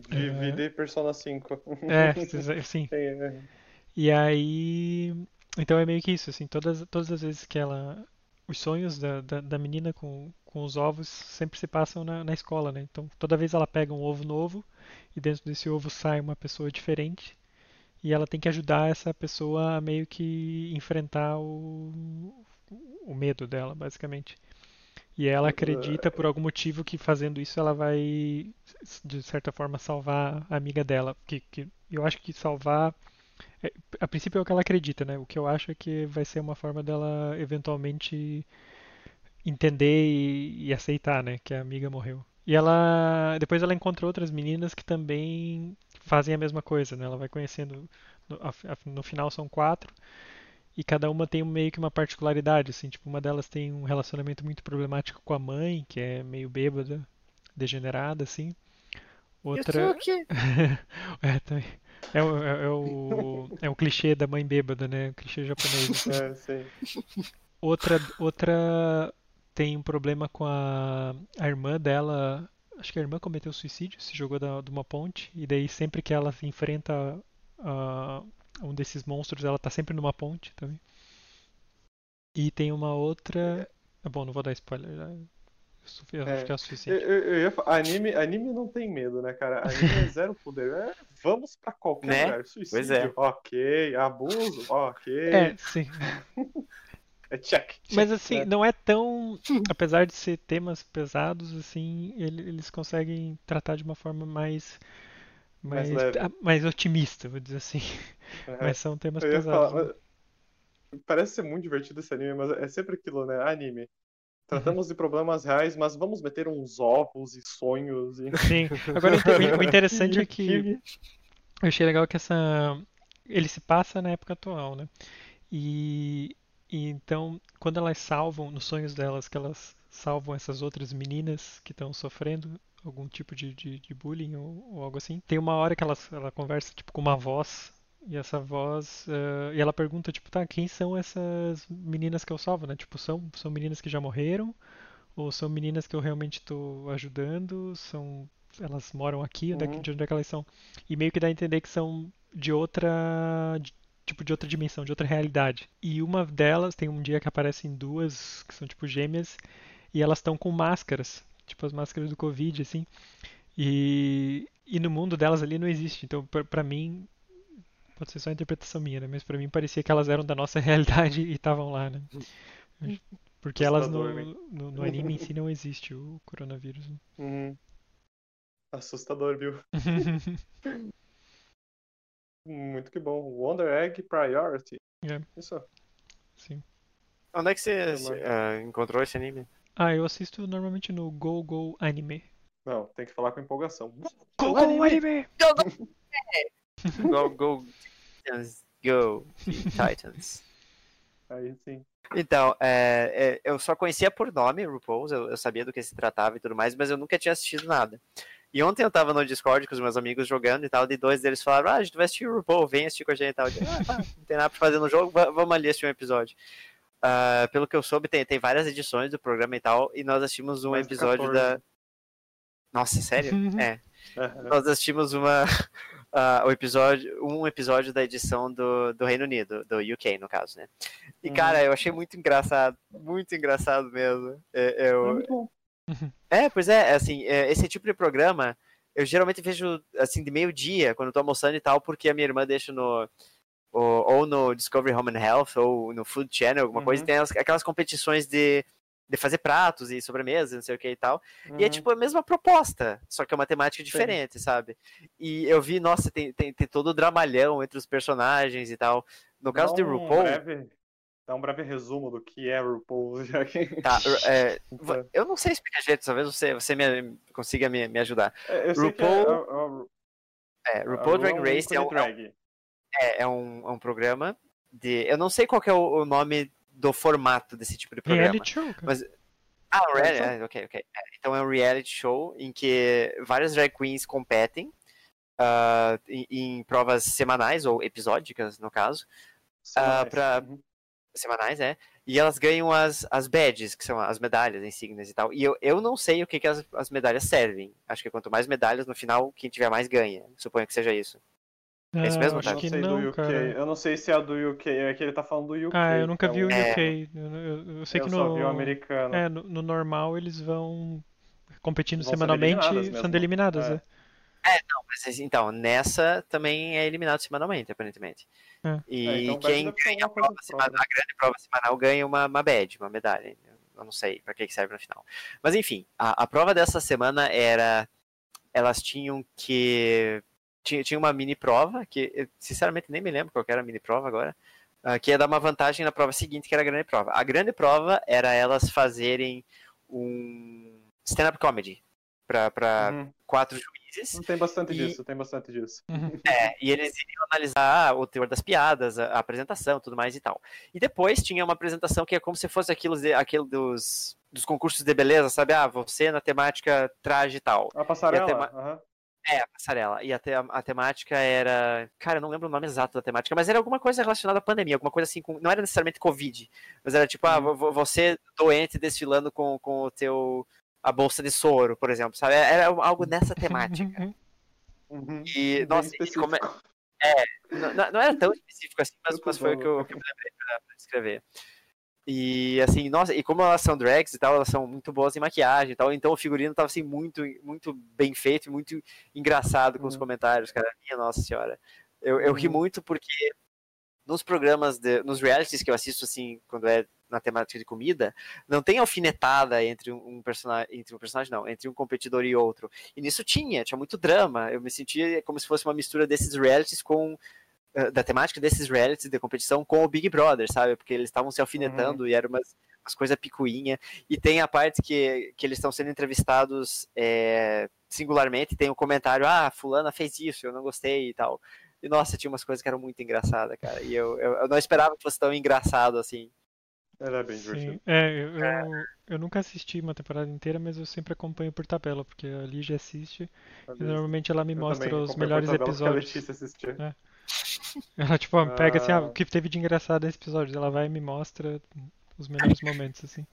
[SPEAKER 1] Divide é... Persona 5.
[SPEAKER 2] É, sim.
[SPEAKER 1] É.
[SPEAKER 2] E aí. Então é meio que isso, assim, todas, todas as vezes que ela. Os sonhos da, da, da menina com, com os ovos sempre se passam na, na escola, né? Então toda vez ela pega um ovo novo e dentro desse ovo sai uma pessoa diferente e ela tem que ajudar essa pessoa a meio que enfrentar o, o medo dela, basicamente. E ela acredita por algum motivo que fazendo isso ela vai, de certa forma, salvar a amiga dela. Que, que eu acho que salvar. É, a princípio é o que ela acredita, né? O que eu acho é que vai ser uma forma dela eventualmente entender e, e aceitar, né? Que a amiga morreu. E ela. Depois ela encontra outras meninas que também fazem a mesma coisa, né? Ela vai conhecendo. No, no final são quatro e cada uma tem meio que uma particularidade, assim, tipo, uma delas tem um relacionamento muito problemático com a mãe, que é meio bêbada, degenerada, assim. Outra. *laughs* é, também. É o, é, é, o, é o clichê da mãe bêbada, né? O clichê japonês.
[SPEAKER 1] Assim. *laughs* É, sim.
[SPEAKER 2] Outra, outra tem um problema com a, a irmã dela. Acho que a irmã cometeu suicídio, se jogou da, de uma ponte. E daí sempre que ela enfrenta uh, um desses monstros, ela tá sempre numa ponte também. E tem uma outra. Ah, bom, não vou dar spoiler. Eu
[SPEAKER 1] é,
[SPEAKER 2] acho que é o suficiente.
[SPEAKER 1] Eu, eu, eu, anime, anime não tem medo, né, cara? Anime é zero poder. É, vamos pra qualquer
[SPEAKER 3] né?
[SPEAKER 1] lugar. Suicídio,
[SPEAKER 3] pois é.
[SPEAKER 1] ok. Abuso, ok.
[SPEAKER 2] É, sim. *laughs*
[SPEAKER 1] é *laughs* check, check.
[SPEAKER 2] Mas assim, né? não é tão. Apesar de ser temas pesados, assim, eles conseguem tratar de uma forma mais mais,
[SPEAKER 1] mais,
[SPEAKER 2] mais otimista, vou dizer assim.
[SPEAKER 1] É,
[SPEAKER 2] Mas são temas pesados.
[SPEAKER 1] falar,
[SPEAKER 2] né?
[SPEAKER 1] mas Parece ser muito divertido esse anime, mas é sempre aquilo, né? Anime. Tratamos de problemas reais, mas vamos meter uns ovos e sonhos e.
[SPEAKER 2] Sim. *laughs* Agora, o interessante é que eu achei legal que essa ele se passa na época atual, né? E, e então, quando elas salvam, nos sonhos delas, que elas salvam essas outras meninas que estão sofrendo algum tipo de, de, de bullying ou, ou algo assim, tem uma hora que elas, ela conversa tipo com uma voz e essa voz eh, e ela pergunta tipo, tá, quem são essas meninas que eu salvo, né? Tipo, são são meninas que já morreram ou são meninas que eu realmente estou ajudando? São elas moram aqui? Onde é que,
[SPEAKER 1] Uhum.
[SPEAKER 2] de onde é que elas são? E meio que dá a entender que são de outra, tipo de outra dimensão, de outra realidade. E uma delas tem um dia que aparecem duas que são tipo gêmeas e elas estão com máscaras, tipo as máscaras do Covid, assim. E, e no mundo delas ali não existe. Então, pra, pra mim, pode ser só interpretação minha, né? Mas pra mim parecia que elas eram da nossa *laughs* realidade e estavam lá, né? Porque elas no, no, no anime em si não existe o coronavírus. né?
[SPEAKER 1] Uhum. Assustador, viu? *laughs* Muito que bom. Wonder Egg Priority.
[SPEAKER 2] É.
[SPEAKER 1] Isso.
[SPEAKER 2] Sim.
[SPEAKER 3] Onde é que você ah, encontrou esse anime?
[SPEAKER 2] Ah, eu assisto normalmente no Go Go Anime.
[SPEAKER 1] Não, tem que falar com empolgação.
[SPEAKER 2] Go
[SPEAKER 1] Go
[SPEAKER 2] Anime! *laughs*
[SPEAKER 3] Go, go, Titans, go, Titans.
[SPEAKER 1] Aí sim.
[SPEAKER 3] Então, é, é, eu só conhecia por nome RuPaul's, eu, eu sabia do que se tratava e tudo mais, mas eu nunca tinha assistido nada. E ontem eu tava no Discord com os meus amigos jogando e tal, e dois deles falaram, ah, a gente vai assistir o RuPaul, vem assistir com a gente e tal. Eu disse, ah, tá, não tem nada pra fazer no jogo, va- vamos ali assistir um episódio. Ah, pelo que eu soube, tem, tem várias edições do programa e tal, e nós assistimos um episódio
[SPEAKER 1] 14.
[SPEAKER 3] da... Nossa, sério? é.
[SPEAKER 1] Aham.
[SPEAKER 3] Nós assistimos uma... *laughs* ah, o episódio, um episódio da edição do, do Reino Unido, do UK, no caso, né? E,
[SPEAKER 1] Uhum.
[SPEAKER 3] cara, eu achei muito engraçado, muito engraçado mesmo. É,
[SPEAKER 1] É
[SPEAKER 3] eu, é, pois é, assim, é, esse tipo de programa eu geralmente vejo assim de meio-dia, quando eu tô almoçando e tal, porque a minha irmã deixa no ou, ou no Discovery Home and Health ou no Food Channel, alguma coisa, e
[SPEAKER 1] Uhum.
[SPEAKER 3] tem as- aquelas competições de, de fazer pratos e sobremesa, não sei o que e tal. E é
[SPEAKER 1] Uhum.
[SPEAKER 3] tipo a mesma proposta, só que é uma temática diferente, sabe? E eu vi, nossa, tem, tem, tem todo o dramalhão entre os personagens e tal. No caso de
[SPEAKER 1] Dá um
[SPEAKER 3] RuPaul,
[SPEAKER 1] breve- Dá um breve resumo do que é RuPaul, *laughs* já que.
[SPEAKER 3] tá, é,
[SPEAKER 1] Então,
[SPEAKER 3] eu não sei explicar direito, talvez você, você me, consiga me, me ajudar.
[SPEAKER 1] é, Eu sei que é,
[SPEAKER 3] RuPaul-
[SPEAKER 1] é, é,
[SPEAKER 3] É, RuPaul Drag Race é um,
[SPEAKER 1] drag.
[SPEAKER 3] é, é um, é um programa de. Eu não sei qual que é o, o nome do formato desse tipo de programa.
[SPEAKER 2] Reality show.
[SPEAKER 3] Mas- Ah, um reality, ah, ok, ok. Então é um reality show em que várias drag queens competem ah, em, em provas semanais ou episódicas, no caso.
[SPEAKER 1] Semanais.
[SPEAKER 3] pra-
[SPEAKER 1] Uhum.
[SPEAKER 3] Semanais, é. E elas ganham as, as badges, que são as medalhas, insígnias e tal. E eu, eu não sei o que, que as, as medalhas servem. Acho que quanto mais medalhas, no final, quem tiver mais ganha. Suponho que seja isso. é isso
[SPEAKER 2] Ah,
[SPEAKER 3] mesmo,
[SPEAKER 2] acho
[SPEAKER 3] tá?
[SPEAKER 1] Eu não
[SPEAKER 2] que
[SPEAKER 1] sei
[SPEAKER 2] não,
[SPEAKER 1] do UK.
[SPEAKER 2] cara.
[SPEAKER 1] Eu não sei se é a do UK. É que ele tá falando do UK.
[SPEAKER 2] Ah, eu nunca vi o
[SPEAKER 1] então,
[SPEAKER 3] É.
[SPEAKER 2] UK. Eu, eu- eu sei
[SPEAKER 1] eu
[SPEAKER 2] que
[SPEAKER 1] só
[SPEAKER 2] no,
[SPEAKER 1] vi o americano.
[SPEAKER 2] é, no, no normal eles vão competindo
[SPEAKER 1] Vão
[SPEAKER 2] semanalmente,
[SPEAKER 1] eliminadas
[SPEAKER 2] sendo eliminadas,
[SPEAKER 1] É.
[SPEAKER 2] né?
[SPEAKER 3] Mas, então, nessa também é eliminado semanalmente, aparentemente.
[SPEAKER 2] É.
[SPEAKER 3] E
[SPEAKER 1] É, então
[SPEAKER 3] quem ganha a, prova semanal-
[SPEAKER 1] própria.
[SPEAKER 3] a grande prova semanal ganha uma, uma badge, uma medalha. Eu não sei para que, que serve no final. Mas enfim, a, a prova dessa semana era. Elas tinham que. Tinha, tinha uma mini prova, que eu, sinceramente nem me lembro qual que era a mini prova agora. ah, que ia dar uma vantagem na prova seguinte, que era a grande prova. A grande prova era elas fazerem um stand-up comedy para
[SPEAKER 1] Uhum.
[SPEAKER 3] quatro juízes.
[SPEAKER 1] Tem bastante
[SPEAKER 3] E-
[SPEAKER 1] disso, tem bastante disso. *laughs*
[SPEAKER 3] É, e eles iriam analisar o teor das piadas, a, a apresentação, tudo mais e tal. E depois tinha uma apresentação que é como se fosse aquilo, de, aquilo dos, dos concursos de beleza, sabe? Ah, você na temática traje e tal.
[SPEAKER 1] A passarela.
[SPEAKER 3] E a tema-
[SPEAKER 1] aham.
[SPEAKER 3] É, a passarela. E a, te- a temática era. Cara, eu não lembro o nome exato da temática, mas era alguma coisa relacionada à pandemia, alguma coisa assim, com... não era necessariamente Covid, mas era tipo, ah, vo- você doente desfilando com, com o teu. A bolsa de soro, por exemplo, sabe? Era algo nessa *laughs* temática.
[SPEAKER 1] Uhum.
[SPEAKER 3] E,
[SPEAKER 1] Bem
[SPEAKER 3] nossa, e como é-
[SPEAKER 1] específico.
[SPEAKER 3] Não, não- era tão específico assim, mas, mas foi o que eu, que eu me lembrei pra, pra descrever. E assim, nossa, e como elas são drags e tal, elas são muito boas em maquiagem e tal, então o figurino tava assim muito, muito bem feito e muito engraçado com os
[SPEAKER 1] Uhum.
[SPEAKER 3] comentários, cara. Minha nossa senhora. Eu, eu ri
[SPEAKER 1] Uhum.
[SPEAKER 3] muito porque nos programas, de, nos realities que eu assisto assim, quando é na temática de comida, não tem alfinetada entre um, um personagem, entre um personagem não, entre um competidor e outro. E nisso tinha, tinha muito drama. Eu me sentia como se fosse uma mistura desses realities com eh, da temática desses realities de competição com o Big Brother, sabe? Porque eles estavam se alfinetando uhum. e era umas, umas coisas picuinha. E tem a parte que, que eles estão sendo entrevistados é, singularmente, tem o um comentário, ah, fulana fez isso, eu não gostei e tal. E nossa, tinha umas coisas que eram muito engraçadas, cara. E eu, eu, eu não esperava que fosse tão engraçado assim.
[SPEAKER 1] Ela é bem divertida.
[SPEAKER 2] É, eu, eu, eu, nunca assisti uma temporada inteira, mas eu sempre acompanho por tabela, porque a Lígia assiste e normalmente ela me mostra os melhores episódios. É. Ela tipo, ah... pega assim, ah, o que teve de engraçado nesse episódio, ela vai e me mostra os melhores momentos, assim.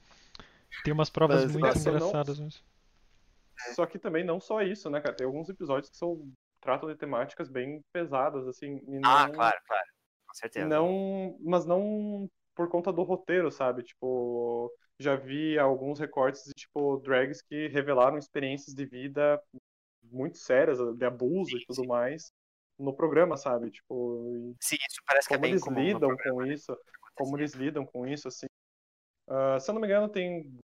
[SPEAKER 2] Tem umas provas mas, muito engraçadas não... mesmo.
[SPEAKER 1] Só que também não só isso, né, cara? Tem alguns episódios que são tratam de temáticas bem pesadas, assim.
[SPEAKER 3] Ah, não... Ah, claro, claro. Com certeza.
[SPEAKER 1] Não, mas não por conta do roteiro, sabe? Tipo, já vi alguns recortes de, tipo, drags que revelaram experiências de vida muito sérias, de abuso e tudo mais, no programa, sabe? Tipo,
[SPEAKER 3] Sim, isso parece
[SPEAKER 1] que
[SPEAKER 3] é bem
[SPEAKER 1] eles lidam com isso, como eles lidam com isso, assim. Uh, se eu não me engano, tem,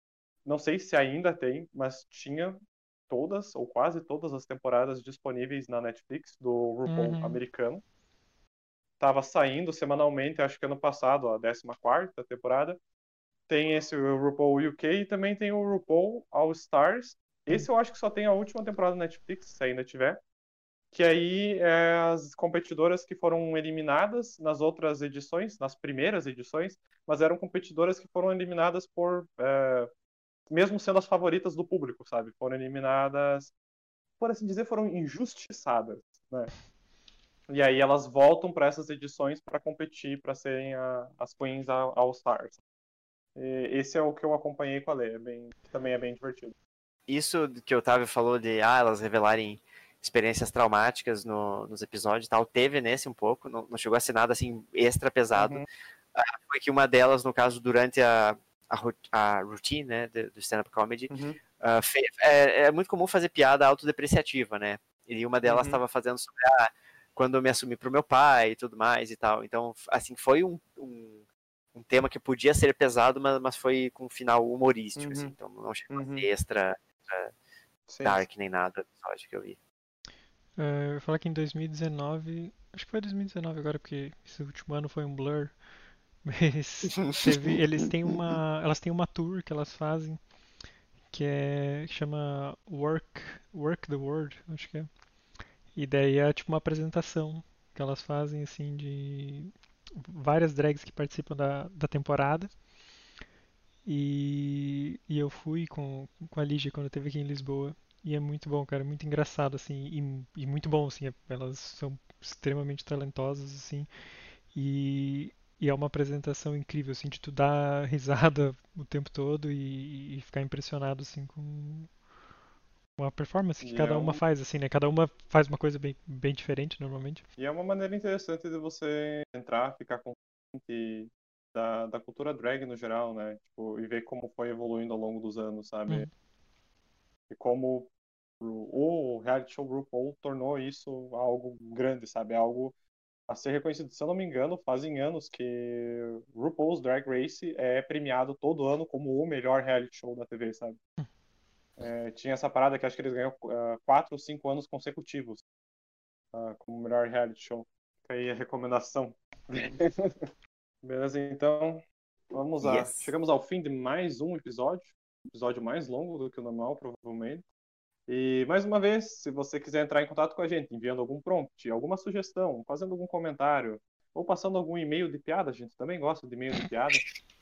[SPEAKER 1] não sei se ainda tem, mas tinha todas, ou quase todas as temporadas disponíveis na Netflix do RuPaul uhum. americano estava saindo semanalmente, acho que ano passado, a 14 temporada. Tem esse RuPaul UK e também tem o RuPaul All Stars. Esse eu acho que só tem a última temporada da Netflix, se ainda tiver. Que aí é as competidoras que foram eliminadas nas outras edições, nas primeiras edições, mas eram competidoras que foram eliminadas por. É, mesmo sendo as favoritas do público, sabe? Foram eliminadas, por assim dizer, foram injustiçadas, né? E aí elas voltam para essas edições para competir, para serem a, as Queens All Stars. E esse é o que eu acompanhei com a Lê, é bem, também é bem divertido.
[SPEAKER 3] Isso que o Otávio falou de ah, elas revelarem experiências traumáticas no, nos episódios e tal, teve nesse um pouco, não, não chegou a ser nada assim extra pesado. Uhum. Uh, foi que uma delas, no caso, durante a, a, a routine né, do stand-up comedy, uhum. uh, fez, é, é, muito comum fazer piada autodepreciativa, né? E uma delas estava uhum. fazendo sobre a ah, quando eu me assumi pro meu pai e tudo mais e tal. Então, assim, foi um, um, um tema que podia ser pesado, mas, mas foi com um final humorístico, assim. uhum. assim. Então não chegou uhum. a ser extra, extra dark nem nada do episódio que eu vi.
[SPEAKER 2] É, eu ia falar que em 2019, acho que foi 2019 agora, porque esse último ano foi um blur, mas teve, eles têm uma, elas têm uma tour que elas fazem que é que chama Work Work the World, acho que é. E daí é tipo uma apresentação que elas fazem assim de várias drags que participam da, da temporada. E, e eu fui com, com a Lígia quando eu esteve aqui em Lisboa. E é muito bom, cara, muito engraçado, assim, e, e muito bom, assim, elas são extremamente talentosas, assim, e, e é uma apresentação incrível, assim, de tu dar *laughs* risada o tempo todo e, e ficar impressionado, assim, com, uma performance que e cada é uma faz, assim, né? Cada uma faz uma coisa bem, bem diferente normalmente.
[SPEAKER 1] E é uma maneira interessante de você entrar, ficar consciente da, da cultura drag no geral, né? Tipo, e ver como foi evoluindo ao longo dos anos, sabe? Uhum. E como o reality show RuPaul tornou isso algo grande, sabe? Algo a ser reconhecido. Se eu não me engano, fazem anos que RuPaul's Drag Race é premiado todo ano como o melhor reality show da TV, sabe? Uhum. É, tinha essa parada que acho que eles ganham uh, quatro ou cinco anos consecutivos uh, como melhor reality show. Fica aí a recomendação. *laughs* Beleza, então vamos lá. Yes. Chegamos ao fim de mais um episódio. Episódio mais longo do que o normal, provavelmente. E mais uma vez, se você quiser entrar em contato com a gente, enviando algum prompt, alguma sugestão, fazendo algum comentário, ou passando algum e-mail de piada, a gente também gosta de e-mail de piada.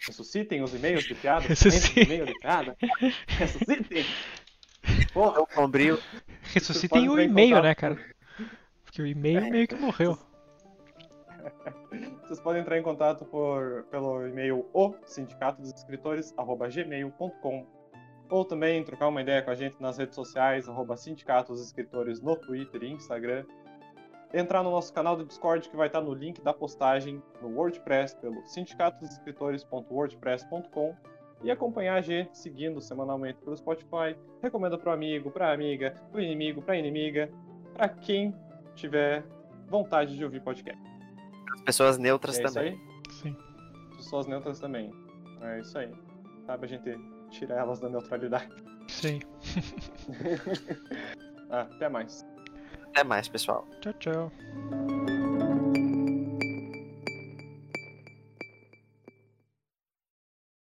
[SPEAKER 1] Ressuscitem os e-mails de piada. *laughs* Ressuscitem. e-mail de piada. Ressuscitem.
[SPEAKER 3] Porra, o sombrio.
[SPEAKER 2] Ressuscitem o e-mail, né, cara? Porque o e-mail meio que morreu. *laughs*
[SPEAKER 1] Vocês podem entrar em contato por, pelo e-mail o sindicato dos escritores gmail.com ou também trocar uma ideia com a gente nas redes sociais arroba sindicato dos escritores no Twitter e Instagram entrar no nosso canal do Discord que vai estar no link da postagem no WordPress pelo sindicatosescritores.wordpress.com e acompanhar a gente seguindo semanalmente pelo Spotify. Recomenda para o amigo, para a amiga, para o inimigo, para a inimiga, para quem tiver vontade de ouvir podcast.
[SPEAKER 3] As pessoas neutras
[SPEAKER 1] é
[SPEAKER 3] também.
[SPEAKER 2] Sim.
[SPEAKER 1] Pessoas neutras também. É isso aí. Sabe a gente tirar elas da neutralidade.
[SPEAKER 2] Sim. *laughs*
[SPEAKER 1] ah, até mais.
[SPEAKER 3] Até mais, pessoal.
[SPEAKER 2] Tchau, tchau.